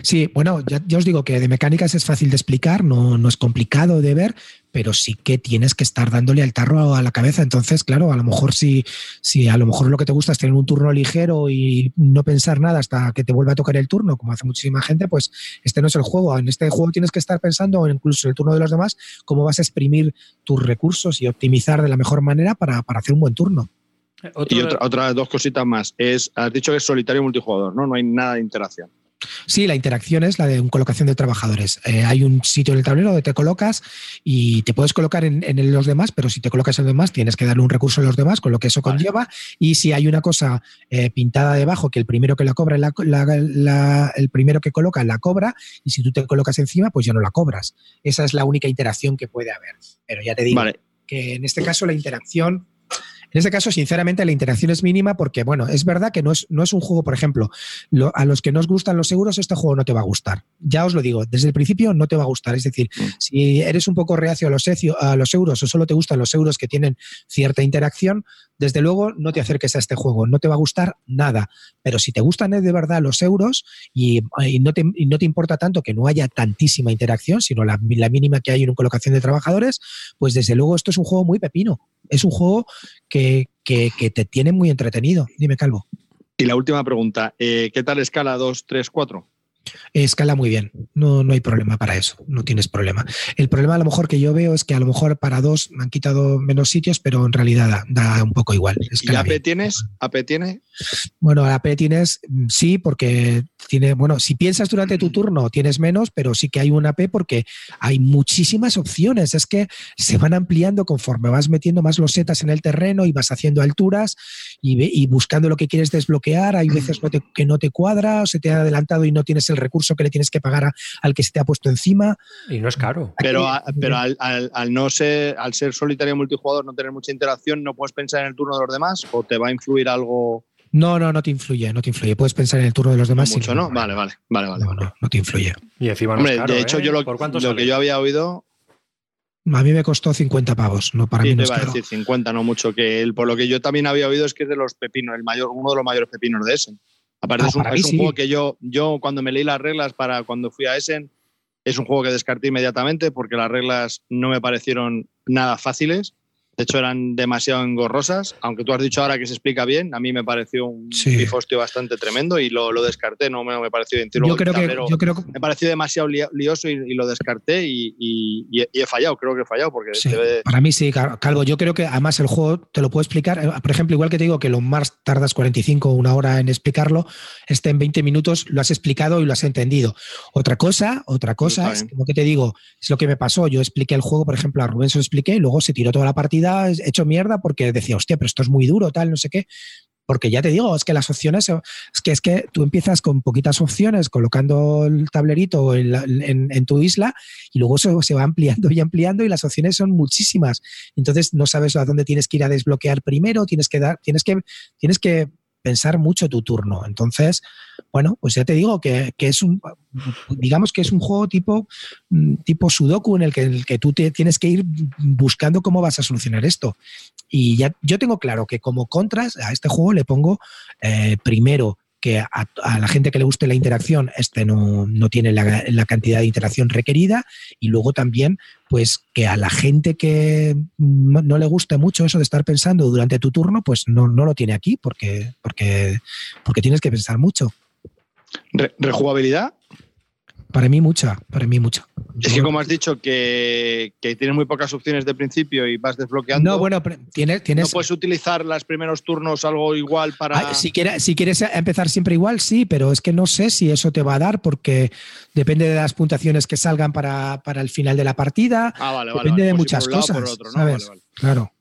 Sí, bueno, ya, ya, os digo que de mecánicas es fácil de explicar, no, no, es complicado de ver, pero sí que tienes que estar dándole al tarro a la cabeza. Entonces, claro, a lo mejor si, si a lo mejor lo que te gusta es tener un turno ligero y no pensar nada hasta que te vuelva a tocar el turno, como hace muchísima gente, pues este no es el juego. En este juego tienes que estar pensando, o incluso en el turno de los demás, cómo vas a exprimir tus recursos y optimizar de la mejor manera para, para hacer un buen turno. Otro... Y otra, otras dos cositas más. Es, has dicho que es solitario multijugador, ¿no? No hay nada de interacción. Sí, la interacción es la de una colocación de trabajadores. Eh, hay un sitio en el tablero donde te colocas y te puedes colocar en, en, los demás, pero si te colocas en los demás tienes que darle un recurso a los demás, con lo que eso vale. conlleva. Y si hay una cosa eh, pintada debajo, que el primero que la cobra, la, la, la, el primero que coloca la cobra, y si tú te colocas encima, pues ya no la cobras. Esa es la única interacción que puede haber. Pero ya te digo vale. que en este caso la interacción En ese caso, sinceramente, la interacción es mínima porque, bueno, es verdad que no es, no es un juego, por ejemplo, lo- a los que no os gustan los euros, este juego no te va a gustar. Ya os lo digo, desde el principio no te va a gustar. Es decir, si eres un poco reacio a los, a los euros o solo te gustan los euros que tienen cierta interacción, desde luego no te acerques a este juego, no te va a gustar nada. Pero si te gustan de verdad los euros y, y no, te, y no te importa tanto que no haya tantísima interacción, sino la, la mínima que hay en una colocación de trabajadores, pues desde luego esto es un juego muy pepino. Es un juego que, que- que te tiene muy entretenido. Dime, Calvo. Y la última pregunta, eh, ¿qué tal escala 2, 3, 4? Escala muy bien, no, no hay problema para eso, no tienes problema. El problema a lo mejor que yo veo es que a lo mejor para dos me han quitado menos sitios, pero en realidad da, da un poco igual. ¿Y AP bien. tienes? ¿AP tiene? Bueno, AP tienes, mm, sí, porque tiene, bueno, si piensas durante tu turno tienes menos, pero sí que hay un AP porque hay muchísimas opciones. Es que se van ampliando conforme vas metiendo más losetas en el terreno y vas haciendo alturas y, buscando lo que quieres desbloquear. Hay veces no te- que no te cuadra o se te ha adelantado y no tienes el recurso que le tienes que pagar a- al que se te ha puesto encima. Y no es caro. Pero, a- pero al, al- al no ser, al ser solitario multijugador, no tener mucha interacción, ¿no puedes pensar en el turno de los demás? ¿O te va a influir algo No, no, no te influye, no te influye. Puedes pensar en el turno de los demás. sin mucho, no? Vale, vale, vale, vale. No, no, no te influye. Y encima no Hombre, es caro, de hecho, ¿eh? yo lo, ¿Por cuánto lo que yo había oído, A mí me costó 50 pavos, no para sí, mí no te es iba a decir 50, no mucho, que el, por lo que yo también había oído es que es de los pepinos, el mayor, uno de los mayores pepinos de Essen. Aparte Ah, es un, para mí es un sí. juego que yo, yo cuando me leí las reglas para cuando fui a Essen, es un juego que descarté inmediatamente porque las reglas no me parecieron nada fáciles. De hecho, eran demasiado engorrosas. Aunque tú has dicho ahora que se explica bien, a mí me pareció un Sí. pifostio bastante tremendo y lo, lo descarté. No me, me pareció bien. Yo creo, que, yo creo que me pareció demasiado li- lioso y, y lo descarté y, y- y he- fallado, creo que he fallado porque Sí, debe- para mí sí, Cal- Calvo. Yo creo que además el juego te lo puedo explicar. eh, Por ejemplo, igual que te digo que lo más tardas 45 o una hora en explicarlo, este en 20 minutos lo has explicado y lo has entendido. Otra cosa, otra cosa es lo que te digo, es lo que me pasó. Yo expliqué el juego, por ejemplo, a Rubén se lo expliqué y luego se tiró toda la partida hecho mierda porque decía, hostia, pero esto es muy duro, tal, no sé qué. Porque ya te digo, es que las opciones, es que es que tú empiezas con poquitas opciones, colocando el tablerito en, en- tu isla, y luego se, se va ampliando y ampliando, y las opciones son muchísimas. Entonces no sabes a dónde tienes que ir a desbloquear primero, tienes que dar, tienes que, tienes que pensar mucho tu turno. Entonces, bueno, pues ya te digo que, que es un, digamos que es un juego tipo, mm, tipo Sudoku en el que, en el que tú te- tienes que ir buscando cómo vas a solucionar esto. Y ya yo tengo claro que como contras a este juego le pongo eh, primero que a, la gente que le guste la interacción, este no, no tiene la, cantidad de interacción requerida, y luego también, pues que a la gente que no, le guste mucho eso de estar pensando durante tu turno, pues no, no lo tiene aquí, porque, porque, porque tienes que pensar mucho. Re- rejugabilidad. Para mí mucha, para mí mucha. Es que como has dicho que, que tienes muy pocas opciones de principio y vas desbloqueando, No, bueno, pero tienes, no tienes puedes utilizar los primeros turnos algo igual para... Ah, si, quieres, si quieres empezar siempre igual, sí, pero es que no sé si eso te va a dar porque depende de las puntuaciones que salgan para, para el final de la partida. Ah, vale, vale, depende vale. de Pues muchas por un lado, cosas, por otro, ¿no? ¿sabes? Vale, vale. Claro.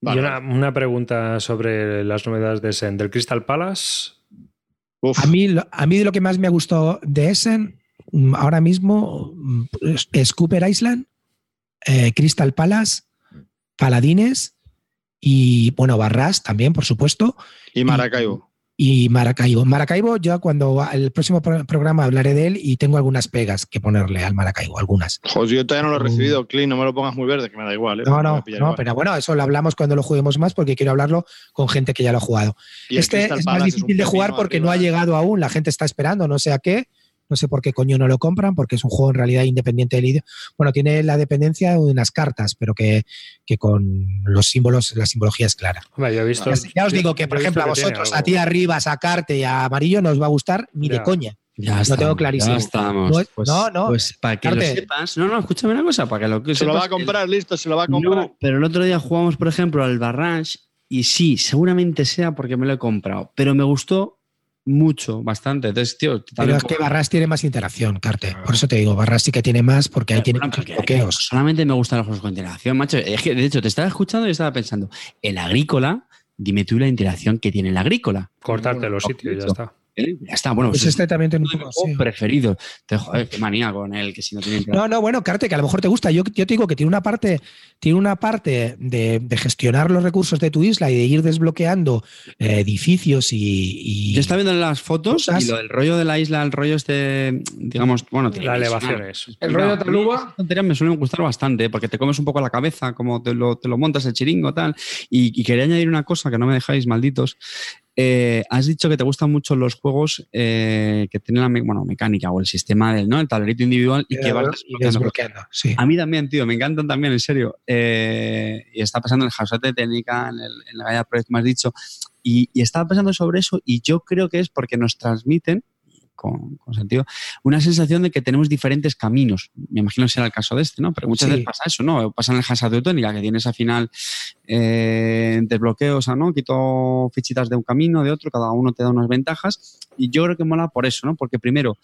Vale, y una, pregunta sobre las novedades de Sen. Del Crystal Palace, Uf, A mí, lo- a mí de lo que más me ha gustado de Essen, ahora mismo, mm, es- Cooper Island, eh, Crystal Palace, Paladines y, bueno, Barras también, por supuesto. y Maracaibo. y Maracaibo. Maracaibo, yo cuando el próximo pro- programa hablaré de él y tengo algunas pegas que ponerle al Maracaibo, algunas. Joder, yo todavía no lo he recibido, Clean, no me lo pongas muy verde, que me da igual. ¿eh? No, no, no, igual. pero bueno, eso lo hablamos cuando lo juguemos más porque quiero hablarlo con gente que ya lo ha jugado. Y Este es más difícil de jugar porque no ha llegado aún, la gente está esperando, no sé a qué. No sé por qué coño no lo compran, porque es un juego en realidad independiente del idioma. Bueno, tiene la dependencia de unas cartas, pero que, que con los símbolos, la simbología es clara. Hombre, yo he visto. Ya, ya os digo que, por ejemplo, a vosotros, a ti arriba, a sacarte y a amarillo, no os va a gustar ni de coña. Ya Lo estamos, tengo clarísimo. Ya estamos. No es- pues, no, no. Pues para que lo Carte. sepas. No, no, escúchame una cosa. Para que lo que Se lo va a comprar, listo, se lo va a comprar. No, pero el otro día jugamos, por ejemplo, al Barrange y sí, seguramente sea porque me lo he comprado, pero me gustó mucho, bastante. Entonces, tío, Pero es que Barras tiene más interacción, Carte. Por eso te digo, Barras sí que tiene más porque ahí tiene Bueno, muchos porque- bloqueos. Solamente me gustan los juegos con interacción, macho. Es que, de hecho, te estaba escuchando y estaba pensando, el agrícola, dime tú la interacción que tiene el agrícola. Cortarte los sitios y ya está. ¿Eh? Ya está, bueno. Pues pues este también tiene un es mi poco juego así. preferido. Te- joder, qué manía con él, que si no tiene No, no, bueno, Carte, que a lo mejor te gusta. Yo, yo te digo que tiene una parte, tiene una parte de, de gestionar los recursos de tu isla y de ir desbloqueando eh, edificios y, y- Yo estaba viendo las fotos Cosas. y lo del rollo de la isla, el rollo este, digamos, bueno, Las tridimensional. elevaciones. El rollo mí taluba. tonterías me suelen gustar bastante, porque te comes un poco la cabeza, como te lo, te lo montas el chiringo, tal. Y, y quería añadir una cosa que no me dejáis, malditos. Eh, has dicho que te gustan mucho los juegos eh, que tienen la bueno, mecánica o el sistema del ¿no? el tablerito individual y que vas desbloqueando. desbloqueando. Sí. A mí también, tío, me encantan también, en serio. Eh, y está pasando en el House de Técnica, en, el, en la Gaia Project me has dicho. Y, y estaba pensando sobre eso y yo creo que es porque nos transmiten, con, con sentido, una sensación de que tenemos diferentes caminos. Me imagino que será el caso de este, ¿no? Pero muchas Sí. veces pasa eso, ¿no? Pasa en el House de Técnica, que tienes al final eh, desbloqueo, o sea, ¿no? Quito fichitas de un camino, de otro, cada uno te da unas ventajas. Y yo creo que mola por eso, ¿no? Porque primero,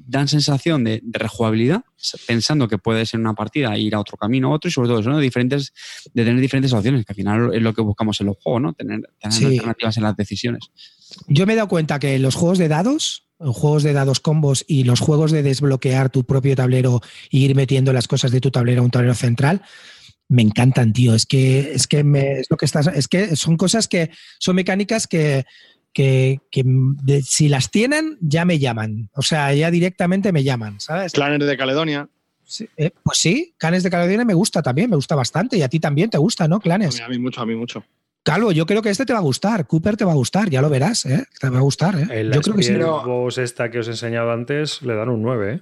dan sensación de, de rejugabilidad, pensando que puede ser una partida ir a otro camino a otro y sobre todo eso, ¿no? diferentes, de tener diferentes opciones, que al final es lo que buscamos en los juegos, ¿no? Tener, tener Sí. alternativas en las decisiones. Yo me he dado cuenta que los juegos de dados, juegos de dados combos y los juegos de desbloquear tu propio tablero e ir metiendo las cosas de tu tablero a un tablero central, me encantan, tío. Es que, es que me- es lo que estás, es que son cosas que son mecánicas que, que, que de- si las tienen, ya me llaman. O sea, ya directamente me llaman, ¿sabes? Clanes de Caledonia. Sí, eh, pues sí, Clanes de Caledonia me gusta también, me gusta bastante. Y a ti también te gusta, ¿no, A Clanes? mí, a mí mucho, a mí mucho. Calvo, yo creo que este te va a gustar. Cooper te va a gustar, ya lo verás, ¿eh? Te va a gustar, ¿eh? En la Yo creo que pero- Boss esta que os he enseñado antes le dan un 9, ¿eh?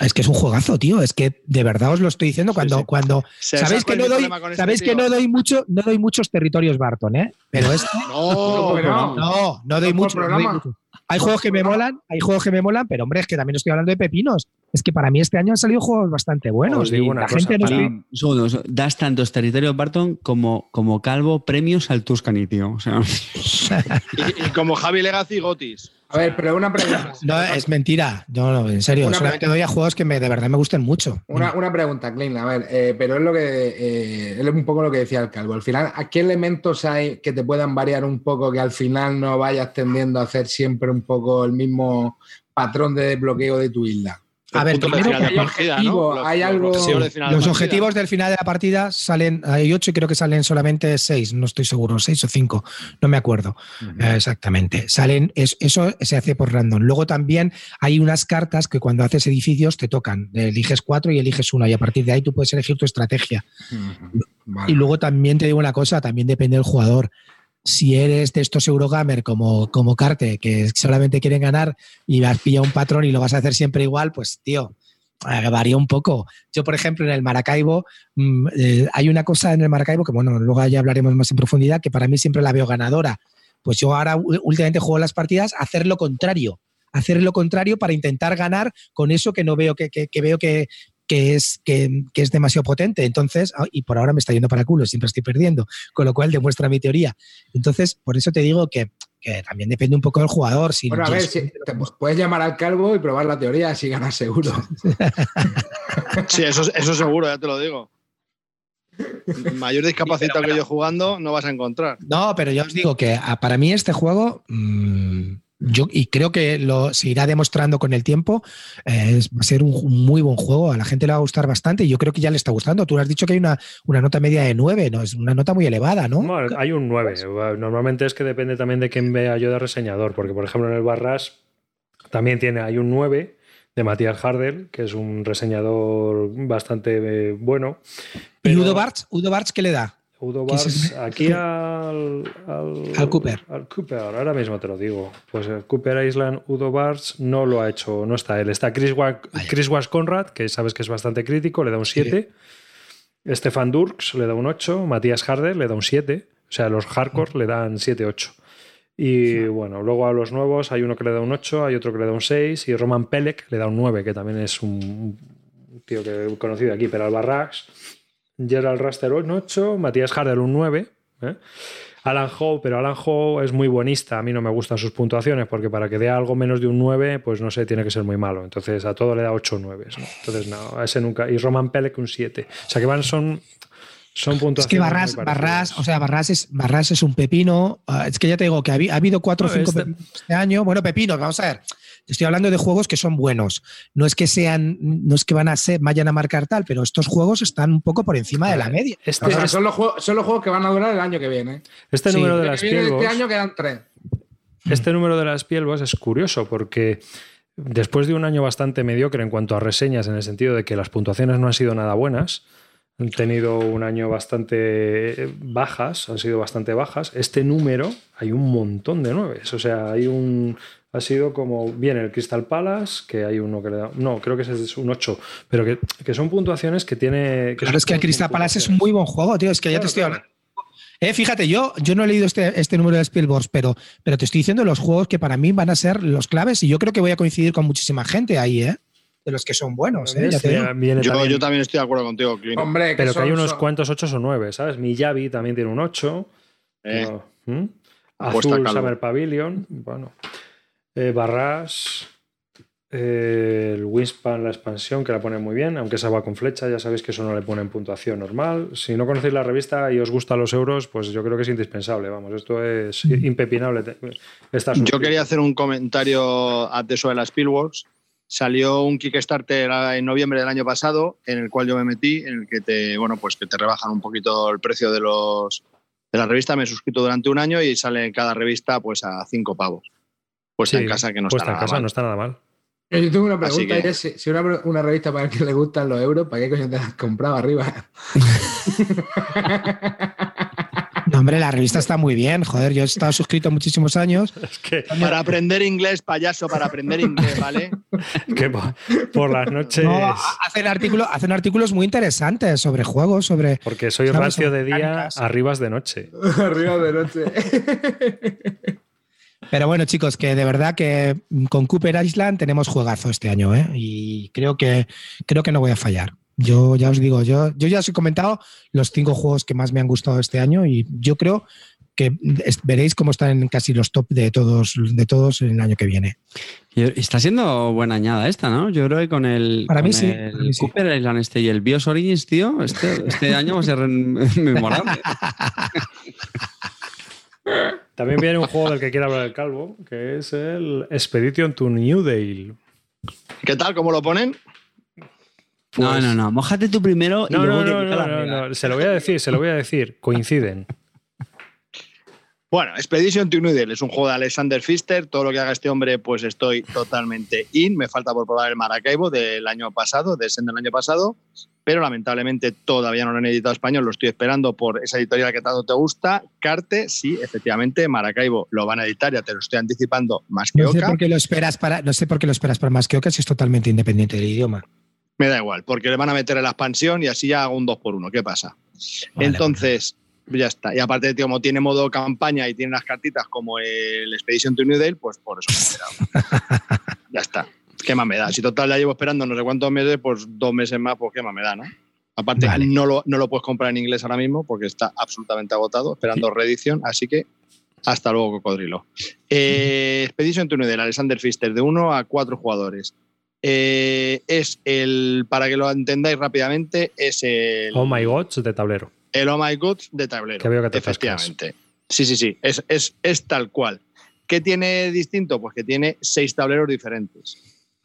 Es que es un juegazo, tío. Es que de verdad os lo estoy diciendo cuando, sí. cuando ¿Se- sabéis ¿sabes que no doy, este sabéis que no doy mucho, no doy muchos territorios Barton, ¿eh? Pero este, No, no. no, no doy mucho. no doy mucho. Hay juegos que me molan, hay juegos que me molan, pero hombre, es que también estoy hablando de pepinos. Es que para mí este año han salido juegos bastante buenos. Os digo y una la cosa, gente no para- segundo. das tantos territorios Barton como, como Calvo premios al Tuscany, tío. O sea, Y, y como Javi Legacy Gotis. A ver, pero una pregunta. No, es mentira. No, no, en serio. Una solamente doy a juegos que me, de verdad me gusten mucho. Una, una pregunta, Klein. A ver, eh, pero es lo que eh, es un poco lo que decía el calvo. Al final, ¿a qué elementos hay que te puedan variar un poco que al final no vayas tendiendo a hacer siempre un poco el mismo patrón de desbloqueo de tu isla? A ver, primero que de hay partida, objetivo, ¿no? hay algo- objetivos Los objetivos del final de la partida salen, hay ocho y creo que salen solamente seis, no estoy seguro, seis o cinco, no me acuerdo eh, exactamente. Salen, es- eso se hace por random. Luego también hay unas cartas que cuando haces edificios te tocan, eliges cuatro y eliges uno y a partir de ahí tú puedes elegir tu estrategia. Vale. Y luego también te digo una cosa, también depende del jugador. Si eres de estos Eurogamer como, como Carte, que solamente quieren ganar y has pillado un patrón y lo vas a hacer siempre igual, pues tío, eh, varía un poco. Yo, por ejemplo, en el Maracaibo, mm, eh, hay una cosa en el Maracaibo que, bueno, luego ya hablaremos más en profundidad, que para mí siempre la veo ganadora. Pues yo ahora últimamente juego las partidas hacer lo contrario. Hacer lo contrario para intentar ganar con eso que no veo que, que- que veo que, que es, que, que es demasiado potente. Entonces, ah, y por ahora me está yendo para culo, siempre estoy perdiendo, con lo cual demuestra mi teoría. Entonces, por eso te digo que, que también depende un poco del jugador. Si Bueno, a ver, si te puedes llamar al calvo y probar la teoría si ganas seguro. Sí, eso, eso seguro, ya te lo digo. Mayor discapacitado que yo jugando no vas a encontrar. No, pero yo os digo que ah, para mí este juego, mm, yo, y creo que lo se irá demostrando con el tiempo, eh, va a ser un, un muy buen juego. A la gente le va a gustar bastante y yo creo que ya le está gustando. Tú has dicho que hay una, una nota media de 9, ¿no? Es una nota muy elevada, ¿no? Bueno, hay un 9. Normalmente es que depende también de quién vea yo de reseñador, porque por ejemplo en el Barras también tiene, hay un 9 de Matías Hardel, que es un reseñador bastante eh, bueno. ¿Y Udo Bartz? ¿Udo Bartz qué le da? Udo ¿Qué es Bars, aquí al, al, Al Cooper. Al Cooper, ahora mismo te lo digo. Pues el Cooper Island Udo Bars no lo ha hecho, no está él. Está Chris, Wa- Vaya. Chris Was Conrad, que sabes que es bastante crítico, le da un 7. Stefan Durks le da un 8. Matías Harder le da un 7. O sea, los hardcore le dan 7-8. Y bueno, luego a los nuevos hay uno que le da un 8, hay otro que le da un 6 y Roman Pelek le da un 9, que también es un tío que he conocido aquí, pero Albarrax, Gerald Raster un 8, Matías Harder un 9. ¿eh? Alan Howe, pero Alan Howe es muy buenista. A mí no me gustan sus puntuaciones porque para que dé algo menos de un 9, pues no sé, tiene que ser muy malo. Entonces a todo le da 8 9. ¿no? Entonces no, a ese nunca. Y Roman Pelek un 7. O sea que van, son Son puntos. Es que Barras, Barras, o sea, Barras es, Barras es un pepino. Uh, es que ya te digo que ha, ha habido cuatro o No, cinco este- pepinos este año. Bueno, pepinos, vamos a ver. Estoy hablando de juegos que son buenos. No es que sean, no es que van a ser, vayan a marcar tal, pero estos juegos están un poco por encima de la media. Este, O sea, es- son, los juegos, son los juegos que van a durar el año que viene. este sí. número de las Spielbox, este año quedan tres. este número de las es curioso porque después de un año bastante mediocre en cuanto a reseñas, en el sentido de que las puntuaciones no han sido nada buenas, han tenido un año bastante bajas, han sido bastante bajas. Este número hay un montón de nueves, o sea, hay un ha sido como bien el Crystal Palace, que hay uno que le da, no, creo que ese es un 8, pero que, que son puntuaciones que tiene Claro, es que el Crystal Palace es un muy buen juego, tío. Es que ya te estoy claro. hablando. Eh, fíjate, yo, yo no he leído este, este número de Spielberg, pero, pero te estoy diciendo los juegos que para mí van a ser los claves y yo creo que voy a coincidir con muchísima gente ahí, ¿eh? De los que son buenos, ¿eh? Ya te digo. Viene Yo, también- yo también estoy de acuerdo contigo, Clint. Hombre, pero que son- hay unos son- cuantos 8 o 9, ¿sabes? Miyavi también tiene un 8. Eh, No. ¿Mm? Apuesta Azul. Summer Pavilion. Bueno. Eh, Barras. eh, el Winspan, la expansión, que la pone muy bien, aunque esa va con flecha, ya sabéis que eso no le ponen puntuación normal. Si no conocéis la revista y os gustan los euros, pues yo creo que es indispensable. Vamos, esto es impepinable. te- Está Yo quería hacer un comentario antes sobre las Spielworks. Salió un Kickstarter en noviembre del año pasado, en el cual yo me metí, en el que te, bueno, pues que te rebajan un poquito el precio de los de la revista. Me he suscrito durante un año y sale en cada revista pues a cinco pavos. Puesta Sí, en casa, que no está en nada casa mal. no está nada mal. Yo tengo una pregunta, que- es si, si una, una revista para el que le gustan los euros, ¿para qué coño te la has comprado arriba? No, hombre, la revista está muy bien, joder. Yo he estado suscrito muchísimos años. Es que, Para aprender inglés, payaso, para aprender inglés, ¿vale? que por, por las noches. No, hacen, artículos, hacen artículos muy interesantes sobre juegos, sobre. Porque soy ¿Sabes? rancio de día, arribas de noche. arriba de noche. Pero bueno, chicos, que de verdad que con Cooper Island tenemos juegazo este año, ¿eh? Y creo que, creo que no voy a fallar. Yo ya os digo, yo, yo ya os he comentado los cinco juegos que más me han gustado este año y yo creo que veréis cómo están en casi los top de todos, de todos el año que viene. Está siendo buena añada esta, ¿no? Yo creo que con el, Para mí con sí, el para mí sí. Cooper Island este y el Bios Origins, tío, este, este año va a ser memorable. También viene un juego del que quiere hablar el calvo, que es el Expedition to New Dale. ¿Qué tal? ¿Cómo lo ponen? No, no, no. Mójate tú primero y No, luego no, no, no, no, no, se lo voy a decir, se lo voy a decir. Coinciden. Bueno, Expedition Deal es un juego de Alexander Pfister. Todo lo que haga este hombre, pues estoy totalmente in. Me falta por probar el Maracaibo del año pasado, de Sen del año pasado, pero lamentablemente todavía no lo han editado español. Lo estoy esperando por esa editorial que tanto te gusta. Carte, sí, efectivamente, Maracaibo lo van a editar, ya te lo estoy anticipando más que No sé Oca. por qué lo esperas para, no sé por qué lo esperas para más que Oca si es totalmente independiente del idioma. Me da igual, porque le van a meter en la expansión y así ya hago un 2 por 1 ¿Qué pasa? Vale, Entonces, ya está. Y aparte, tío, como tiene modo campaña y tiene las cartitas como el Expedition to New Dale, pues por eso me he esperado. ya está. ¿Qué más me da? Si total ya llevo esperando no sé cuántos meses, pues dos meses más, pues qué más me da, ¿no? Aparte, Vale. no, lo, no lo puedes comprar en inglés ahora mismo porque está absolutamente agotado, esperando reedición, así que hasta luego, cocodrilo. Eh, Expedition to New Dale, Alexander Pfister, de 1 a 4 jugadores. Eh, es el, para que lo entendáis rápidamente, es el, Oh my god, de tablero. El Oh My God de tablero. Que veo que te efectivamente. Sí, sí, sí, es, es, es tal cual. ¿Qué tiene distinto? Pues que tiene seis tableros diferentes.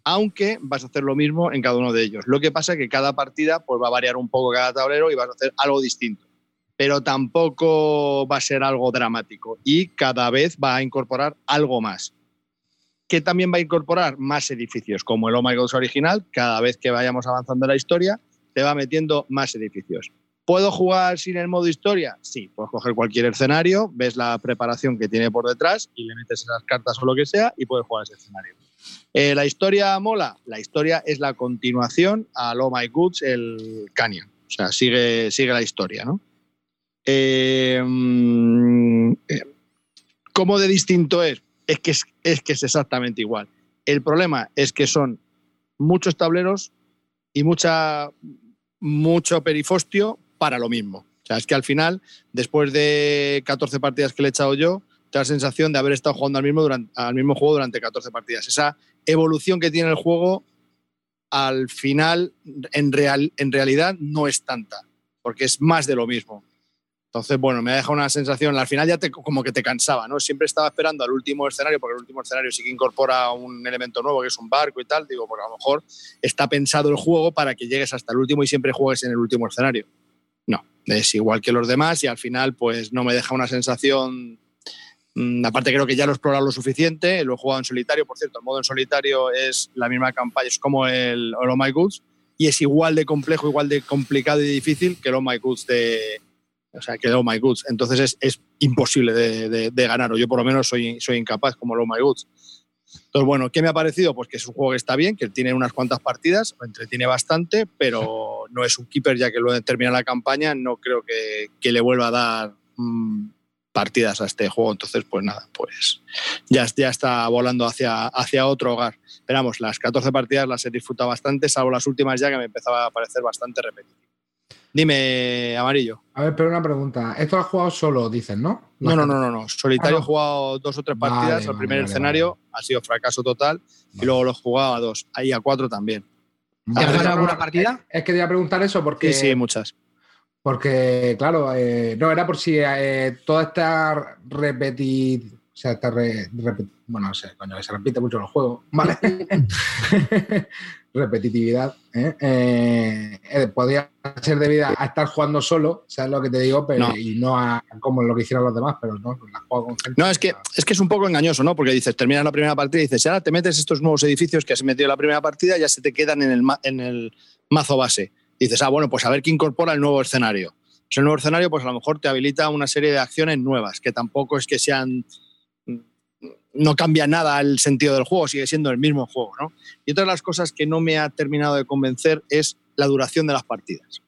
Aunque vas a hacer lo mismo en cada uno de ellos. Lo que pasa es que cada partida pues, va a variar un poco cada tablero y vas a hacer algo distinto. Pero tampoco va a ser algo dramático. Y cada vez va a incorporar algo más. Que también va a incorporar más edificios, como el Oh My God original. Cada vez que vayamos avanzando en la historia, te va metiendo más edificios. ¿Puedo jugar sin el modo historia? Sí, puedes coger cualquier escenario, ves la preparación que tiene por detrás y le metes esas cartas o lo que sea y puedes jugar ese escenario. Eh, ¿La historia mola? La historia es la continuación al Oh My Goods, el Canyon. O sea, sigue, sigue la historia, ¿no? Eh, mm, eh, ¿Cómo de distinto es? Es que es, es que es exactamente igual. El problema es que son muchos tableros y mucha, mucho perifostio para lo mismo. O sea, es que al final, después de 14 partidas que le he echado yo, te da la sensación de haber estado jugando al mismo, durante, al mismo juego durante 14 partidas. Esa evolución que tiene el juego, al final, en, real, en realidad, no es tanta. porque es más de lo mismo. Entonces, bueno, me ha dejado una sensación, al final ya te, como que te cansaba, ¿no? Siempre estaba esperando al último escenario, porque el último escenario sí que incorpora un elemento nuevo, que es un barco y tal, digo, porque a lo mejor está pensado el juego para que llegues hasta el último y siempre juegues en el último escenario. Es igual que los demás y al final pues no me deja una sensación mm, Aparte creo que ya lo he explorado lo suficiente, lo he jugado en solitario, por cierto, el modo en solitario es la misma campaña, es como el, el Oh My Goods y es igual de complejo, igual de complicado y difícil que el Oh My Goods de, o sea, que el. Entonces es, es imposible de, de, ganar, o yo por lo menos soy, soy incapaz como el My Goods. Entonces, bueno, ¿qué me ha parecido? Pues que es un juego que está bien, que tiene unas cuantas partidas, lo entretiene bastante, pero no es un keeper ya que lo termina la campaña, no creo que, que le vuelva a dar mmm, partidas a este juego. Entonces, pues nada, pues ya, ya está volando hacia, hacia otro hogar. Esperamos, las 14 partidas las he disfrutado bastante, salvo las últimas ya que me empezaba a parecer bastante repetitivo. Dime, Amarillo. A ver, pero una pregunta. ¿Esto lo has jugado solo, dices, no? No, no, no, no, no. Solitario ah, no. he jugado dos o tres partidas. Vale, Al primer vale, escenario vale. ha sido fracaso total y luego lo he jugado a dos. Ahí a cuatro también. ¿Te has ganado alguna partida? Es que te iba a preguntar eso porque. Sí, sí, muchas. Porque, claro, eh, no, era por si eh, toda esta repetir. O sea, esta re, repet, bueno, no sé, coño, se repite mucho en los juegos, ¿vale? repetitividad, ¿eh? Eh, eh, podría ser debida a estar jugando solo, ¿sabes lo que te digo? Pero, no. Y no a como lo que hicieron los demás, pero no, la juego con gente. No, es que, es que es un poco engañoso, ¿no? Porque dices, terminas la primera partida y dices, ahora te metes estos nuevos edificios que has metido en la primera partida, ya se te quedan en el, en el mazo base. Y dices, ah, bueno, pues a ver qué incorpora el nuevo escenario. Pues el nuevo escenario, pues a lo mejor te habilita una serie de acciones nuevas, que tampoco es que sean no cambia nada el sentido del juego, sigue siendo el mismo juego. ¿no? Y otra de las cosas que no me ha terminado de convencer es la duración de las partidas.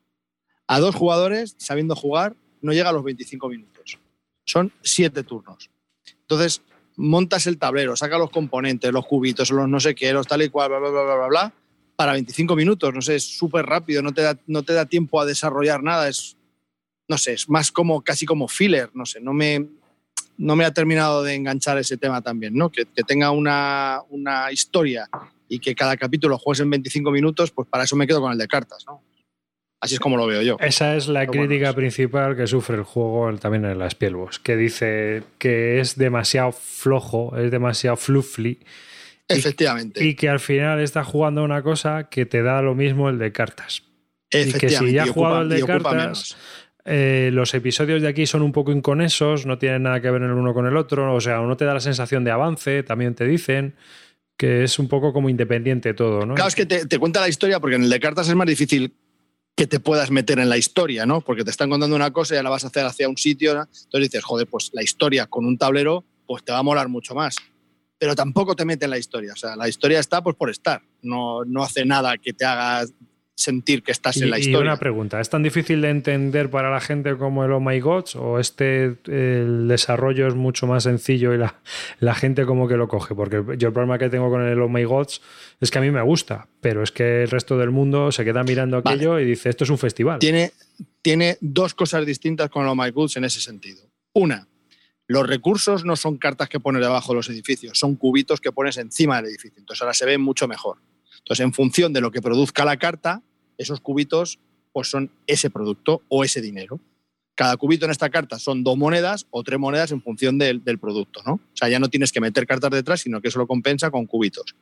A dos jugadores, sabiendo jugar, no llega a los 25 minutos. Son siete turnos. Entonces, montas el tablero, saca los componentes, los cubitos, los no sé qué, los tal y cual, bla, bla, bla, bla, bla para 25 minutos. No sé, es súper rápido, no te, da, no te da tiempo a desarrollar nada. Es, no sé, es más como casi como filler, no sé, no me, no me ha terminado de enganchar ese tema también, ¿no? Que, que tenga una, una, historia y que cada capítulo juegues en 25 minutos, pues para eso me quedo con el de cartas, ¿no? Así es como lo veo yo. Esa es la Pero crítica bueno, principal que sufre el juego también en las Spielbox, que dice que es demasiado flojo, es demasiado fluffy. Efectivamente. Y, y, que al final estás jugando una cosa que te da lo mismo el de cartas. Y que si ya has jugado el de cartas, eh, los episodios de aquí son un poco inconexos, no tienen nada que ver el uno con el otro, o sea, no te da la sensación de avance, también te dicen que es un poco como independiente todo, ¿no? Claro, es que te, te cuenta la historia porque en el de cartas es más difícil que te puedas meter en la historia, ¿no? Porque te están contando una cosa y ya la vas a hacer hacia un sitio, ¿no? entonces dices, joder, pues la historia con un tablero, pues te va a molar mucho más. Pero tampoco te mete en la historia, o sea, la historia está pues por estar, no, no hace nada que te haga sentir que estás y, en la historia. Y una pregunta, ¿es tan difícil de entender para la gente como el Oh My Gods o este el desarrollo es mucho más sencillo y la, la, gente como que lo coge? Porque yo el problema que tengo con el Oh My Gods es que a mí me gusta, pero es que el resto del mundo se queda mirando aquello vale. y dice, esto es un festival. Tiene, tiene dos cosas distintas con el Oh My Gods en ese sentido. Una, los recursos no son cartas que pones debajo de los edificios, son cubitos que pones encima del edificio. Entonces ahora se ve mucho mejor. Entonces, en función de lo que produzca la carta, esos cubitos pues son ese producto o ese dinero. Cada cubito en esta carta son dos monedas o tres monedas en función del, del, producto, ¿no? O sea, ya no tienes que meter cartas detrás, sino que eso lo compensa con cubitos.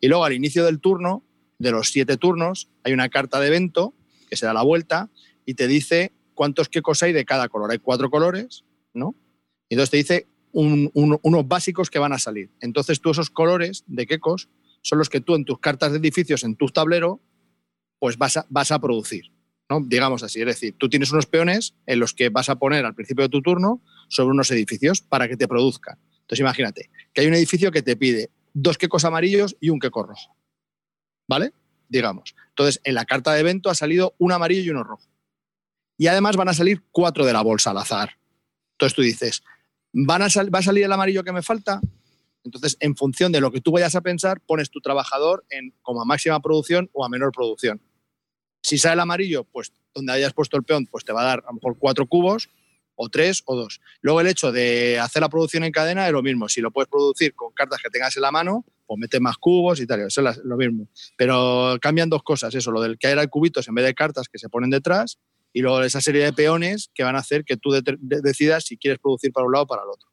Y luego al inicio del turno, de los siete turnos, hay una carta de evento que se da la vuelta y te dice cuántos quecos hay de cada color. Hay cuatro colores, ¿no? Y entonces te dice un, un, unos básicos que van a salir. Entonces tú esos colores de quecos son los que tú en tus cartas de edificios, en tu tablero, pues vas a, producir, ¿no? digamos así. Es decir, tú tienes unos peones en los que vas a poner al principio de tu turno sobre unos edificios para que te produzcan. Entonces imagínate que hay un edificio que te pide dos quecos amarillos y un queco rojo. ¿Vale? Digamos. Entonces, en la carta de evento ha salido un amarillo y uno rojo. Y además van a salir cuatro de la bolsa al azar. Entonces tú dices, ¿van a ¿va a salir el amarillo que me falta? Entonces, en función de lo que tú vayas a pensar, pones tu trabajador en como a máxima producción o a menor producción. Si sale el amarillo, pues donde hayas puesto el peón, pues te va a dar a lo mejor cuatro cubos, o tres, o dos. Luego el hecho de hacer la producción en cadena es lo mismo. Si lo puedes producir con cartas que tengas en la mano, pues metes más cubos y tal, eso es lo mismo. Pero cambian dos cosas, eso, lo del que hay cubitos en vez de cartas que se ponen detrás y luego esa serie de peones que van a hacer que tú de de decidas si quieres producir para un lado o para el otro.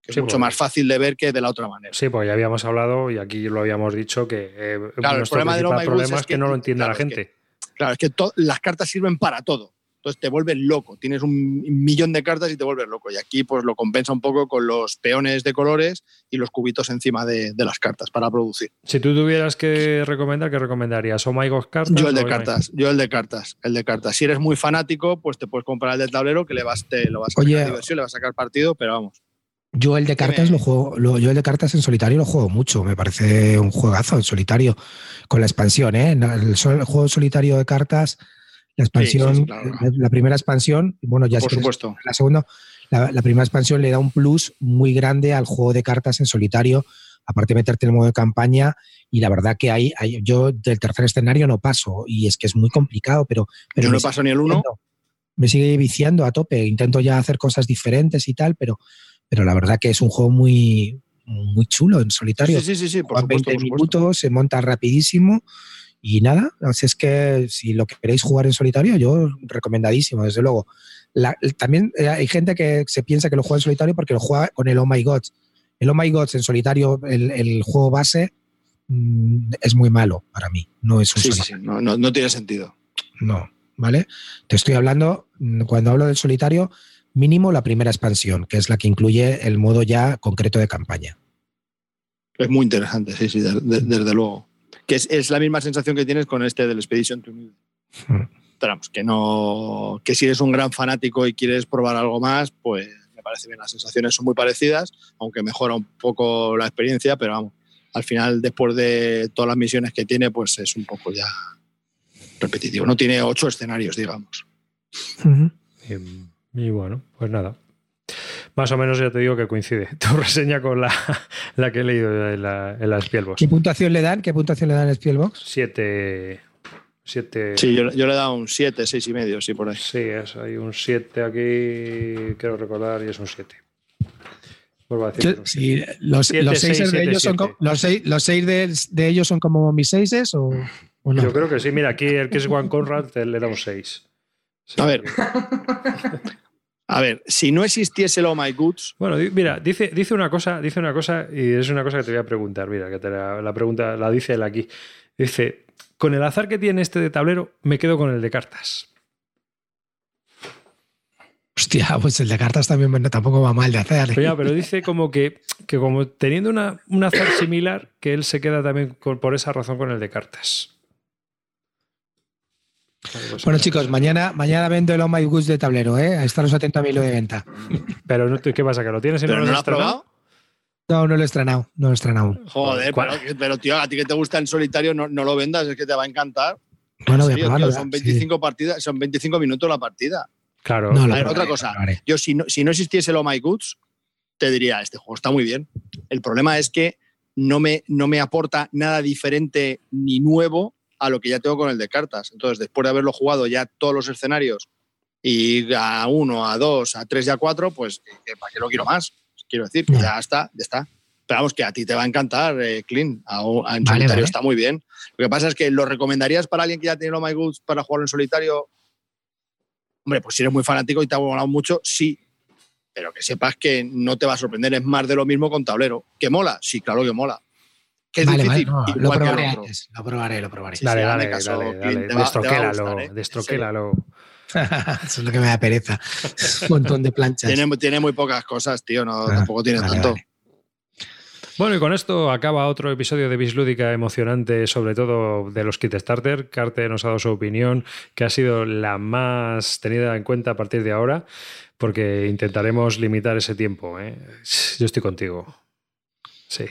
Que es mucho porque- más fácil de ver que de la otra manera. Sí, pues ya habíamos hablado y aquí lo habíamos dicho que eh, Claro, el problema My Goods problema es es que que- no lo entiende claro, la es que- gente. Claro, es que las cartas sirven para todo. Entonces te vuelves loco. Tienes un millón de cartas y te vuelves loco. Y aquí pues lo compensa un poco con los peones de colores y los cubitos encima de, de las cartas para producir. Si tú tuvieras que recomendar, ¿qué recomendarías? ¿O My God cartas? Yo el de cartas, yo el de cartas, el de cartas. Si eres muy fanático, pues te puedes comprar el de tablero que le vas, te lo vas a Oye. sacar diversión, le vas a sacar partido, pero vamos. Yo el de cartas lo juego, lo- yo el de cartas en solitario lo juego mucho, me parece un juegazo en solitario con la expansión, ¿eh? El, sol- el juego solitario de cartas, la expansión, sí, claro. la, la primera expansión, bueno, ya Por supuesto. la segunda, la, la primera expansión le da un plus muy grande al juego de cartas en solitario, aparte de meterte en el modo de campaña, y la verdad que hay, hay- yo del tercer escenario no paso, y es que es muy complicado, pero, pero Yo no paso ni el uno. viciando. Me sigue viciando a tope. Intento ya hacer cosas diferentes y tal, pero, pero la verdad que es un juego muy, muy chulo en solitario. Sí, sí, sí, por supuesto, 20 por minutos, se monta rapidísimo y nada. Así es que si lo que queréis jugar en solitario, yo recomendadísimo, desde luego. La- también eh, hay gente que se piensa que lo juega en solitario porque lo juega con el Oh My God. El Oh My God en solitario, el, el juego base, mm, es muy malo para mí. No es un Sí, sí, no, no- no tiene sentido. No, ¿vale? Te estoy hablando, mm, cuando hablo del solitario, mínimo la primera expansión, que es la que incluye el modo ya concreto de campaña. Es muy interesante, sí, sí, de- de- desde luego. Que es, es la misma sensación que tienes con este del Expedition to New. Mm. Vamos, que no. Que si eres un gran fanático y quieres probar algo más, pues me parece bien. Las sensaciones son muy parecidas, aunque mejora un poco la experiencia, pero vamos, al final, después de todas las misiones que tiene, pues es un poco ya repetitivo. No tiene ocho escenarios, digamos. Y bueno, pues nada. Más o menos ya te digo que coincide tu reseña con la, la que he leído en la, en la Spielbox. ¿Qué puntuación le dan? ¿Qué puntuación le dan en Spielbox? Siete. Siete. Sí, yo, yo le he dado un 7, 6 y medio, sí, por ahí. Sí, es, hay un 7 aquí, quiero recordar, y es un 7. Vuelvo a decir. Yo- que es un sí, siete. los, Siete, los seis seis, de siete, ellos son siete. como, los seis, los seis de, de ellos son como mis seises o, o no. Yo creo que sí. Mira, aquí el que es Juan Conrad le da un 6. A ver. A ver, si no existiese el Oh My Goods, Bueno, mira, dice, dice una cosa, dice una cosa, y es una cosa que te voy a preguntar. Mira, que te la, la pregunta la dice él aquí. Dice: Con el azar que tiene este de tablero, me quedo con el de cartas. Hostia, pues el de cartas también bueno, tampoco va mal de hacer. ¿eh? Pero, ya, pero dice como que, que como teniendo una, un azar similar, que él se queda también con- por esa razón con el de cartas. Bueno, chicos, mañana, mañana vendo el Oh My Goods de tablero, ¿eh? Estaros atentos a mi hilo de venta. Pero no ¿qué pasa? ¿Que lo tienes y pero no no lo lo has probado. No, no lo he estrenado, no lo he estrenado. Joder, pero, pero, tío, a ti que te gusta en solitario, no, no lo vendas, es que te va a encantar. Bueno, voy a serio, probarlo. tío, son sí. 25 partidas, son 25 minutos la partida. Claro. No, lo A ver, probaré, otra cosa. lo. Yo, si no, si no existiese el Oh My Goods, te diría, este juego está muy bien. El problema es que no me, no me aporta nada diferente ni nuevo a lo que ya tengo con el de cartas. Entonces, después de haberlo jugado ya todos los escenarios y a uno, a dos, a tres y a cuatro, pues que- que ¿para qué lo quiero más? Quiero decir, que Ya. está, ya está. Pero vamos, que a ti te va a encantar, eh, Clean. A- a- en Vale, solitario vale. está muy bien. Lo que pasa es que lo recomendarías para alguien que ya tiene el Oh My Goods para jugarlo en solitario. Hombre, pues si eres muy fanático y te ha molado mucho, sí. Pero que sepas que no te va a sorprender, es más de lo mismo con tablero. ¿Que mola? Sí, claro que mola. ¿Que es Vale, vale, difícil? no, lo probaré otro. antes. Lo probaré, lo probaré. Sí, dale, sí, dale, caso, dale, dale. va- Destroquélalo, ¿eh? destroquélalo. Eso es lo que me da pereza. Un montón de planchas. Tiene, tiene muy pocas cosas, tío. No, Ah, tampoco tiene vale, tanto. vale. Bueno, y con esto acaba otro episodio de Bislúdica emocionante, sobre todo de los kit starter. Carte nos ha dado su opinión, que ha sido la más tenida en cuenta a partir de ahora, porque intentaremos limitar ese tiempo. ¿eh? Yo estoy contigo. Sí.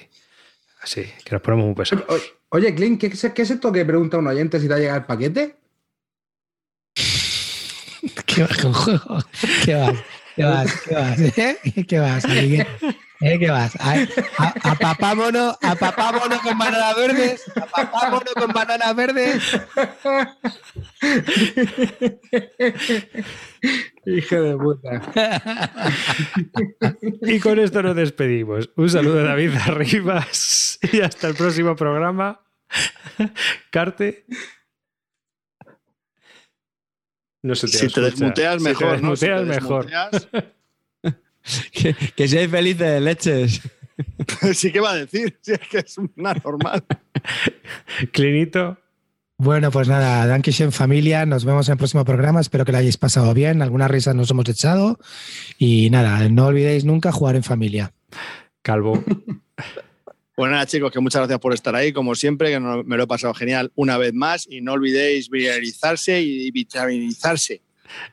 Sí, que nos ponemos muy pesados. O- Oye, Clint, ¿qué, es- ¿qué es esto que pregunta un oyente si te ha llegado el paquete? ¿Qué vas con juego? ¿Qué vas? ¿Qué vas? ¿Qué vas? ¿Eh? ¿Qué vas, Miguel? ¿Eh? ¿Qué vas? A, a, a papá mono, a papá mono con bananas verdes, a papá mono con bananas verdes. Hijo de puta. Y con esto nos despedimos. Un saludo de David Arribas y hasta el próximo programa. Carte. No se te Si te desmuteas, Si mejor. ¿no? Si te mejor. desmuteas- que, que seáis felices, leches. sí que va a decir, si es que es una normal. Clinito, Bueno, pues nada, Dankeschön familia, nos vemos en el próximo programa, espero que lo hayáis pasado bien, algunas risas nos hemos echado y nada, no olvidéis nunca jugar en familia. Calvo. Pues nada, chicos, que muchas gracias por estar ahí, como siempre, que no- me lo he pasado genial una vez más. Y no olvidéis viralizarse y vitaminizarse.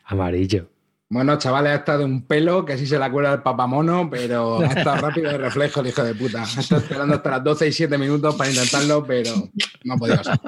Amarillo. Bueno, chavales, ha estado un pelo que sí se la cuela el papamono, pero ha estado rápido de reflejo el hijo de puta. Ha estado esperando hasta las 12 y 7 minutos para intentarlo, pero no ha podido ser.